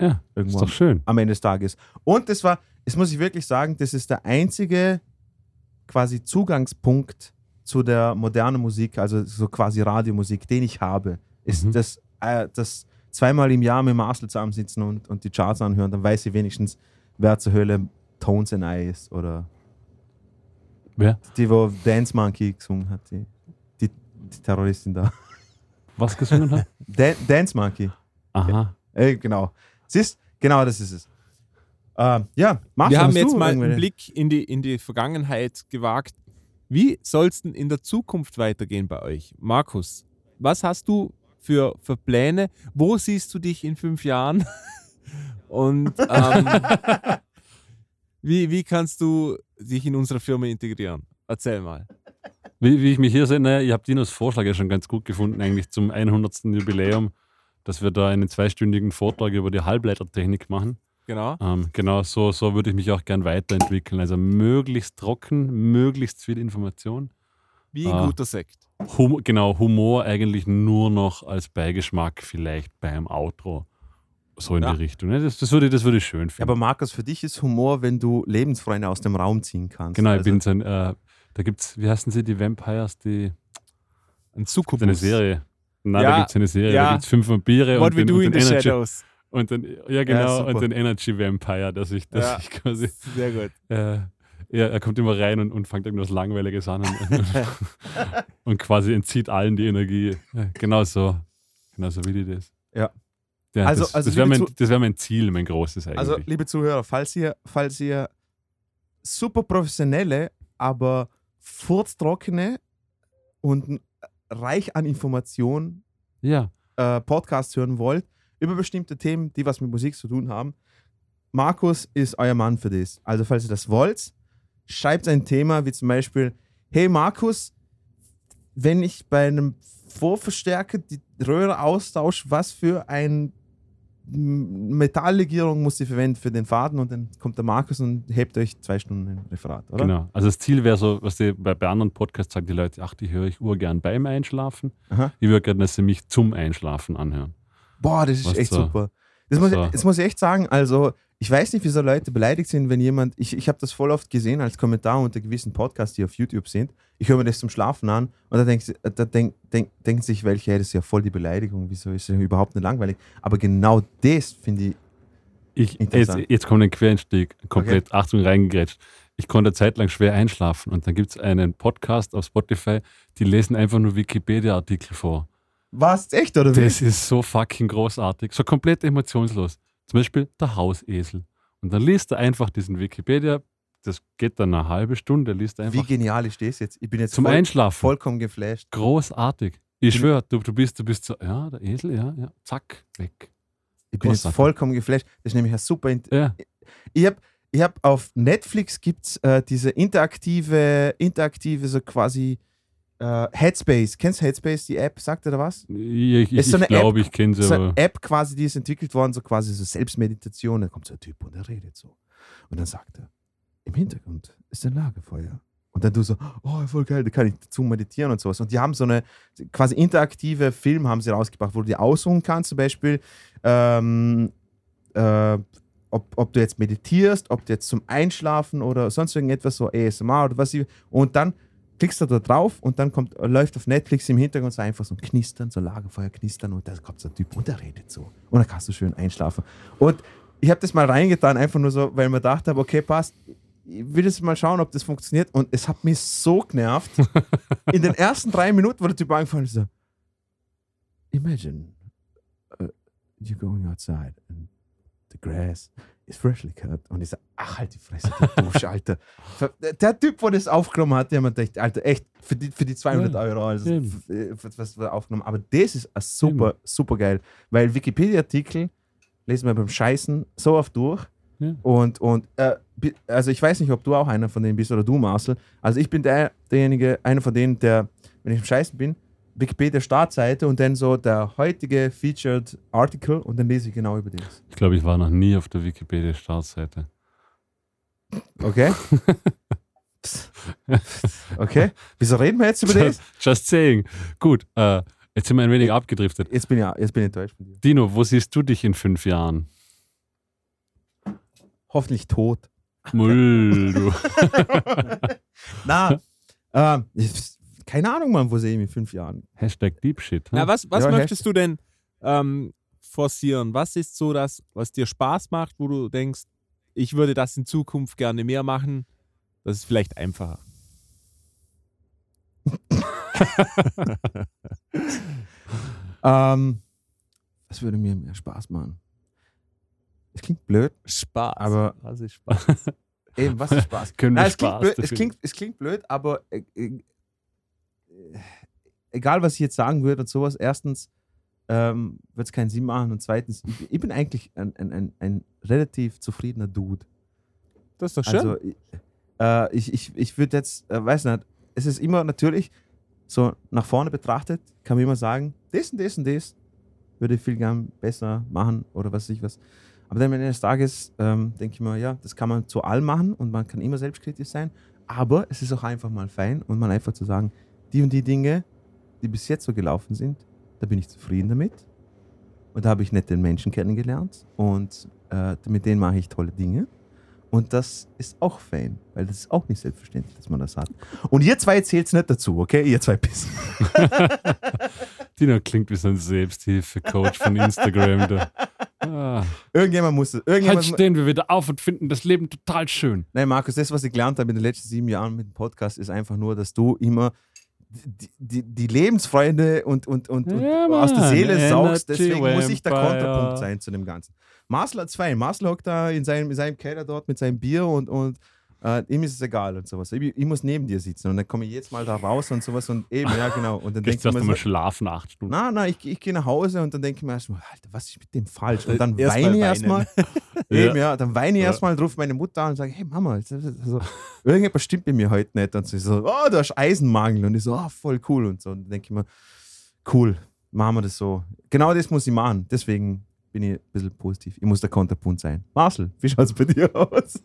S3: Ja, ist
S2: Irgendwann
S3: doch schön.
S2: am Ende des Tages. Und das war, das muss ich wirklich sagen, das ist der einzige quasi Zugangspunkt zu der modernen Musik, also so quasi Radiomusik, den ich habe, ist
S3: Mhm.
S2: das, äh, das zweimal im Jahr mit Marcel zusammensitzen und, und die Charts anhören, dann weiß ich wenigstens, wer zur Hölle Tones and I ist oder
S3: Wer?
S2: die, wo Dance Monkey gesungen hat, die, die, die Terroristin da.
S3: Was gesungen hat? [laughs]
S2: Dan Dance Monkey,
S3: Aha.
S2: äh, genau. Siehst, genau das ist es. Ähm, ja, Marcel,
S1: Wir haben jetzt mal einen Blick in die, in die Vergangenheit gewagt. Wie soll es denn in der Zukunft weitergehen bei euch? Markus, was hast du für, für Pläne? Wo siehst du dich in fünf Jahren? [laughs] Und ähm, [laughs] wie, wie kannst du dich in unsere Firma integrieren? Erzähl mal.
S3: Wie, wie ich mich hier sehe, naja, ich habe Dinos Vorschlag ja schon ganz gut gefunden, eigentlich zum 100. Jubiläum, dass wir da einen zweistündigen Vortrag über die Halbleitertechnik machen.
S1: Genau.
S3: Ähm, genau, so, so würde ich mich auch gern weiterentwickeln. Also möglichst trocken, möglichst viel Information.
S1: Wie ein
S3: Ah.
S1: guter Sekt.
S3: Hum genau, Humor eigentlich nur noch als Beigeschmack vielleicht beim Outro. So in
S1: Ja.
S3: die Richtung. ne? Das, das, würde, ich- das würde ich schön finden.
S2: aber Markus, für dich ist Humor, wenn du Lebensfreunde aus dem Raum ziehen kannst.
S3: genau, ich
S2: Also,
S3: bin so ein, äh, da gibt's, wie heißen sie, die Vampires, die,
S1: Ein Succubus.
S3: eine Serie. Nein,
S1: Ja,
S3: da gibt es eine Serie,
S1: ja.
S3: da gibt es fünf Vampire
S1: What
S3: und
S1: we
S3: den,
S1: do
S3: und
S1: in
S3: den
S1: the
S3: Energy.
S1: shadows.
S3: Und den, ja, genau, und den Energy Vampire, dass ich, dass ich quasi,
S1: Sehr gut. [laughs]
S3: äh, ja, er kommt immer rein und, und fängt irgendwas Langweiliges an und, und, [laughs] und quasi entzieht allen die Energie. Ja, genau so. Genau so wie die das.
S2: Ja.
S3: Ja
S2: Also-
S3: das,
S2: also
S3: das wäre mein, wär mein Ziel, mein großes eigentlich.
S2: also, liebe Zuhörer, falls ihr, falls ihr super professionelle, aber furztrockene und reich an Informationen
S3: ja,
S2: äh, Podcasts hören wollt, über bestimmte Themen, die was mit Musik zu tun haben, Markus ist euer Mann für das. Also, falls ihr das wollt, schreibt ein Thema wie zum Beispiel: Hey Markus, wenn ich bei einem Vorverstärker die Röhre austausche, was für ein Metalllegierung muss ich verwenden für den Faden und dann kommt der Markus und hebt euch zwei Stunden ein Referat, oder?
S3: genau. Also das Ziel wäre so, was die, bei, bei anderen Podcasts sagen die Leute, ach, die höre ich urgern beim Einschlafen.
S2: Aha.
S3: Ich würde gerne, dass sie mich zum Einschlafen anhören.
S2: Boah, das ist
S3: Was
S2: echt
S3: so-
S2: super. Das muss,
S3: so-
S2: das muss ich echt sagen. Also, ich weiß nicht, wieso Leute beleidigt sind, wenn jemand. Ich, ich habe das voll oft gesehen als Kommentar unter gewissen Podcasts, die auf YouTube sind. Ich höre mir das zum Schlafen an und da, denk, da denk, denk, denken sich welche, hey, das ist ja voll die Beleidigung. Wieso ist das überhaupt nicht langweilig? Aber genau das finde ich.
S3: Ich, jetzt, jetzt kommt ein Quereinstieg, komplett, Achtung, reingegrätscht. Ich konnte eine Zeit lang schwer einschlafen und dann gibt es einen Podcast auf Spotify, die lesen einfach nur Wikipedia-Artikel vor.
S2: Was? Echt, oder wie?
S3: Das ist so fucking großartig, so komplett emotionslos. Zum Beispiel der Hausesel. Und dann liest er einfach diesen Wikipedia, das geht dann eine halbe Stunde, liest er
S2: Wie
S3: einfach
S2: genial ist das jetzt? Ich bin jetzt
S3: zum
S2: voll,
S3: Einschlafen.
S2: vollkommen geflasht.
S3: Großartig. Ich schwöre, du, du, bist, du bist so, ja, der Esel, ja, ja, zack, weg.
S2: Ich bin jetzt
S3: Großartig.
S2: vollkommen geflasht. Das ist nämlich ein super.
S3: Ja,
S2: Ich habe ich hab auf Netflix gibt's äh, diese interaktive, interaktive, so quasi äh, Headspace. Kennst du Headspace, die App? Sagt er da was?
S3: ich, ich,
S2: Ist so
S3: ich glaube, ich kenne sie,
S2: So eine App quasi, die ist entwickelt worden, so quasi so Selbstmeditation. Da kommt so ein Typ und er redet so. Und dann sagt er, im Hintergrund ist ein Lagerfeuer. Und dann du so, oh, voll geil, da kann ich dazu meditieren und sowas. Und die haben so eine quasi interaktive Film haben sie rausgebracht, wo du dir aussuchen kannst, zum Beispiel, ähm, äh, ob, ob du jetzt meditierst, ob du jetzt zum Einschlafen oder sonst irgendetwas, so ASMR oder was. Und dann klickst du da drauf und dann kommt, läuft auf Netflix im Hintergrund so einfach so ein Knistern, so Lagerfeuer knistern und da kommt so ein Typ und der redet so. Und dann kannst du schön einschlafen. Und ich habe das mal reingetan, einfach nur so, weil mir gedacht habe, okay, passt. Ich will jetzt mal schauen, ob das funktioniert. Und es hat mich so genervt. [laughs] In den ersten drei Minuten, wo der Typ angefangen ist, so, Imagine uh, you're going outside and the grass is freshly cut. Und ich so, ach, halt die Fresse, du Dusch, Alter. [laughs] Der Typ, der das aufgenommen hat, der hat mir gedacht, Alter, echt, für die, für die 200
S3: Ja,
S2: Euro, also, äh, was, wir aufgenommen Aber das ist super, super geil. Weil Wikipedia-Artikel lesen wir beim Scheißen so oft durch.
S3: Ja.
S2: Und, und äh, also ich weiß nicht, ob du auch einer von denen bist oder du, Marcel. Also ich bin der, derjenige, einer von denen, der, wenn ich im Scheißen bin, Wikipedia-Startseite und dann so der heutige Featured Article und dann lese ich genau über das.
S3: Ich glaube, ich war noch nie auf der Wikipedia-Startseite.
S2: Okay? [laughs] okay. Wieso reden wir jetzt über das?
S3: Just, [laughs] just saying. Gut, äh, jetzt sind wir ein wenig abgedriftet.
S2: Jetzt bin ich, jetzt bin ich enttäuscht von dir.
S3: Dino, wo siehst du dich in fünf Jahren?
S2: Hoffentlich tot.
S3: Mull, du. [laughs]
S2: Na, ähm, ich- keine Ahnung, Mann, wo sehe ich mich in fünf Jahren?
S3: Hashtag Deep Shit.
S1: Ja,
S3: Hm?
S1: was was
S2: Ja,
S1: möchtest du denn ähm, forcieren? Was ist so das, was dir Spaß macht, wo du denkst, ich würde das in Zukunft gerne mehr machen? Das ist vielleicht einfacher. [laughs]
S2: Ähm, was würde mir mehr Spaß machen? Es klingt blöd,
S1: Spaß.
S2: Aber-
S1: was ist Spaß?
S2: eben, was ist Spaß? [laughs]
S3: Können wir
S2: Nein, es, klingt
S3: Spaß
S2: blöd, es, klingt, es klingt blöd, aber äh, äh, egal, was ich jetzt sagen würde und sowas, erstens ähm, wird es keinen Sinn machen und zweitens, ich, ich bin eigentlich ein, ein, ein, ein relativ zufriedener Dude.
S1: Das ist doch schön.
S2: Also ich, äh, ich, ich, ich würde jetzt, äh, weiß nicht, es ist immer natürlich so nach vorne betrachtet, kann man immer sagen, das und das und das würde ich viel gern besser machen oder was weiß ich was. Aber dann am Ende des Tages ähm, denke ich mir, ja, das kann man zu allem machen und man kann immer selbstkritisch sein, aber es ist auch einfach mal fein und mal einfach zu sagen, die und die Dinge, die bis jetzt so gelaufen sind, da bin ich zufrieden damit. Und da habe ich nette Menschen kennengelernt und äh, mit denen mache ich tolle Dinge. Und das ist auch fein, weil das ist auch nicht selbstverständlich, dass man das hat. Und ihr zwei zählt es nicht dazu, okay? Ihr zwei Pissen. [laughs]
S3: Dino klingt wie so ein Selbsthilfe-Coach von Instagram. Ah.
S2: Irgendjemand muss es.
S3: Halt
S2: Irgendjemand,
S3: stehen wir wieder auf und finden das Leben total schön.
S2: Nein, Markus, das, was ich gelernt habe in den letzten sieben Jahren mit dem Podcast, ist einfach nur, dass du immer die, die, die Lebensfreude und, und, und, und
S3: Ja,
S2: aus der. Seele saugst.
S3: Energy
S2: Deswegen muss ich der
S3: Vampire.
S2: Kontrapunkt sein zu dem Ganzen. Marcel hat's fein. Marcel hockt da in seinem, in seinem Keller dort mit seinem Bier und, und äh, ihm ist es egal und sowas. Ich, ich muss neben dir sitzen und dann komme ich jetzt mal da raus und sowas und eben, ja, genau. Und dann denke ich mir so,
S3: schlafen, acht Stunden.
S2: na, na, ich, ich gehe nach Hause und dann denke ich mir erstmal, Alter, was ist mit dem falsch? Und dann
S1: erst
S2: weine ich erstmal. [laughs] Eben, ja, dann weine ich
S3: Ja.
S2: erstmal, rufe meine Mutter an und sage, hey Mama, also, irgendetwas stimmt bei mir heute nicht. Und sie so, oh, du hast Eisenmangel. Und ich so, oh, voll cool. Und so. Und dann denke ich mir, cool, machen wir das so. Genau das muss ich machen. Deswegen bin ich ein bisschen positiv. Ich muss der Konterpunkt sein. Marcel, wie schaut es bei dir aus? [laughs]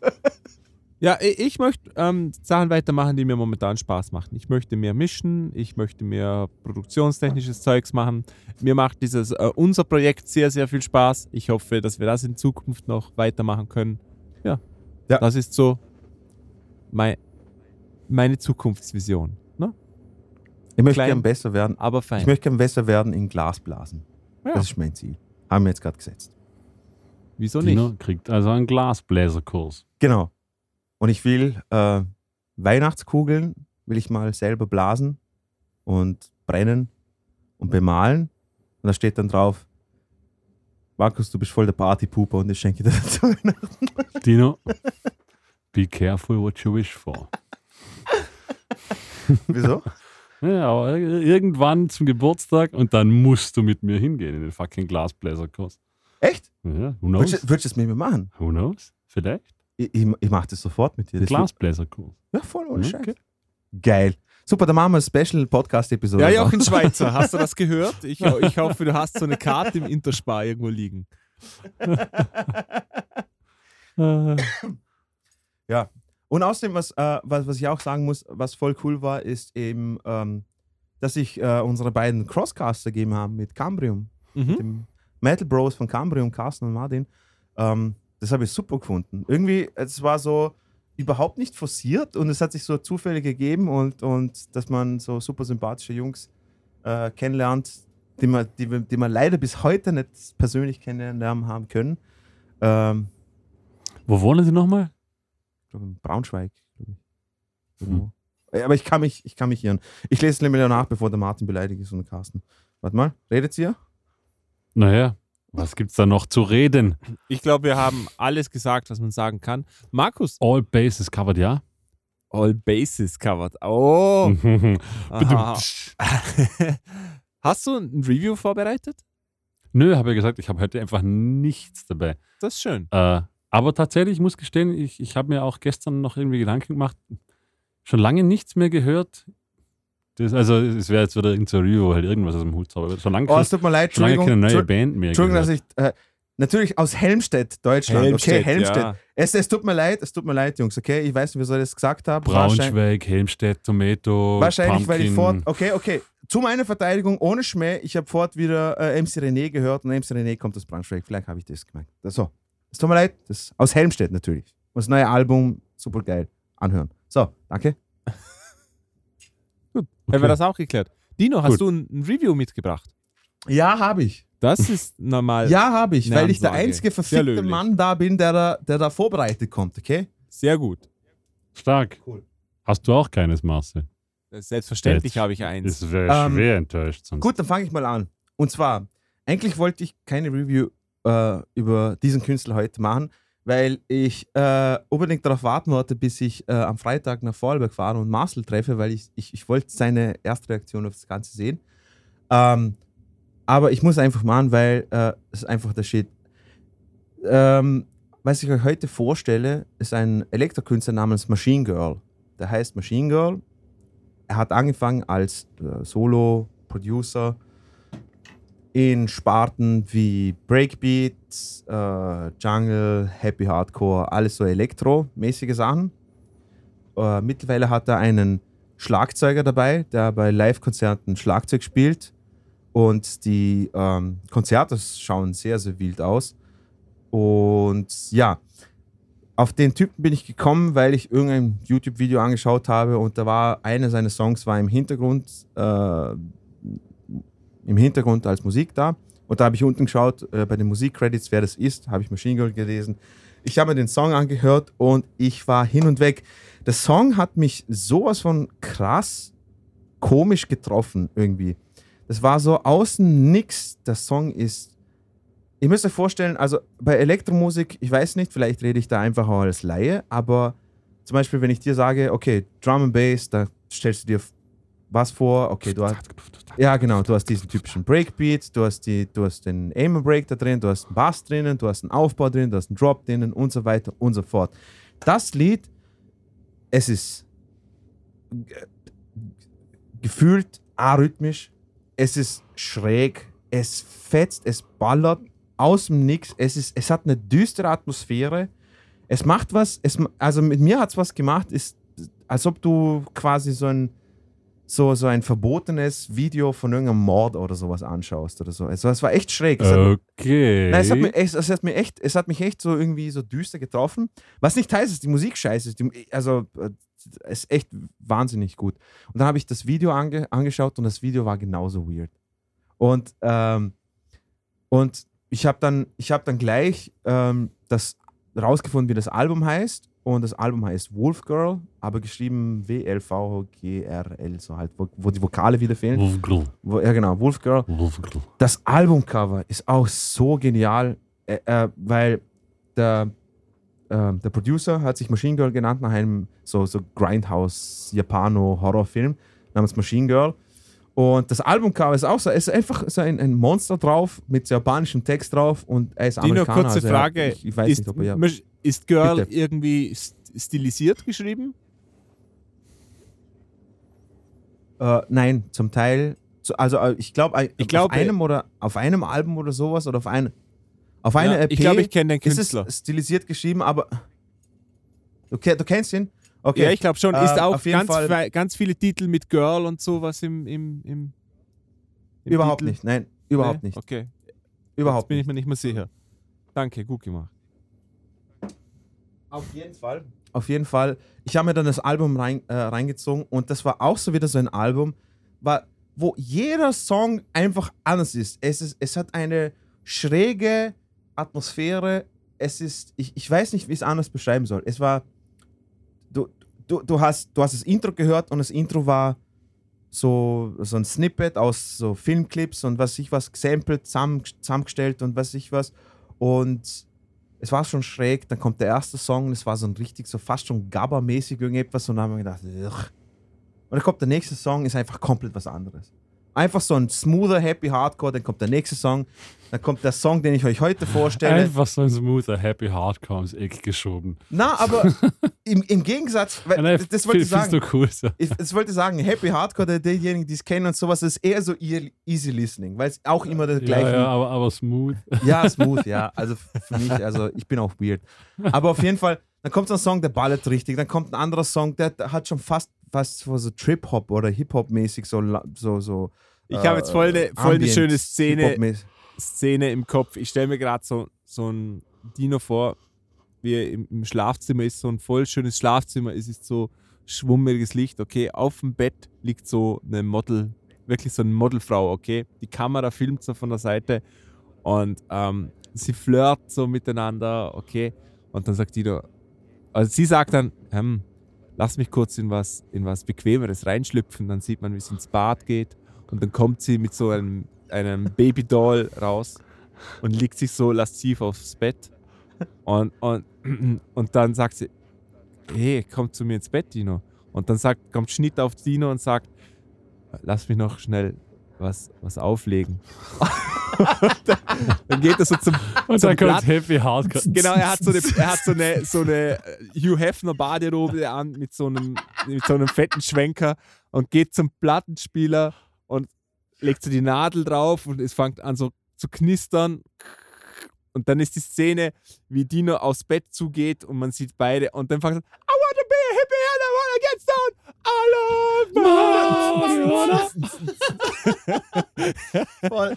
S1: Ja, ich möchte ähm, Sachen weitermachen, die mir momentan Spaß machen. Ich möchte mehr mischen, ich möchte mehr produktionstechnisches Zeugs machen. Mir macht dieses äh, unser Projekt sehr, sehr viel Spaß. Ich hoffe, dass wir das in Zukunft noch weitermachen können. Ja,
S2: Ja.
S1: das ist so mei meine Zukunftsvision. Ne?
S2: Ich möchte
S1: Klein.
S2: gern besser werden.
S1: Aber fein.
S2: Ich möchte gern besser werden in Glasblasen.
S1: Ja.
S2: Das ist mein Ziel. Haben wir jetzt gerade gesetzt.
S1: Wieso nicht?
S3: Dino kriegt also einen Glasbläserkurs.
S2: Genau. Und ich will äh, Weihnachtskugeln, will ich mal selber blasen und brennen und bemalen. Und da steht dann drauf, Markus, du bist voll der Partypuper und ich schenke dir [laughs] dazu Weihnachten.
S3: Dino, be careful what you wish for.
S2: Wieso?
S3: Ja, aber irgendwann zum Geburtstag und dann musst du mit mir hingehen in den fucking Glasbläserkurs.
S2: Echt?
S3: Ja, who
S2: Würdest
S3: knows?
S2: du würdest du das mit mir machen?
S3: Who knows? Vielleicht?
S2: Ich, ich, ich mache das sofort mit dir. Das
S3: Glasbläserkurs.
S2: Ja, voll ohne
S3: Okay.
S2: Scheiß. Geil. Super, dann machen wir eine Special-Podcast-Episode.
S1: Ja,
S2: draus.
S1: Jochen Schweizer, hast du das [laughs] gehört? Ich, ich hoffe, du hast so eine Karte im Interspar irgendwo liegen. [laughs]
S3: Äh,
S2: Und außerdem, was, äh, was, was ich auch sagen muss, was voll cool war, ist eben, ähm, dass sich äh, unsere beiden Crosscaster gegeben haben mit Cambrium,
S1: Mhm.
S2: dem Metal Bros von Cambrium, Carsten und Martin. Ähm, das habe ich super gefunden. Irgendwie, es war so überhaupt nicht forciert und es hat sich so zufällig gegeben und, und dass man so super sympathische Jungs äh, kennenlernt, die man, die, die man leider bis heute nicht persönlich kennenlernen haben können. Ähm,
S3: wo wohnen Sie nochmal?
S2: ich glaube in Braunschweig.
S3: Hm.
S2: Äh, Aber ich kann mich, ich kann mich irren. Ich lese es nämlich nach, bevor der Martin beleidigt ist und der Carsten. Warte mal, redet ihr?
S3: Naja, was gibt's da noch zu reden?
S1: Ich glaube, wir haben alles gesagt, was man sagen kann. Markus,
S3: All bases covered, ja?
S1: all bases covered. Oh. [laughs] [laughs] Hast du ein Review vorbereitet?
S3: Nö, habe ja gesagt, ich habe heute einfach nichts dabei.
S1: Das ist schön.
S3: Äh, aber tatsächlich, ich muss gestehen, ich, ich habe mir auch gestern noch irgendwie Gedanken gemacht, schon lange nichts mehr gehört. Das, also, es wäre jetzt wieder irgendein Review, halt irgendwas aus dem Hut zaubern. Schon lange,
S2: Oh, es tut mir leid,
S3: schon lange
S2: Entschuldigung.
S3: keine neue Band mehr.
S2: Entschuldigung, dass ich. Äh, natürlich aus Helmstedt, Deutschland. okay, Helmstedt.
S1: Ja.
S2: Es, es tut mir leid, es tut mir leid, Jungs, okay? Ich weiß nicht, wieso ich das gesagt habe.
S3: Braunschweig, Helmstedt, Tomato.
S2: wahrscheinlich weil ich
S3: Pumpkin.
S2: fort. Okay, okay. Zu meiner Verteidigung, ohne Schmäh, ich habe fort wieder äh, MC René gehört und MC René kommt aus Braunschweig. Vielleicht habe ich das gemeint. Das, so. Es tut mir leid, das aus Helmstedt natürlich. Und das neue Album, super geil. Anhören. So, danke.
S1: Haben
S3: Okay.
S1: wir das auch geklärt. Dino, hast
S3: Gut.
S1: du ein, ein Review mitgebracht?
S2: Ja, habe ich.
S1: Das ist normal.
S2: Ja, habe ich, weil ich der einzige verfickte. Mann da bin, der da, der da vorbereitet kommt, okay?
S1: Sehr gut.
S3: Stark.
S2: Cool.
S3: Hast du auch keines, Marcel?
S1: Selbstverständlich
S3: Jetzt
S1: habe ich eins.
S3: Das wäre
S2: Ähm,
S3: schwer enttäuscht. Sonst.
S2: Gut, dann fange ich mal an. Und zwar, eigentlich wollte ich keine Review äh, über diesen Künstler heute machen, weil ich äh, unbedingt darauf warten wollte, bis ich äh, am Freitag nach Vorarlberg fahre und Marcel treffe, weil ich, ich, ich wollte seine erste Reaktion auf das Ganze sehen. Ähm, aber ich muss einfach machen, weil äh, es einfach der Shit. Ähm, was ich euch heute vorstelle, ist ein Elektrokünstler namens Machine Girl. Der heißt Machine Girl. Er hat angefangen als äh, Solo-Producer in Sparten wie Breakbeat, äh, Jungle, Happy Hardcore, alles so Elektro-mäßige Sachen. Äh, mittlerweile hat er einen Schlagzeuger dabei, der bei Live-Konzerten Schlagzeug spielt. Und die ähm, Konzerte schauen sehr, sehr wild aus. Und ja, auf den Typen bin ich gekommen, weil ich irgendein YouTube-Video angeschaut habe und da war einer seiner Songs war im Hintergrund, äh, im Hintergrund als Musik da. Und da habe ich unten geschaut, äh, bei den Musikcredits, wer das ist, habe ich Machine Girl gelesen. Ich habe mir den Song angehört und ich war hin und weg. Der Song hat mich sowas von krass komisch getroffen irgendwie. Das war so außen nix. Der Song ist ihr müsst euch vorstellen, also bei Elektromusik, ich weiß nicht, vielleicht rede ich da einfach auch als Laie, aber zum Beispiel, wenn ich dir sage, okay, Drum and Bass, da stellst du dir was vor, okay, du hast, ja genau, du hast diesen typischen Breakbeat, du hast, die, du hast den Aim Break da drin, du hast einen Bass drinnen, du hast einen Aufbau drin, du hast einen Drop drinnen und so weiter und so fort. Das Lied, es ist ge- gefühlt arrhythmisch, es ist schräg, es fetzt, es ballert aus dem Nix. Es, ist, es hat eine düstere Atmosphäre. Es macht was, es, also mit mir hat es was gemacht, ist, als ob du quasi so ein, so, so ein verbotenes Video von irgendeinem Mord oder sowas anschaust oder so. Also es war echt schräg. Es hat,
S3: Okay.
S2: Nein, es hat, mich echt, es, hat mich echt, es hat mich echt so irgendwie so düster getroffen. Was nicht heißt, dass die Musik scheiße ist. Die, also, äh, es ist echt wahnsinnig gut. Und dann habe ich das Video ange, angeschaut und das Video war genauso weird. Und, ähm, und ich habe dann, ich hab dann gleich ähm, das rausgefunden, wie das Album heißt. Und das Album heißt Wolf Girl, aber geschrieben W-L-V-G-R-L, so halt, wo, wo die Vokale wieder fehlen.
S3: Wolfgrill.
S2: Wo, ja, genau, Wolf Girl.
S3: Wolfgrill.
S2: Das Albumcover ist auch so genial, äh, äh, weil der, äh, der Producer hat sich Machine Girl genannt nach einem so, so Grindhouse-Japano-Horrorfilm namens Machine Girl. Und das Albumcover ist auch so, es ist einfach so ein, ein Monster drauf mit japanischem Text drauf und er ist
S1: Dino,
S2: Amerikaner.
S1: kurze
S2: also er-
S1: Frage.
S2: Ich, ich weiß
S1: ist,
S2: nicht, ob er ja.
S1: Ist Girl
S2: Bitte.
S1: irgendwie st- stilisiert geschrieben?
S2: Äh, nein, zum Teil. Also äh, ich glaube,
S1: Ich glaube-
S2: auf einem oder auf einem Album oder sowas oder auf ein, auf einer
S1: Ja,
S2: EP.
S1: ich glaube, ich kenne den
S2: ist
S1: Künstler.
S2: es stilisiert geschrieben, aber okay, du kennst ihn? Okay.
S1: Ja, ich glaube schon. Ist
S2: Ähm,
S1: auch ganz,
S2: Fall-
S1: ganz viele Titel mit Girl und sowas im, im, im, im
S2: überhaupt
S1: Titel.
S2: nicht. Nein, überhaupt
S1: Nee?
S2: nicht.
S1: Okay.
S2: Überhaupt
S1: Jetzt bin ich mir nicht mehr sicher. Danke, gut gemacht.
S2: Auf jeden Fall. Auf jeden Fall. Ich habe mir dann das Album rein, äh, reingezogen und das war auch so wieder so ein Album, war, wo jeder Song einfach anders ist. Es, ist, es hat eine schräge Atmosphäre. Es ist, ich, ich weiß nicht, wie ich es anders beschreiben soll. Es war, du, du, hast, du hast das Intro gehört und das Intro war so, so ein Snippet aus so Filmclips und was ich was gesampelt, zusammen, zusammengestellt und was ich was. Und es war schon schräg, dann kommt der erste Song, es war so ein richtig, so fast schon Gabba-mäßig irgendetwas und dann haben wir gedacht, Ugh. und dann kommt der nächste Song, ist einfach komplett was anderes. Einfach so ein smoother, happy Hardcore, dann kommt der nächste Song, dann kommt der Song, den ich euch heute vorstelle.
S3: Einfach so ein smoother, happy Hardcore ins Eck geschoben.
S2: Na, aber [laughs] im, im Gegensatz, weil,
S3: Nein,
S2: das, das wollte ich sagen.
S3: du cool. So.
S2: Ich, das wollte ich sagen, Happy Hardcore, diejenigen, die es kennen und sowas, ist eher so easy listening, weil es auch immer
S3: Ja,
S2: gleiche.
S3: ja, aber, aber smooth.
S2: Ja, smooth, ja. Also für mich, also ich bin auch weird. Aber auf jeden Fall, dann kommt so ein Song, der ballert richtig. Dann kommt ein anderer Song, der hat schon fast fast so Trip-Hop oder Hip-Hop-mäßig so, so, so.
S1: Ich habe jetzt voll eine, voll eine schöne Szene. Szene im Kopf. Ich stelle mir gerade so, so ein Dino vor, wie er im, im Schlafzimmer ist, so ein voll schönes Schlafzimmer. Es ist so schwummeliges Licht, okay. Auf dem Bett liegt so eine Model, wirklich so eine Modelfrau, okay. Die Kamera filmt so von der Seite und ähm, sie flirt so miteinander, okay. Und dann sagt Dino, also sie sagt dann, hm, lass mich kurz in was, in was Bequemeres reinschlüpfen. Dann sieht man, wie es ins Bad geht. Und dann kommt sie mit so einem, einem Babydoll raus und liegt sich so lasziv aufs Bett. Und, und, [clears throat] und dann sagt sie, hey, komm zu mir ins Bett, Dino. Und dann sagt, kommt Schnitt auf Dino und sagt, lass mich noch schnell was, was auflegen. [laughs] [laughs] dann geht er so zum,
S3: Und
S1: zum
S3: dann kommt Happy Hardcore.
S1: Genau, er hat so eine, er hat so eine, so eine äh, Hugh Hefner Baderobe an mit so, einem, mit so einem fetten Schwenker und geht zum Plattenspieler und legt so die Nadel drauf und es fängt an so zu knistern. Und dann ist die Szene, wie Dino aufs Bett zugeht und man sieht beide und dann fängt er I wanna be a hippie and I wanna get stoned. Love
S2: Voll.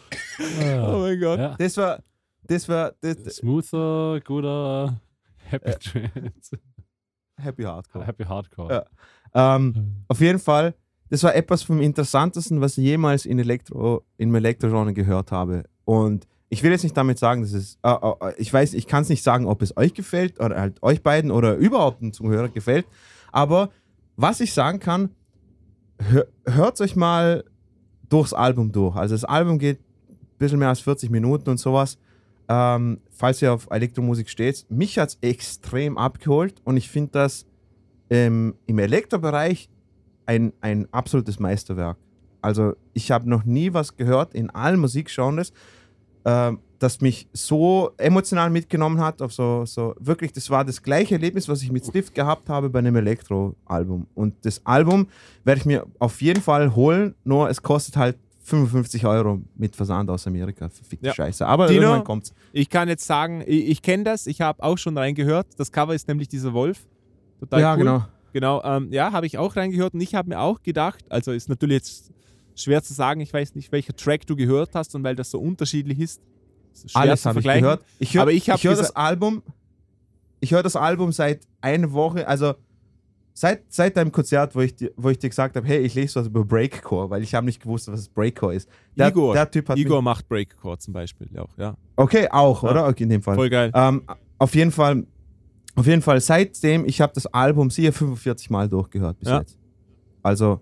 S1: Oh mein Gott.
S3: Ja.
S2: Das war, das war das,
S3: Smoother, guter Happy Trance.
S2: Happy Hardcore.
S3: Happy Hardcore.
S2: Ja. Ähm, auf jeden Fall, das war etwas vom Interessantesten, was ich jemals in Elektro, im Elektrogenre gehört habe. Und ich will jetzt nicht damit sagen, dass es, äh, äh, ich weiß, ich kann es nicht sagen, ob es euch gefällt oder halt euch beiden oder überhaupt einem Zuhörer gefällt. Aber was ich sagen kann, hör, hört euch mal durchs Album durch. Also das Album geht ein bisschen mehr als 40 Minuten und sowas. Ähm, falls ihr auf Elektromusik steht. Mich hat es extrem abgeholt und ich finde das ähm, im Elektrobereich ein, ein absolutes Meisterwerk. Also ich habe noch nie was gehört in allen Musikgenres, ähm, das mich so emotional mitgenommen hat. Auf so, so wirklich, das war das gleiche Erlebnis, was ich mit Stift gehabt habe bei einem Elektro-Album. Und das Album werde ich mir auf jeden Fall holen, nur es kostet halt 55 Euro mit Versand aus Amerika. Verfickte
S1: Ja.
S2: Scheiße. Aber
S1: Dino?
S2: irgendwann kommt's.
S1: Ich kann jetzt sagen, ich, ich kenne das, ich habe auch schon reingehört. Das Cover ist nämlich dieser Wolf. Total
S2: ja,
S1: cool.
S2: genau.
S1: Genau, ähm, ja, habe ich auch reingehört und ich habe mir auch gedacht, also ist natürlich jetzt schwer zu sagen, ich weiß nicht, welcher Track du gehört hast und weil das so unterschiedlich ist. Schwer
S2: Alles habe ich gehört. Ich höre hör das Album. Ich höre das Album seit einer Woche, also seit, seit deinem Konzert, wo ich, dir, wo ich dir gesagt habe, hey, ich lese was über Breakcore, weil ich habe nicht gewusst, was Breakcore ist. Der,
S1: Igor,
S2: der Typ hat
S1: Igor macht Breakcore zum Beispiel auch, ja.
S2: Okay, auch,
S1: Ja.
S2: oder? Okay, in dem Fall.
S1: Voll geil.
S2: Ähm, auf jeden Fall, auf jeden Fall, seitdem, ich habe das Album sicher 45 Mal durchgehört bis
S1: Ja.
S2: jetzt. Also,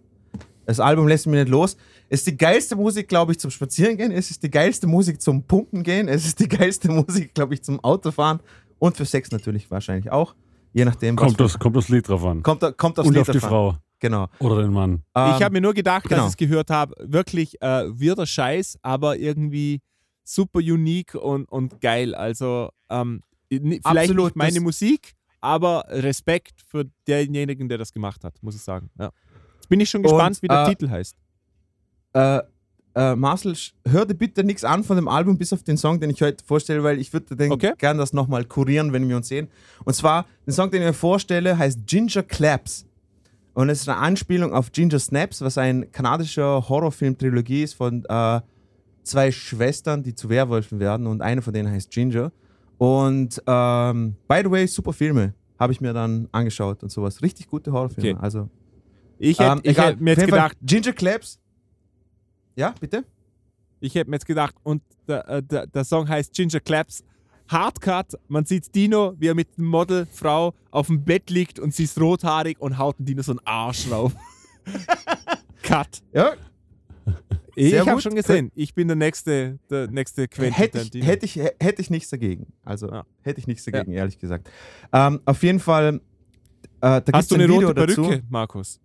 S2: das Album lässt mich nicht los. Es ist die geilste Musik, glaube ich, zum Spazierengehen. Es ist die geilste Musik zum Pumpen gehen. Es ist die geilste Musik, glaube ich, zum Autofahren. Und für Sex natürlich wahrscheinlich auch. Je nachdem, was
S3: Kommt das, kommt das Lied drauf an.
S2: kommt, kommt aufs
S3: Und
S2: Lied
S3: auf die
S2: davon.
S3: Frau.
S2: Genau.
S3: Oder den Mann.
S1: ich
S2: Ähm,
S1: habe mir nur gedacht,
S2: genau.
S1: dass ich es gehört habe, wirklich äh, wirder Scheiß, aber irgendwie super unique und, und geil. Also ähm, vielleicht
S2: Absolut,
S1: nicht meine
S2: das-
S1: Musik, aber Respekt für denjenigen, der das gemacht hat, muss ich sagen. Ja. Jetzt bin ich schon gespannt,
S2: Und,
S1: wie der
S2: äh,
S1: Titel heißt.
S2: Äh, äh, Marcel, hör dir bitte nichts an von dem Album, bis auf den Song, den ich heute vorstelle, weil ich würde den
S1: Okay.
S2: gern das nochmal kurieren, wenn wir uns sehen. Und zwar, den Song, den ich mir vorstelle, heißt Ginger Claps. Und es ist eine Anspielung auf Ginger Snaps, was ein kanadischer Horrorfilm-Trilogie ist von äh, zwei Schwestern, die zu Werwölfen werden und eine von denen heißt Ginger. Und ähm, by the way, super Filme habe ich mir dann angeschaut und sowas. Richtig gute Horrorfilme.
S1: Okay.
S2: Also,
S1: Ich hätte
S2: ähm,
S1: hätt mir jetzt
S2: jeden Fall,
S1: gedacht,
S2: Ginger Claps. Ja, bitte?
S1: ich hätte mir jetzt gedacht, und der, äh, der, der Song heißt Ginger Claps. Hardcut, man sieht Dino, wie er mit einer Modelfrau auf dem Bett liegt und sie ist rothaarig und haut dem Dino so einen Arsch drauf. [laughs] Cut.
S2: Ja,
S1: Ich habe schon gesehen, ich bin der nächste, der nächste Quentin
S2: hätte ich, hätte, ich, hätte ich nichts dagegen. Also
S1: Ja.
S2: hätte ich nichts dagegen, ehrlich gesagt. Ähm, auf jeden Fall, äh, da
S1: Hast du
S2: ein
S1: eine
S2: Video
S1: rote
S2: dazu.
S1: Perücke, Markus?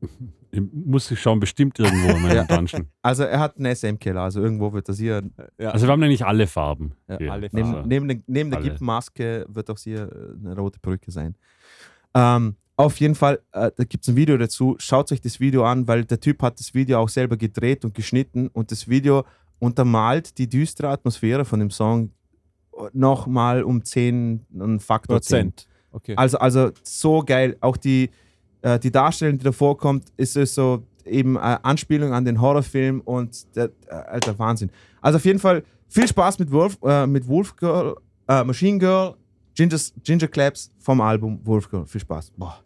S1: [laughs]
S3: Muss ich schauen, bestimmt irgendwo in meinem Dungeon.
S2: Also er hat einen SM-Keller, also irgendwo wird das hier.
S1: Ja.
S3: Also wir haben eigentlich alle Farben.
S2: Ja,
S1: alle
S2: Neben,
S3: Also,
S2: neben, neben der
S3: alle.
S2: Gippenmaske wird auch hier äh, eine rote Perücke sein. Ähm, auf jeden Fall, äh, da gibt es ein Video dazu. Schaut euch das Video an, weil der Typ hat das Video auch selber gedreht und geschnitten und das Video untermalt die düstere Atmosphäre von dem Song nochmal um 10, einen Faktor 10.
S1: Prozent. Okay.
S2: Also, also so geil. Auch die, äh, die Darstellung, die da vorkommt, ist es so eben äh, Anspielung an den Horrorfilm und der, äh, alter Wahnsinn. Also auf jeden Fall viel Spaß mit Wolf, äh, mit Wolf Girl, Machine Girl, Ginger, Ginger Claps vom Album Wolf Girl. Viel Spaß. Boah.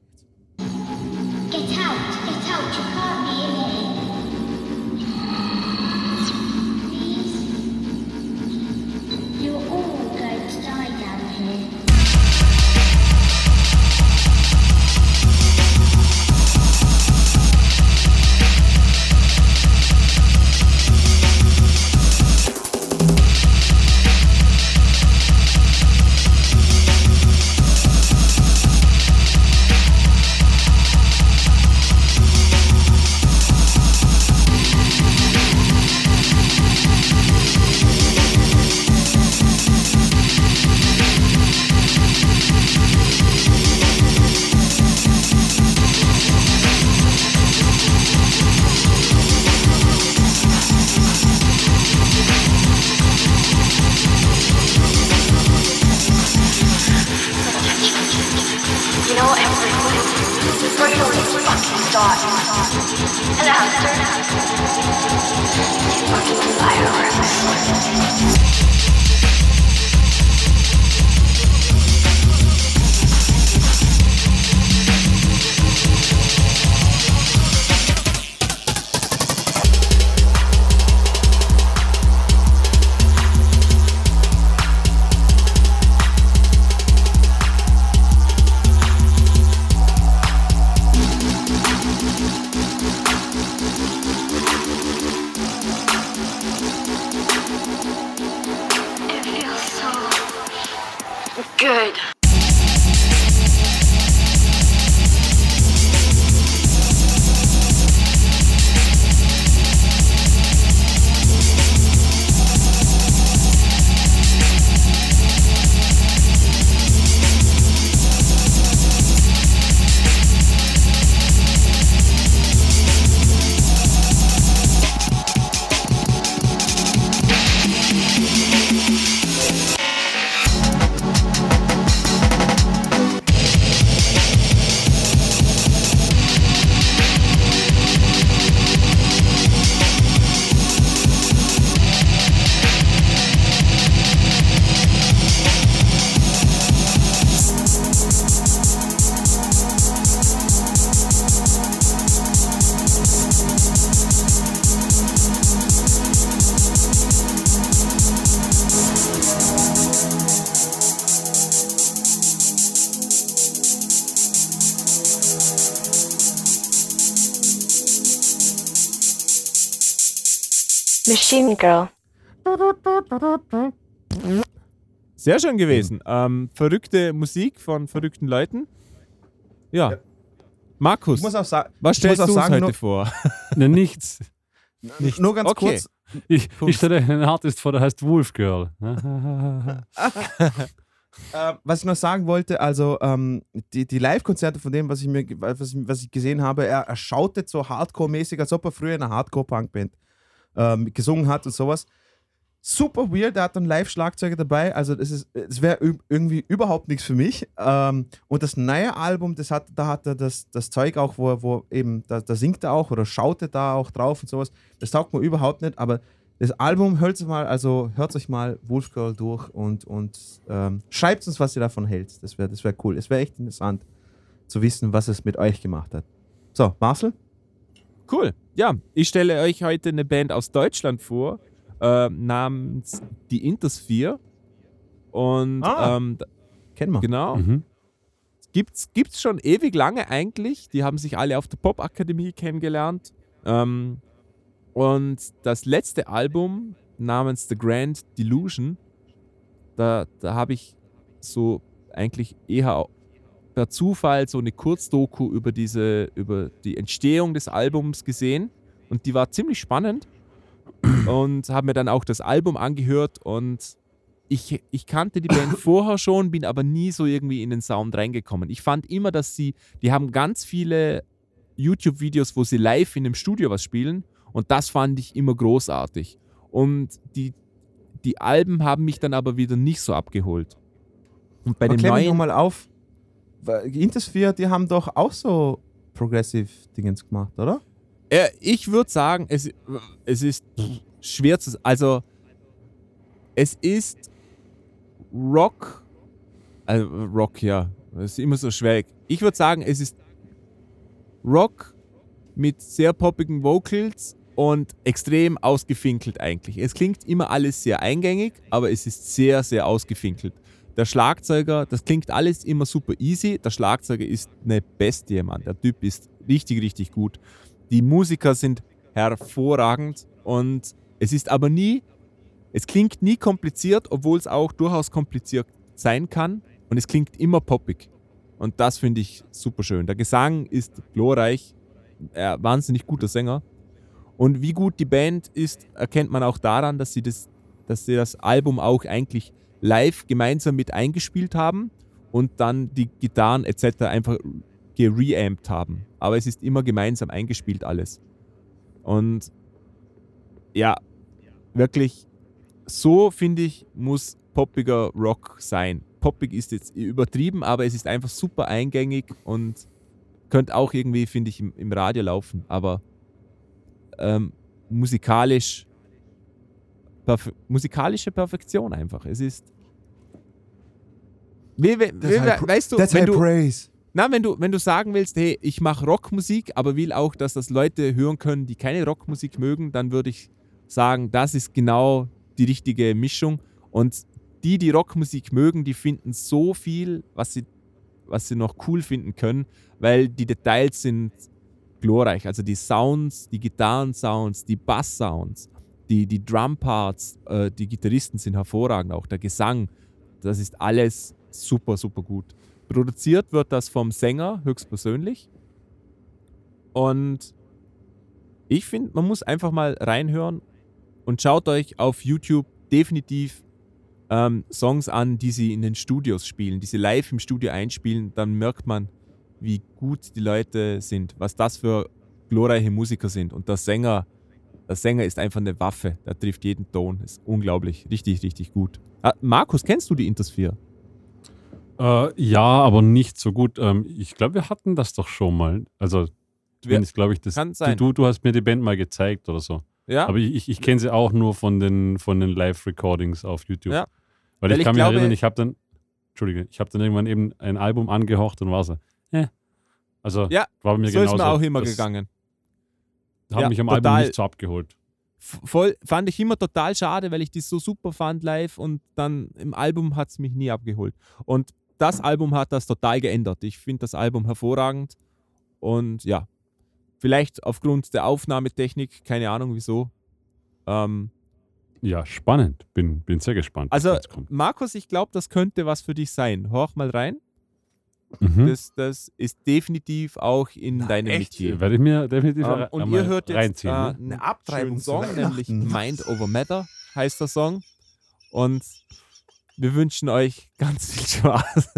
S4: Girl.
S1: Sehr schön gewesen. Ähm, verrückte Musik von verrückten Leuten. Ja. Markus,
S2: Ich muss auch, sa
S1: was stellst
S2: auch
S1: du uns
S2: sagen,
S1: heute
S2: nur,
S1: vor? [laughs]
S3: Ne, nichts.
S2: nur ganz
S1: Okay.
S2: kurz.
S3: Ich, ich stelle einen Artist vor, der heißt Wolf Girl. [laughs]
S2: Äh, was ich noch sagen wollte, also ähm, die, die Live-Konzerte von dem, was ich mir was ich, was ich gesehen habe, er, er schautet so Hardcore-mäßig, als ob er früher in einer Hardcore-Punk-Band ähm, gesungen hat und sowas. Super weird, er hat einen Live-Schlagzeuger dabei, also das ist, es wäre irgendwie überhaupt nichts für mich. Ähm, und das neue Album, das hat, da hat er das, das Zeug auch, wo, wo eben, da, da singt er auch oder schaut er da auch drauf und sowas. Das taugt mir überhaupt nicht, aber das Album hört euch mal, also hört euch mal Wolf Girl durch und, und ähm, schreibt uns, was ihr davon hält. Das wäre das wär cool. Es wäre echt interessant zu wissen, was es mit euch gemacht hat. So, Marcel?
S1: Cool. Ja, ich stelle euch heute eine Band aus Deutschland vor, äh, namens Die Intersphere. Und
S2: Ah.
S1: ähm,
S2: Kennen wir.
S1: genau,
S3: Mhm.
S1: gibt's, gibt's schon ewig lange eigentlich. Die haben sich alle auf der Popakademie kennengelernt. Ähm, und das letzte Album namens The Grand Delusion, da, da habe ich so eigentlich eher per Zufall so eine Kurzdoku über diese, über die Entstehung des Albums gesehen und die war ziemlich spannend und habe mir dann auch das Album angehört und ich, ich kannte die Band [laughs] vorher schon, bin aber nie so irgendwie in den Sound reingekommen. Ich fand immer, dass sie, die haben ganz viele YouTube-Videos, wo sie live in dem Studio was spielen und das fand ich immer großartig. Und die, die Alben haben mich dann aber wieder nicht so abgeholt. Und bei
S2: Aber
S1: den neuen,
S2: nochmal auf. Intersphere, die haben doch auch so Progressive-Dingens gemacht, oder?
S1: äh, ich würde sagen, es, es ist schwer zu, also es ist Rock, also Rock, ja, das ist immer so schwer. Ich würde sagen, es ist Rock mit sehr poppigen Vocals und extrem ausgefinkelt eigentlich. Es klingt immer alles sehr eingängig, aber es ist sehr, sehr ausgefinkelt. Der Schlagzeuger, das klingt alles immer super easy. Der Schlagzeuger ist eine Bestie, Mann. Der Typ ist richtig, richtig gut. Die Musiker sind hervorragend und es ist aber nie, es klingt nie kompliziert, obwohl es auch durchaus kompliziert sein kann und es klingt immer poppig. Und das finde ich super schön. Der Gesang ist glorreich, er wahnsinnig guter Sänger. Und wie gut die Band ist, erkennt man auch daran, dass sie das, dass sie das Album auch eigentlich live gemeinsam mit eingespielt haben und dann die Gitarren etc. einfach gereamped haben. Aber es ist immer gemeinsam eingespielt alles. Und ja, wirklich, so finde ich, muss poppiger Rock sein. Poppig ist jetzt übertrieben, aber es ist einfach super eingängig und könnte auch irgendwie, finde ich, im, im Radio laufen. Aber ähm, musikalisch, perf musikalische Perfektion einfach. Es ist. Wie, wie,
S2: high-
S1: weißt du, wenn du,
S2: praise.
S1: na, wenn du, wenn du sagen willst, hey, ich mache Rockmusik, aber will auch, dass das Leute hören können, die keine Rockmusik mögen, dann würde ich sagen, das ist genau die richtige Mischung. Und die, die Rockmusik mögen, die finden so viel, was sie, was sie noch cool finden können, weil die Details sind glorreich. Also die Sounds, die Gitarrensounds, die Bass-Sounds, die, die Drum-Parts, äh, die Gitarristen sind hervorragend, auch der Gesang, das ist alles super, super gut. Produziert wird das vom Sänger höchstpersönlich. Und ich finde, man muss einfach mal reinhören und schaut euch auf YouTube definitiv ähm, Songs an, die sie in den Studios spielen, die sie live im Studio einspielen. Dann merkt man, wie gut die Leute sind, was das für glorreiche Musiker sind. Und der Sänger, der Sänger ist einfach eine Waffe. Der trifft jeden Ton. Ist unglaublich. Richtig, richtig gut. Ah, Markus, kennst du die Intersphere?
S3: Äh, ja, aber nicht so gut. Ähm, ich glaube, wir hatten das doch schon mal. Also,
S1: Wir-
S3: zumindest glaube ich, das.
S1: kann sein.
S3: Du, du hast mir die Band mal gezeigt oder so.
S1: Ja.
S3: Aber ich, ich, ich kenne sie auch nur von den, von den Live-Recordings auf YouTube.
S1: Ja.
S3: Weil,
S1: Weil
S3: ich
S1: ich
S3: kann mich
S1: glaube-
S3: erinnern, ich habe dann, Entschuldige, ich habe dann irgendwann eben ein Album angehaucht und war so, äh. Also
S1: Ja,
S3: war mir
S1: so ist
S3: genauso.
S1: mir auch immer
S3: das
S1: gegangen.
S3: Hat
S1: Ja,
S3: mich am Album
S1: total.
S3: nicht so abgeholt.
S1: Voll, fand ich immer total schade, weil ich die so super fand live und dann im Album hat es mich nie abgeholt. Und das Album hat das total geändert. Ich finde das Album hervorragend und ja, vielleicht aufgrund der Aufnahmetechnik, keine Ahnung wieso. Ähm,
S3: Ja, spannend. Bin, bin sehr gespannt. was
S1: also,
S3: jetzt kommt.
S1: Markus, ich glaube, das könnte was für dich sein. Horch mal rein.
S3: Mhm.
S1: Das, das ist definitiv auch in deinem
S2: echt?
S1: Metier.
S3: Werde ich mir definitiv
S1: Ähm, und ihr hört jetzt äh,
S3: ne?
S1: einen
S2: Eine Abtreibung
S1: schönen
S2: zu
S1: Song,
S2: Weihnachten.
S1: nämlich [laughs] Mind Over Matter heißt der Song. Und wir wünschen euch ganz viel [laughs] Spaß.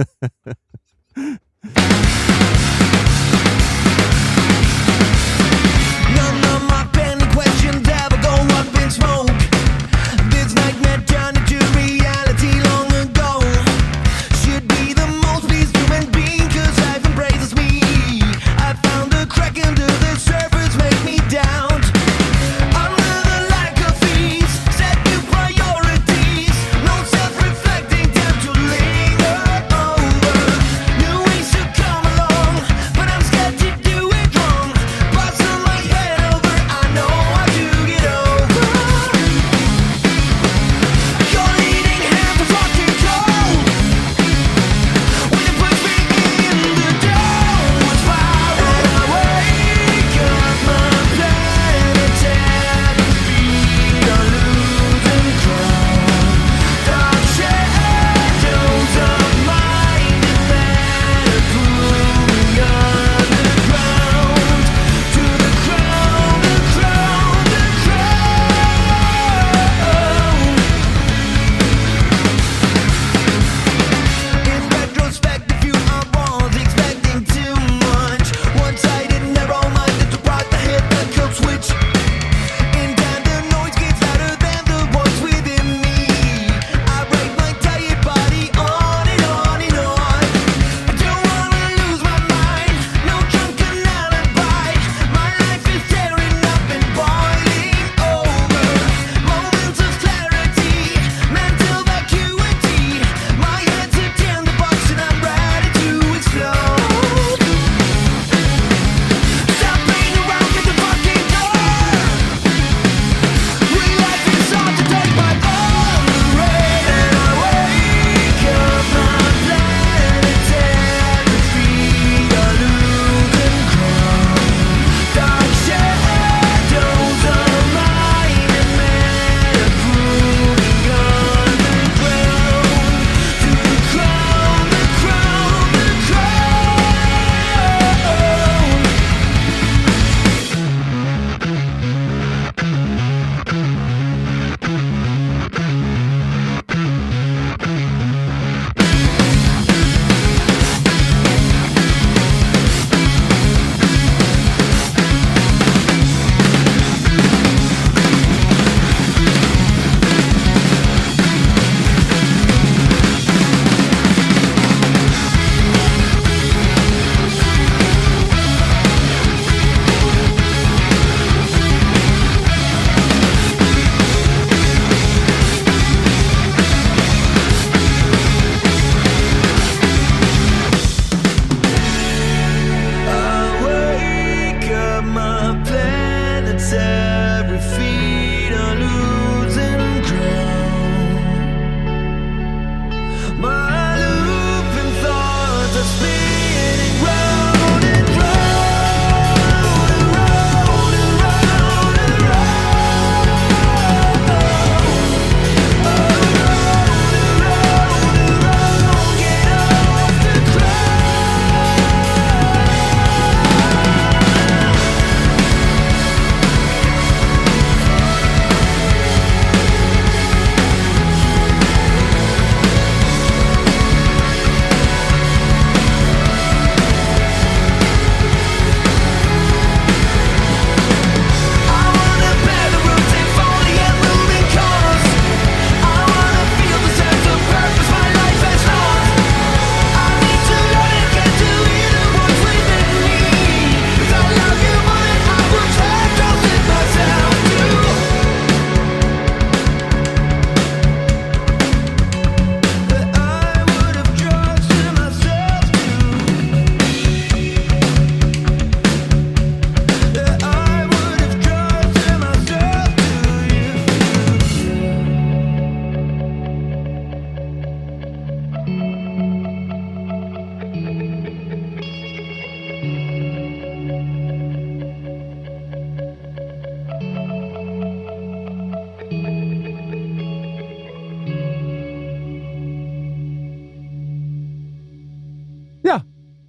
S5: None of my pending questions ever go up in smoke.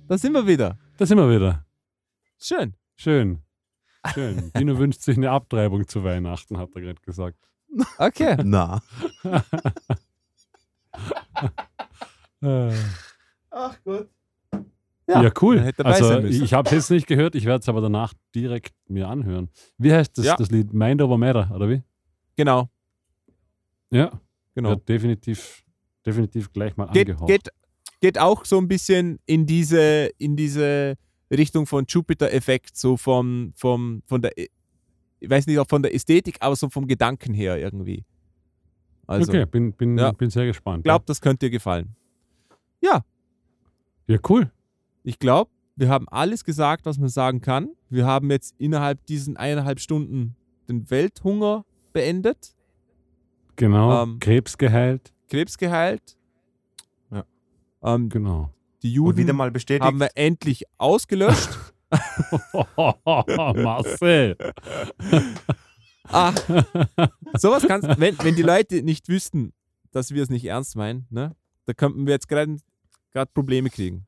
S1: Da sind wir wieder.
S3: Da sind wir wieder.
S1: Schön.
S3: Schön. Schön. [laughs] Dino wünscht sich eine Abtreibung zu Weihnachten, hat er gerade gesagt.
S1: Okay. [laughs]
S2: Na. [laughs] Ach gut.
S3: ja, cool.
S1: hätte dabei
S3: Also ich habe es jetzt nicht gehört, ich werde es aber danach direkt mir anhören. Wie heißt das,
S1: Ja.
S3: das Lied? Mind Over Matter, oder wie?
S1: Genau,
S3: Ja,
S1: genau.
S3: definitiv, definitiv gleich mal
S1: Geht,
S3: angehaucht.
S1: geht, geht auch so ein bisschen in diese, in diese Richtung von Jupiter-Effekt, so vom, vom, von der, ich weiß nicht, auch von der Ästhetik, aber so vom Gedanken her irgendwie. Also,
S3: okay, bin, bin,
S1: Ja.
S3: bin sehr gespannt.
S1: ich glaube, das könnte dir gefallen. Ja,
S3: ja, cool.
S1: ich glaube, wir haben alles gesagt, was man sagen kann. Wir haben jetzt innerhalb diesen eineinhalb Stunden den Welthunger beendet,
S3: Genau.
S1: Ähm,
S3: Krebs geheilt.
S1: Krebs geheilt. Ähm,
S3: Genau.
S1: die
S2: Und wieder
S1: Juden
S2: mal bestätigt.
S1: haben wir endlich ausgelöscht. [laughs]
S3: Marcel. [laughs]
S1: Ah, sowas kannst wenn, wenn die Leute nicht wüssten, dass wir es nicht ernst meinen, ne, da könnten wir jetzt gerade Probleme kriegen.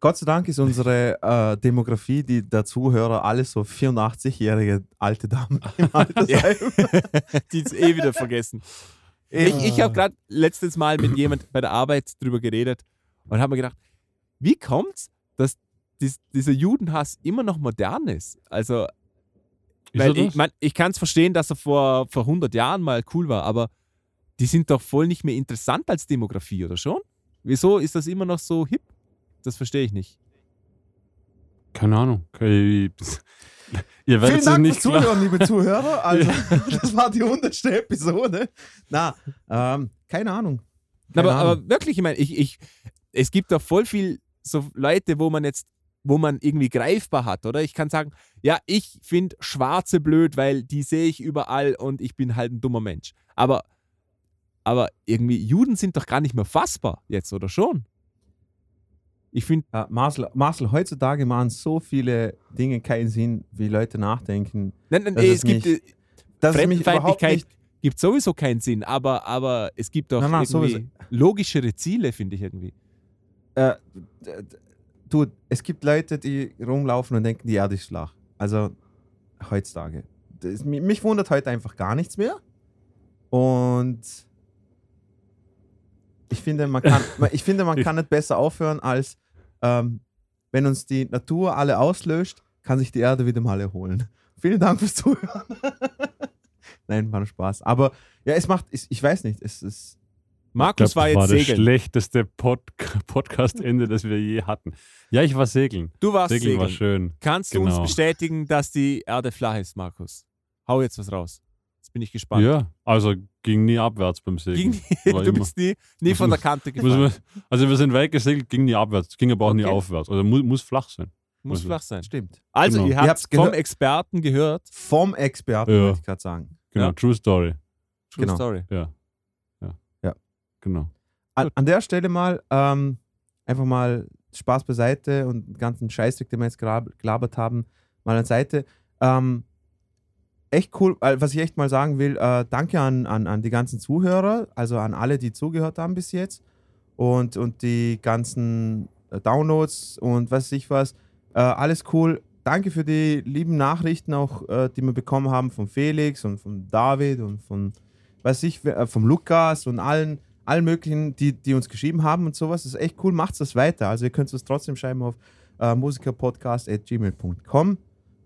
S2: Gott sei Dank ist unsere äh, Demografie, die der Zuhörer, alles so 84-jährige alte Damen im [laughs] Altersheim.
S1: Die es eh wieder vergessen. Ich, ich habe gerade letztes Mal mit jemand bei der Arbeit drüber geredet und habe mir gedacht, wie kommt's, dass dies, dieser Judenhass immer noch modern ist? Also, weil ich, mein, ich kann es verstehen, dass er vor, vor 100 Jahren mal cool war, aber die sind doch voll nicht mehr interessant als Demografie, oder schon? Wieso ist das immer noch so hip? Das verstehe ich nicht.
S3: Keine Ahnung. Okay, [laughs] Ihr werdet
S2: Vielen Dank
S3: nicht
S2: fürs. Zuhören, liebe Zuhörer. [laughs] Also, das war die 100. Episode. Na, ähm, keine Ahnung. Keine
S1: aber,
S2: Ahnung.
S1: aber wirklich, ich meine, ich, ich, es gibt doch voll viel so Leute, wo man jetzt, wo man irgendwie greifbar hat, oder? Ich kann sagen, ja, ich finde Schwarze blöd, weil die sehe ich überall und ich bin halt ein dummer Mensch. Aber, aber irgendwie, Juden sind doch gar nicht mehr fassbar jetzt, oder schon? Ich finde,
S2: Äh, Marcel, Marcel, heutzutage machen so viele Dinge keinen Sinn, wie Leute nachdenken.
S1: nein, nein, es
S2: ist
S1: gibt,
S2: mich-
S1: äh,
S2: mich überhaupt
S1: Fremdenfeindlichkeit gibt sowieso keinen Sinn, aber, aber es gibt doch
S2: Nein, nein,
S1: irgendwie
S2: sowieso.
S1: logischere Ziele, finde ich irgendwie.
S2: Äh, du, es gibt Leute, die rumlaufen und denken, die Erde ist flach. Also heutzutage. Das, mi- mich wundert heute einfach gar nichts mehr. Und ich finde, man kann, [laughs] ich finde, man kann nicht besser aufhören, als ähm, wenn uns die Natur alle auslöscht, kann sich die Erde wieder mal erholen. [laughs] Vielen Dank fürs Zuhören. [laughs] Nein, war nur Spaß. Aber ja, es macht, ich, ich weiß nicht, es ist.
S1: Markus
S3: glaub,
S1: war
S3: das
S1: jetzt
S3: war das
S1: segeln.
S3: schlechteste Pod [laughs] Podcast-Ende, das wir je hatten. Ja, ich war segeln.
S1: Du warst
S3: Segeln
S1: segeln.
S3: war schön.
S1: Kannst du
S3: Genau.
S1: uns bestätigen, dass die Erde flach ist, Markus? Hau jetzt was raus. Jetzt bin ich gespannt.
S3: Ja, also ging nie abwärts beim Segeln.
S1: Ging,
S3: War [laughs]
S1: du
S3: immer-
S1: bist nie, nie von der Kante gefallen.
S3: also wir sind weit gesegelt, ging nie abwärts, ging aber auch nie
S1: Okay.
S3: aufwärts. Also muss, muss flach sein.
S1: Muss
S3: also-
S1: flach sein.
S2: Stimmt.
S1: Also,
S3: Genau.
S1: ihr habt
S2: habt's
S1: vom. Experten gehört.
S2: Vom Experten,
S3: Ja.
S2: würde ich gerade sagen.
S3: Genau,
S1: Ja.
S3: True Story.
S1: True
S2: Genau.
S1: Story.
S3: Ja. Ja.
S2: Ja.
S3: Genau.
S2: An, an der Stelle mal ähm, einfach mal Spaß beiseite und den ganzen Scheißdreck, den wir jetzt gelab- gelabert haben, mal an Seite. Ähm, echt cool, was ich echt mal sagen will, äh, danke an, an, an die ganzen Zuhörer, also an alle, die zugehört haben bis jetzt und, und die ganzen äh, Downloads und was weiß ich was. Äh, alles cool. Danke für die lieben Nachrichten auch, äh, die wir bekommen haben von Felix und von David und von, weiß ich, äh, vom Lukas und allen, allen möglichen, die, die uns geschrieben haben und sowas. Das ist echt cool. Macht das weiter. Also ihr könnt es trotzdem schreiben auf äh, musikerpodcast.gmail.com.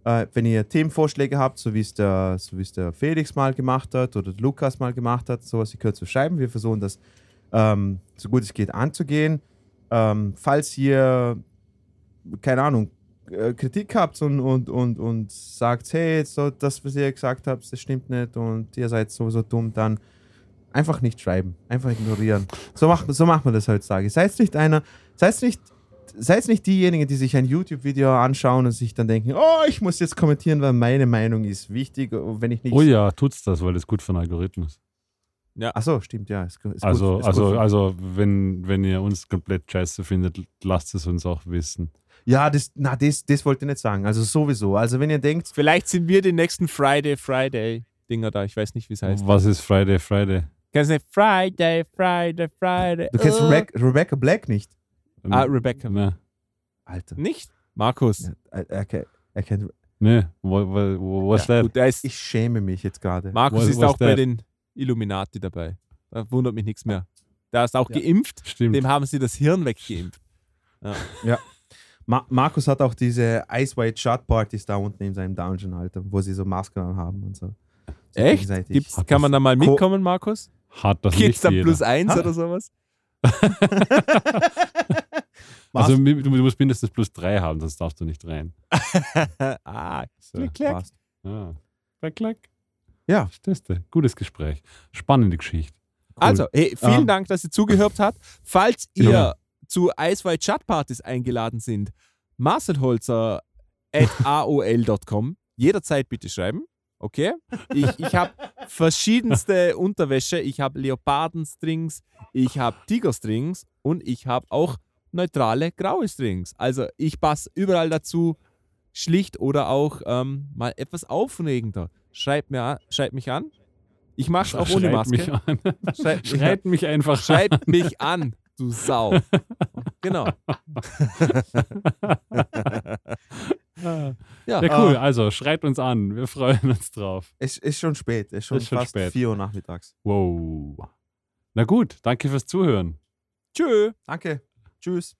S2: Äh, wenn ihr Themenvorschläge habt, so wie es der, so es der Felix mal gemacht hat oder der Lukas mal gemacht hat, sowas, ihr könnt es schreiben. Wir versuchen das ähm, so gut es geht anzugehen. Ähm, falls ihr, keine Ahnung, äh, Kritik habt und, und, und, und sagt, hey, so, das, was ihr gesagt habt, das stimmt nicht und ihr seid sowieso dumm, dann einfach nicht schreiben, einfach ignorieren. So macht, so macht man das heutzutage. Seid nicht einer, seid nicht, seid nicht diejenigen, die sich ein YouTube-Video anschauen und sich dann denken, oh, ich muss jetzt kommentieren, weil meine Meinung ist wichtig, und wenn ich nicht.
S3: Oh ja, tut's das, weil das gut für den Algorithmus.
S2: Achso, stimmt, ja. Ist, ist
S3: Also,
S2: gut, ist
S3: also,
S2: gut.
S3: also wenn, wenn ihr uns komplett scheiße findet, lasst es uns auch wissen.
S2: Ja, das, na, das, das wollte ich nicht sagen. Also sowieso. Also wenn ihr denkt,
S1: Vielleicht sind wir die nächsten Friday, Friday-Dinger da. Ich weiß nicht, wie es heißt.
S3: Was ist Friday, Friday?
S1: Kennst du nicht? Friday, Friday, Friday.
S2: du kennst. Rebecca, Rebecca Black nicht.
S1: Ah, Rebecca.
S3: Ne.
S2: Alter.
S1: Nicht? Markus.
S2: Ja, er, er, kennt-
S3: Ne, was
S1: Ja,
S3: that?
S1: gut, der ist,
S2: ich schäme mich jetzt gerade.
S1: Markus ist auch bei
S3: der?
S1: den Illuminati dabei. Da wundert mich nichts mehr. Der ist auch
S2: Ja.
S1: geimpft.
S3: Stimmt.
S1: Dem haben sie das Hirn weggeimpft.
S2: Ma Markus hat auch diese Ice White Shot Partys da unten in seinem Dungeon, Alter, wo sie so Masken anhaben und so. so
S1: Echt? Gibt's, kann man da mal mitkommen, Markus?
S3: Hat das
S1: Geht's
S3: nicht
S1: dann
S3: jeder.
S1: plus eins
S2: Ha?
S1: oder sowas? [laughs]
S3: Also du musst mindestens plus drei haben, sonst darfst du nicht rein. [laughs]
S1: ah,
S3: So,
S1: klick, klick.
S2: Passt.
S3: Ja. Klick, klick.
S2: Ja.
S3: Du? Gutes Gespräch. Spannende Geschichte.
S1: Also, hey, vielen
S2: Ähm.
S1: Dank, dass ihr zugehört habt. Falls ihr
S2: Ja.
S1: zu Ice White Chat Partys eingeladen sind, marcelholzer at aol.com. Jederzeit bitte schreiben. Okay? Ich, ich habe verschiedenste Unterwäsche. Ich habe Leopardenstrings, ich habe Tigerstrings und ich habe auch neutrale graue Strings. Also ich passe überall dazu, schlicht oder auch ähm, mal etwas aufregender. Schreibt, mir an, schreibt mich an. Ich mache es auch ohne Maske.
S3: mich an.
S1: Schreibt, [laughs]
S3: Schreit mich einfach
S1: Schreib mich an, du Sau. [laughs] Genau. [laughs] Ja,
S3: Ja, cool.
S2: Ah.
S3: Also schreibt uns an. Wir freuen uns drauf.
S2: Es ist schon spät. Es ist schon
S3: Ist schon
S2: fast
S3: spät.
S2: 4 Uhr nachmittags.
S3: Wow. Na gut, danke fürs Zuhören.
S1: Tschö.
S2: Danke. Tschüss.